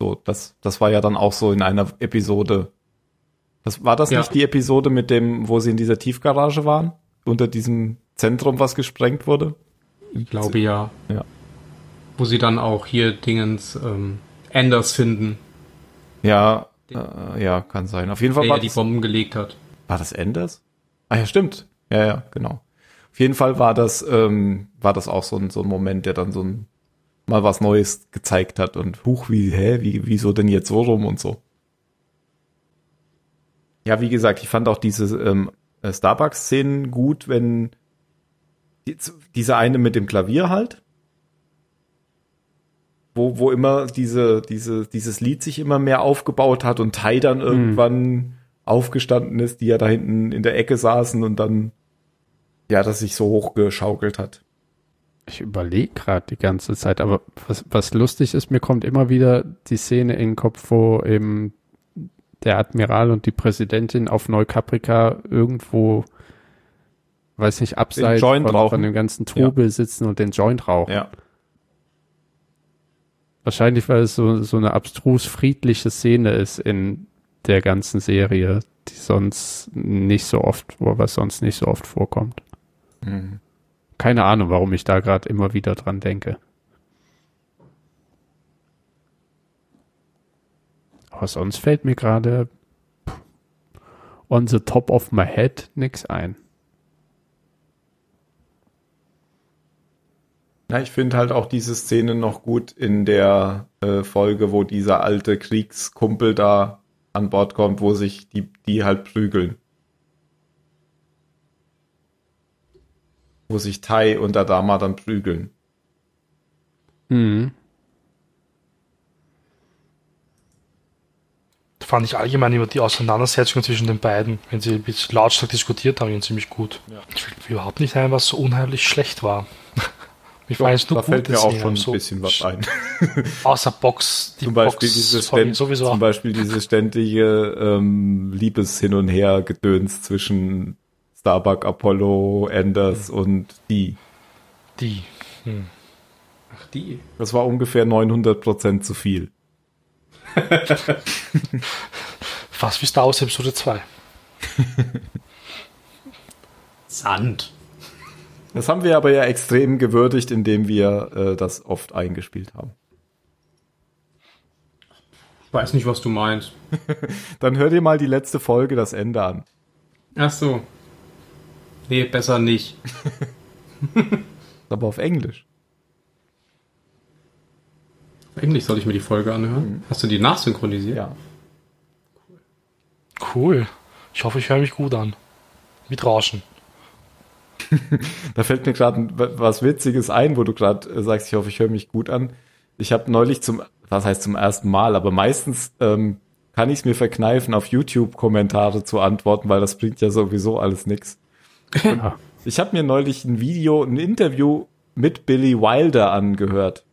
So, das, das war ja dann auch so in einer Episode. Das, war das Ja. nicht die Episode mit dem, wo sie in dieser Tiefgarage waren? Unter diesem Zentrum, was gesprengt wurde? Ich glaube ja. Ja. Wo sie dann auch hier Dingens ähm, Anders finden, Ja, äh, ja, kann sein. Auf jeden Fall der war ja die das, Bomben gelegt hat. war das Enders? Ah ja, stimmt. Ja, ja, genau. Auf jeden Fall war das, ähm, war das auch so ein, so ein Moment, der dann so ein, mal was Neues gezeigt hat und huch, wie, hä, wie, wieso denn jetzt so rum und so. Ja, wie gesagt, ich fand auch diese ähm, äh, Starbucks-Szenen gut, wenn die, diese eine mit dem Klavier halt, wo, wo immer diese, diese, dieses Lied sich immer mehr aufgebaut hat und Tai dann irgendwann aufgestanden ist, die ja da hinten in der Ecke saßen und dann, ja, das sich so hochgeschaukelt hat. Ich überlege gerade die ganze Zeit, aber was, was lustig ist, mir kommt immer wieder die Szene in den Kopf, wo eben der Admiral und die Präsidentin auf Neukaprika irgendwo, weiß nicht, abseits von, von dem ganzen Trubel sitzen und den Joint rauchen. Ja. Wahrscheinlich, weil es so, so eine abstrus friedliche Szene ist in der ganzen Serie, die sonst nicht so oft, was sonst nicht so oft vorkommt. Mhm. Keine Ahnung, warum ich da gerade immer wieder dran denke. Aber sonst fällt mir gerade on the top of my head nix ein. Ja, ich finde halt auch diese Szene noch gut in der äh, Folge, wo dieser alte Kriegskumpel da an Bord kommt, wo sich die, die halt prügeln. Wo sich Tai und Adama dann prügeln. Mhm. fand ich allgemein immer die Auseinandersetzung zwischen den beiden, wenn sie ein bisschen lautstark diskutiert haben, ziemlich gut. Ich fällt mir überhaupt nicht ein, was so unheimlich schlecht war. Mir fallen jetzt nur da fällt mir auch schon ein so bisschen was ein. [LAUGHS] Außer Box, die Zum Beispiel, Box Folge ständ, sowieso. zum Beispiel diese ständige ähm, Liebes-Hin- und Her-Gedöns zwischen Starbuck, Apollo, Anders und die. die. Hm. Ach, die. Das war ungefähr 900 Prozent zu viel. [LAUGHS] Fast wie Star Wars Episode 2. [LAUGHS] Sand. Das haben wir aber ja extrem gewürdigt, indem wir äh, das oft eingespielt haben. Ich weiß nicht, was du meinst. [LAUGHS] Dann hör dir mal die letzte Folge, das Ende an. Ach so. Nee, besser nicht. [LAUGHS] Aber auf Englisch. Eigentlich soll ich mir die Folge anhören. Hast du die nachsynchronisiert? Ja. Cool. Ich hoffe, ich höre mich gut an. Mit Rauschen. [LAUGHS] Da fällt mir gerade was Witziges ein, wo du gerade äh, sagst, ich hoffe, ich höre mich gut an. Ich habe neulich zum, was heißt zum ersten Mal, aber meistens ähm, kann ich es mir verkneifen, auf YouTube Kommentare zu antworten, weil das bringt ja sowieso alles nix. Ja. Ich habe mir neulich ein Video, ein Interview mit Billy Wilder angehört.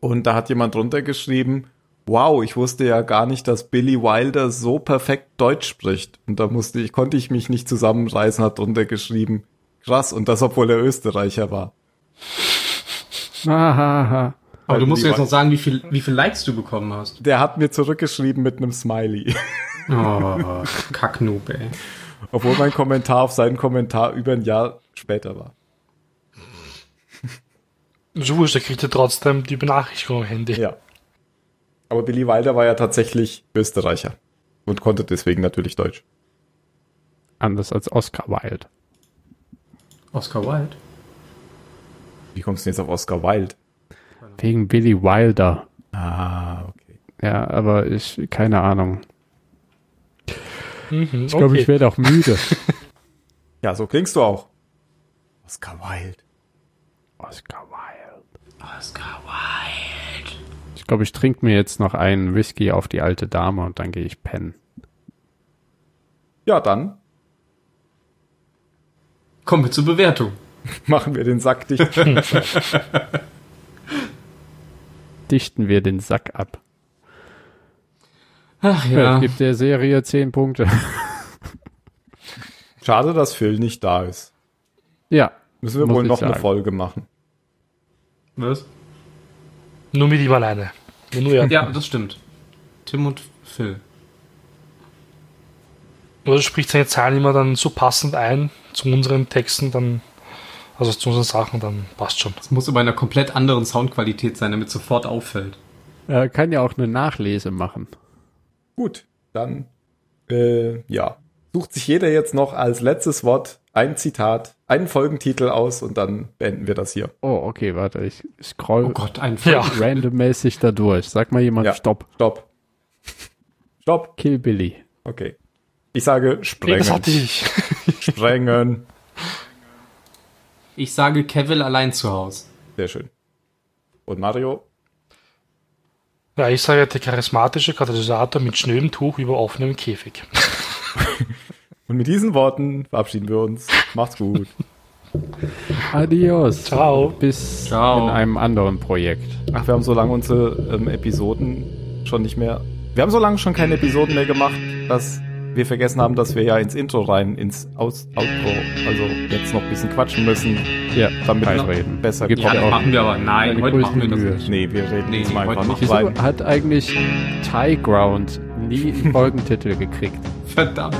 Und da hat jemand drunter geschrieben, wow, ich wusste ja gar nicht, dass Billy Wilder so perfekt Deutsch spricht. Und da musste ich, konnte ich mich nicht zusammenreißen, hat drunter geschrieben, krass, und das, obwohl er Österreicher war. Ahaha. Aber du musst mir Die jetzt noch sagen, wie viel, wie viel Likes du bekommen hast. Der hat mir zurückgeschrieben mit einem Smiley. [LAUGHS] Oh, Kacknoob, ey. Obwohl mein Kommentar auf seinen Kommentar über ein Jahr später war. So wurscht, er kriegt ja trotzdem die Benachrichtigung am Handy. Ja. Aber Billy Wilder war ja tatsächlich Österreicher. Und konnte deswegen natürlich Deutsch. Anders als Oscar Wilde. Oscar Wilde. Wie kommst du denn jetzt auf Oscar Wilde? Wegen Billy Wilder. Ah, okay. Ja, aber ich, keine Ahnung. Mhm, Ich glaube, okay. ich werde auch müde. [LAUGHS] Ja, so klingst du auch. Oscar Wilde. Oscar Wilde. Oscar Wilde. Ich glaube, ich trinke mir jetzt noch einen Whisky auf die alte Dame und dann gehe ich pennen. Ja, dann Kommen wir zur Bewertung. [LAUGHS] machen wir den Sack dicht. [LAUGHS] Dichten wir den Sack ab. Ach Ja. ja. Ich gebe der Serie 10 Punkte. [LAUGHS] Schade, dass Phil nicht da ist. ja. Müssen wir Muss wohl ich noch eine sagen. Folge machen. Was? Nur mit ihm alleine. Ja, Nur er. Ja, das stimmt. Tim und Phil. Oder du sprichst seine Zahlen immer dann so passend ein zu unseren Texten, dann, also zu unseren Sachen, dann passt schon. Es muss aber in einer komplett anderen Soundqualität sein, damit sofort auffällt. Er kann ja auch eine Nachlese machen. Gut, dann äh, ja. Sucht sich jeder jetzt noch als letztes Wort ein Zitat, einen Folgentitel aus und dann beenden wir das hier. Oh, okay, warte, ich scroll Oh Gott, ein Ja. randommäßig da durch. Sag mal jemand Ja. Stopp. Stopp. Stopp. Kill Billy. Okay. Ich sage Nee, sprengen. das hatte ich. sprengen. Ich sage Kevin allein zu Hause. Sehr schön. Und Mario? Ja, ich sage der charismatische Katalysator mit schnödem Tuch über offenem Käfig. Und mit diesen Worten verabschieden wir uns. Macht's gut. Adios. Ciao. Bis Ciao. in einem anderen Projekt. Ach, wir haben so lange unsere ähm, Episoden schon nicht mehr. Wir haben so lange schon keine Episoden mehr gemacht, dass wir vergessen haben, dass wir ja ins Intro rein, ins Aus Outro, also jetzt noch ein bisschen quatschen müssen, Ja, damit wir Reden. besser Gibt Ja, das auch machen wir aber. Nein, heute machen wir das nicht. Nee, wir reden Nee, jetzt mal einfach nicht Wieso rein. hat eigentlich Tie Ground nie einen [LAUGHS] Folgentitel gekriegt? Verdammt.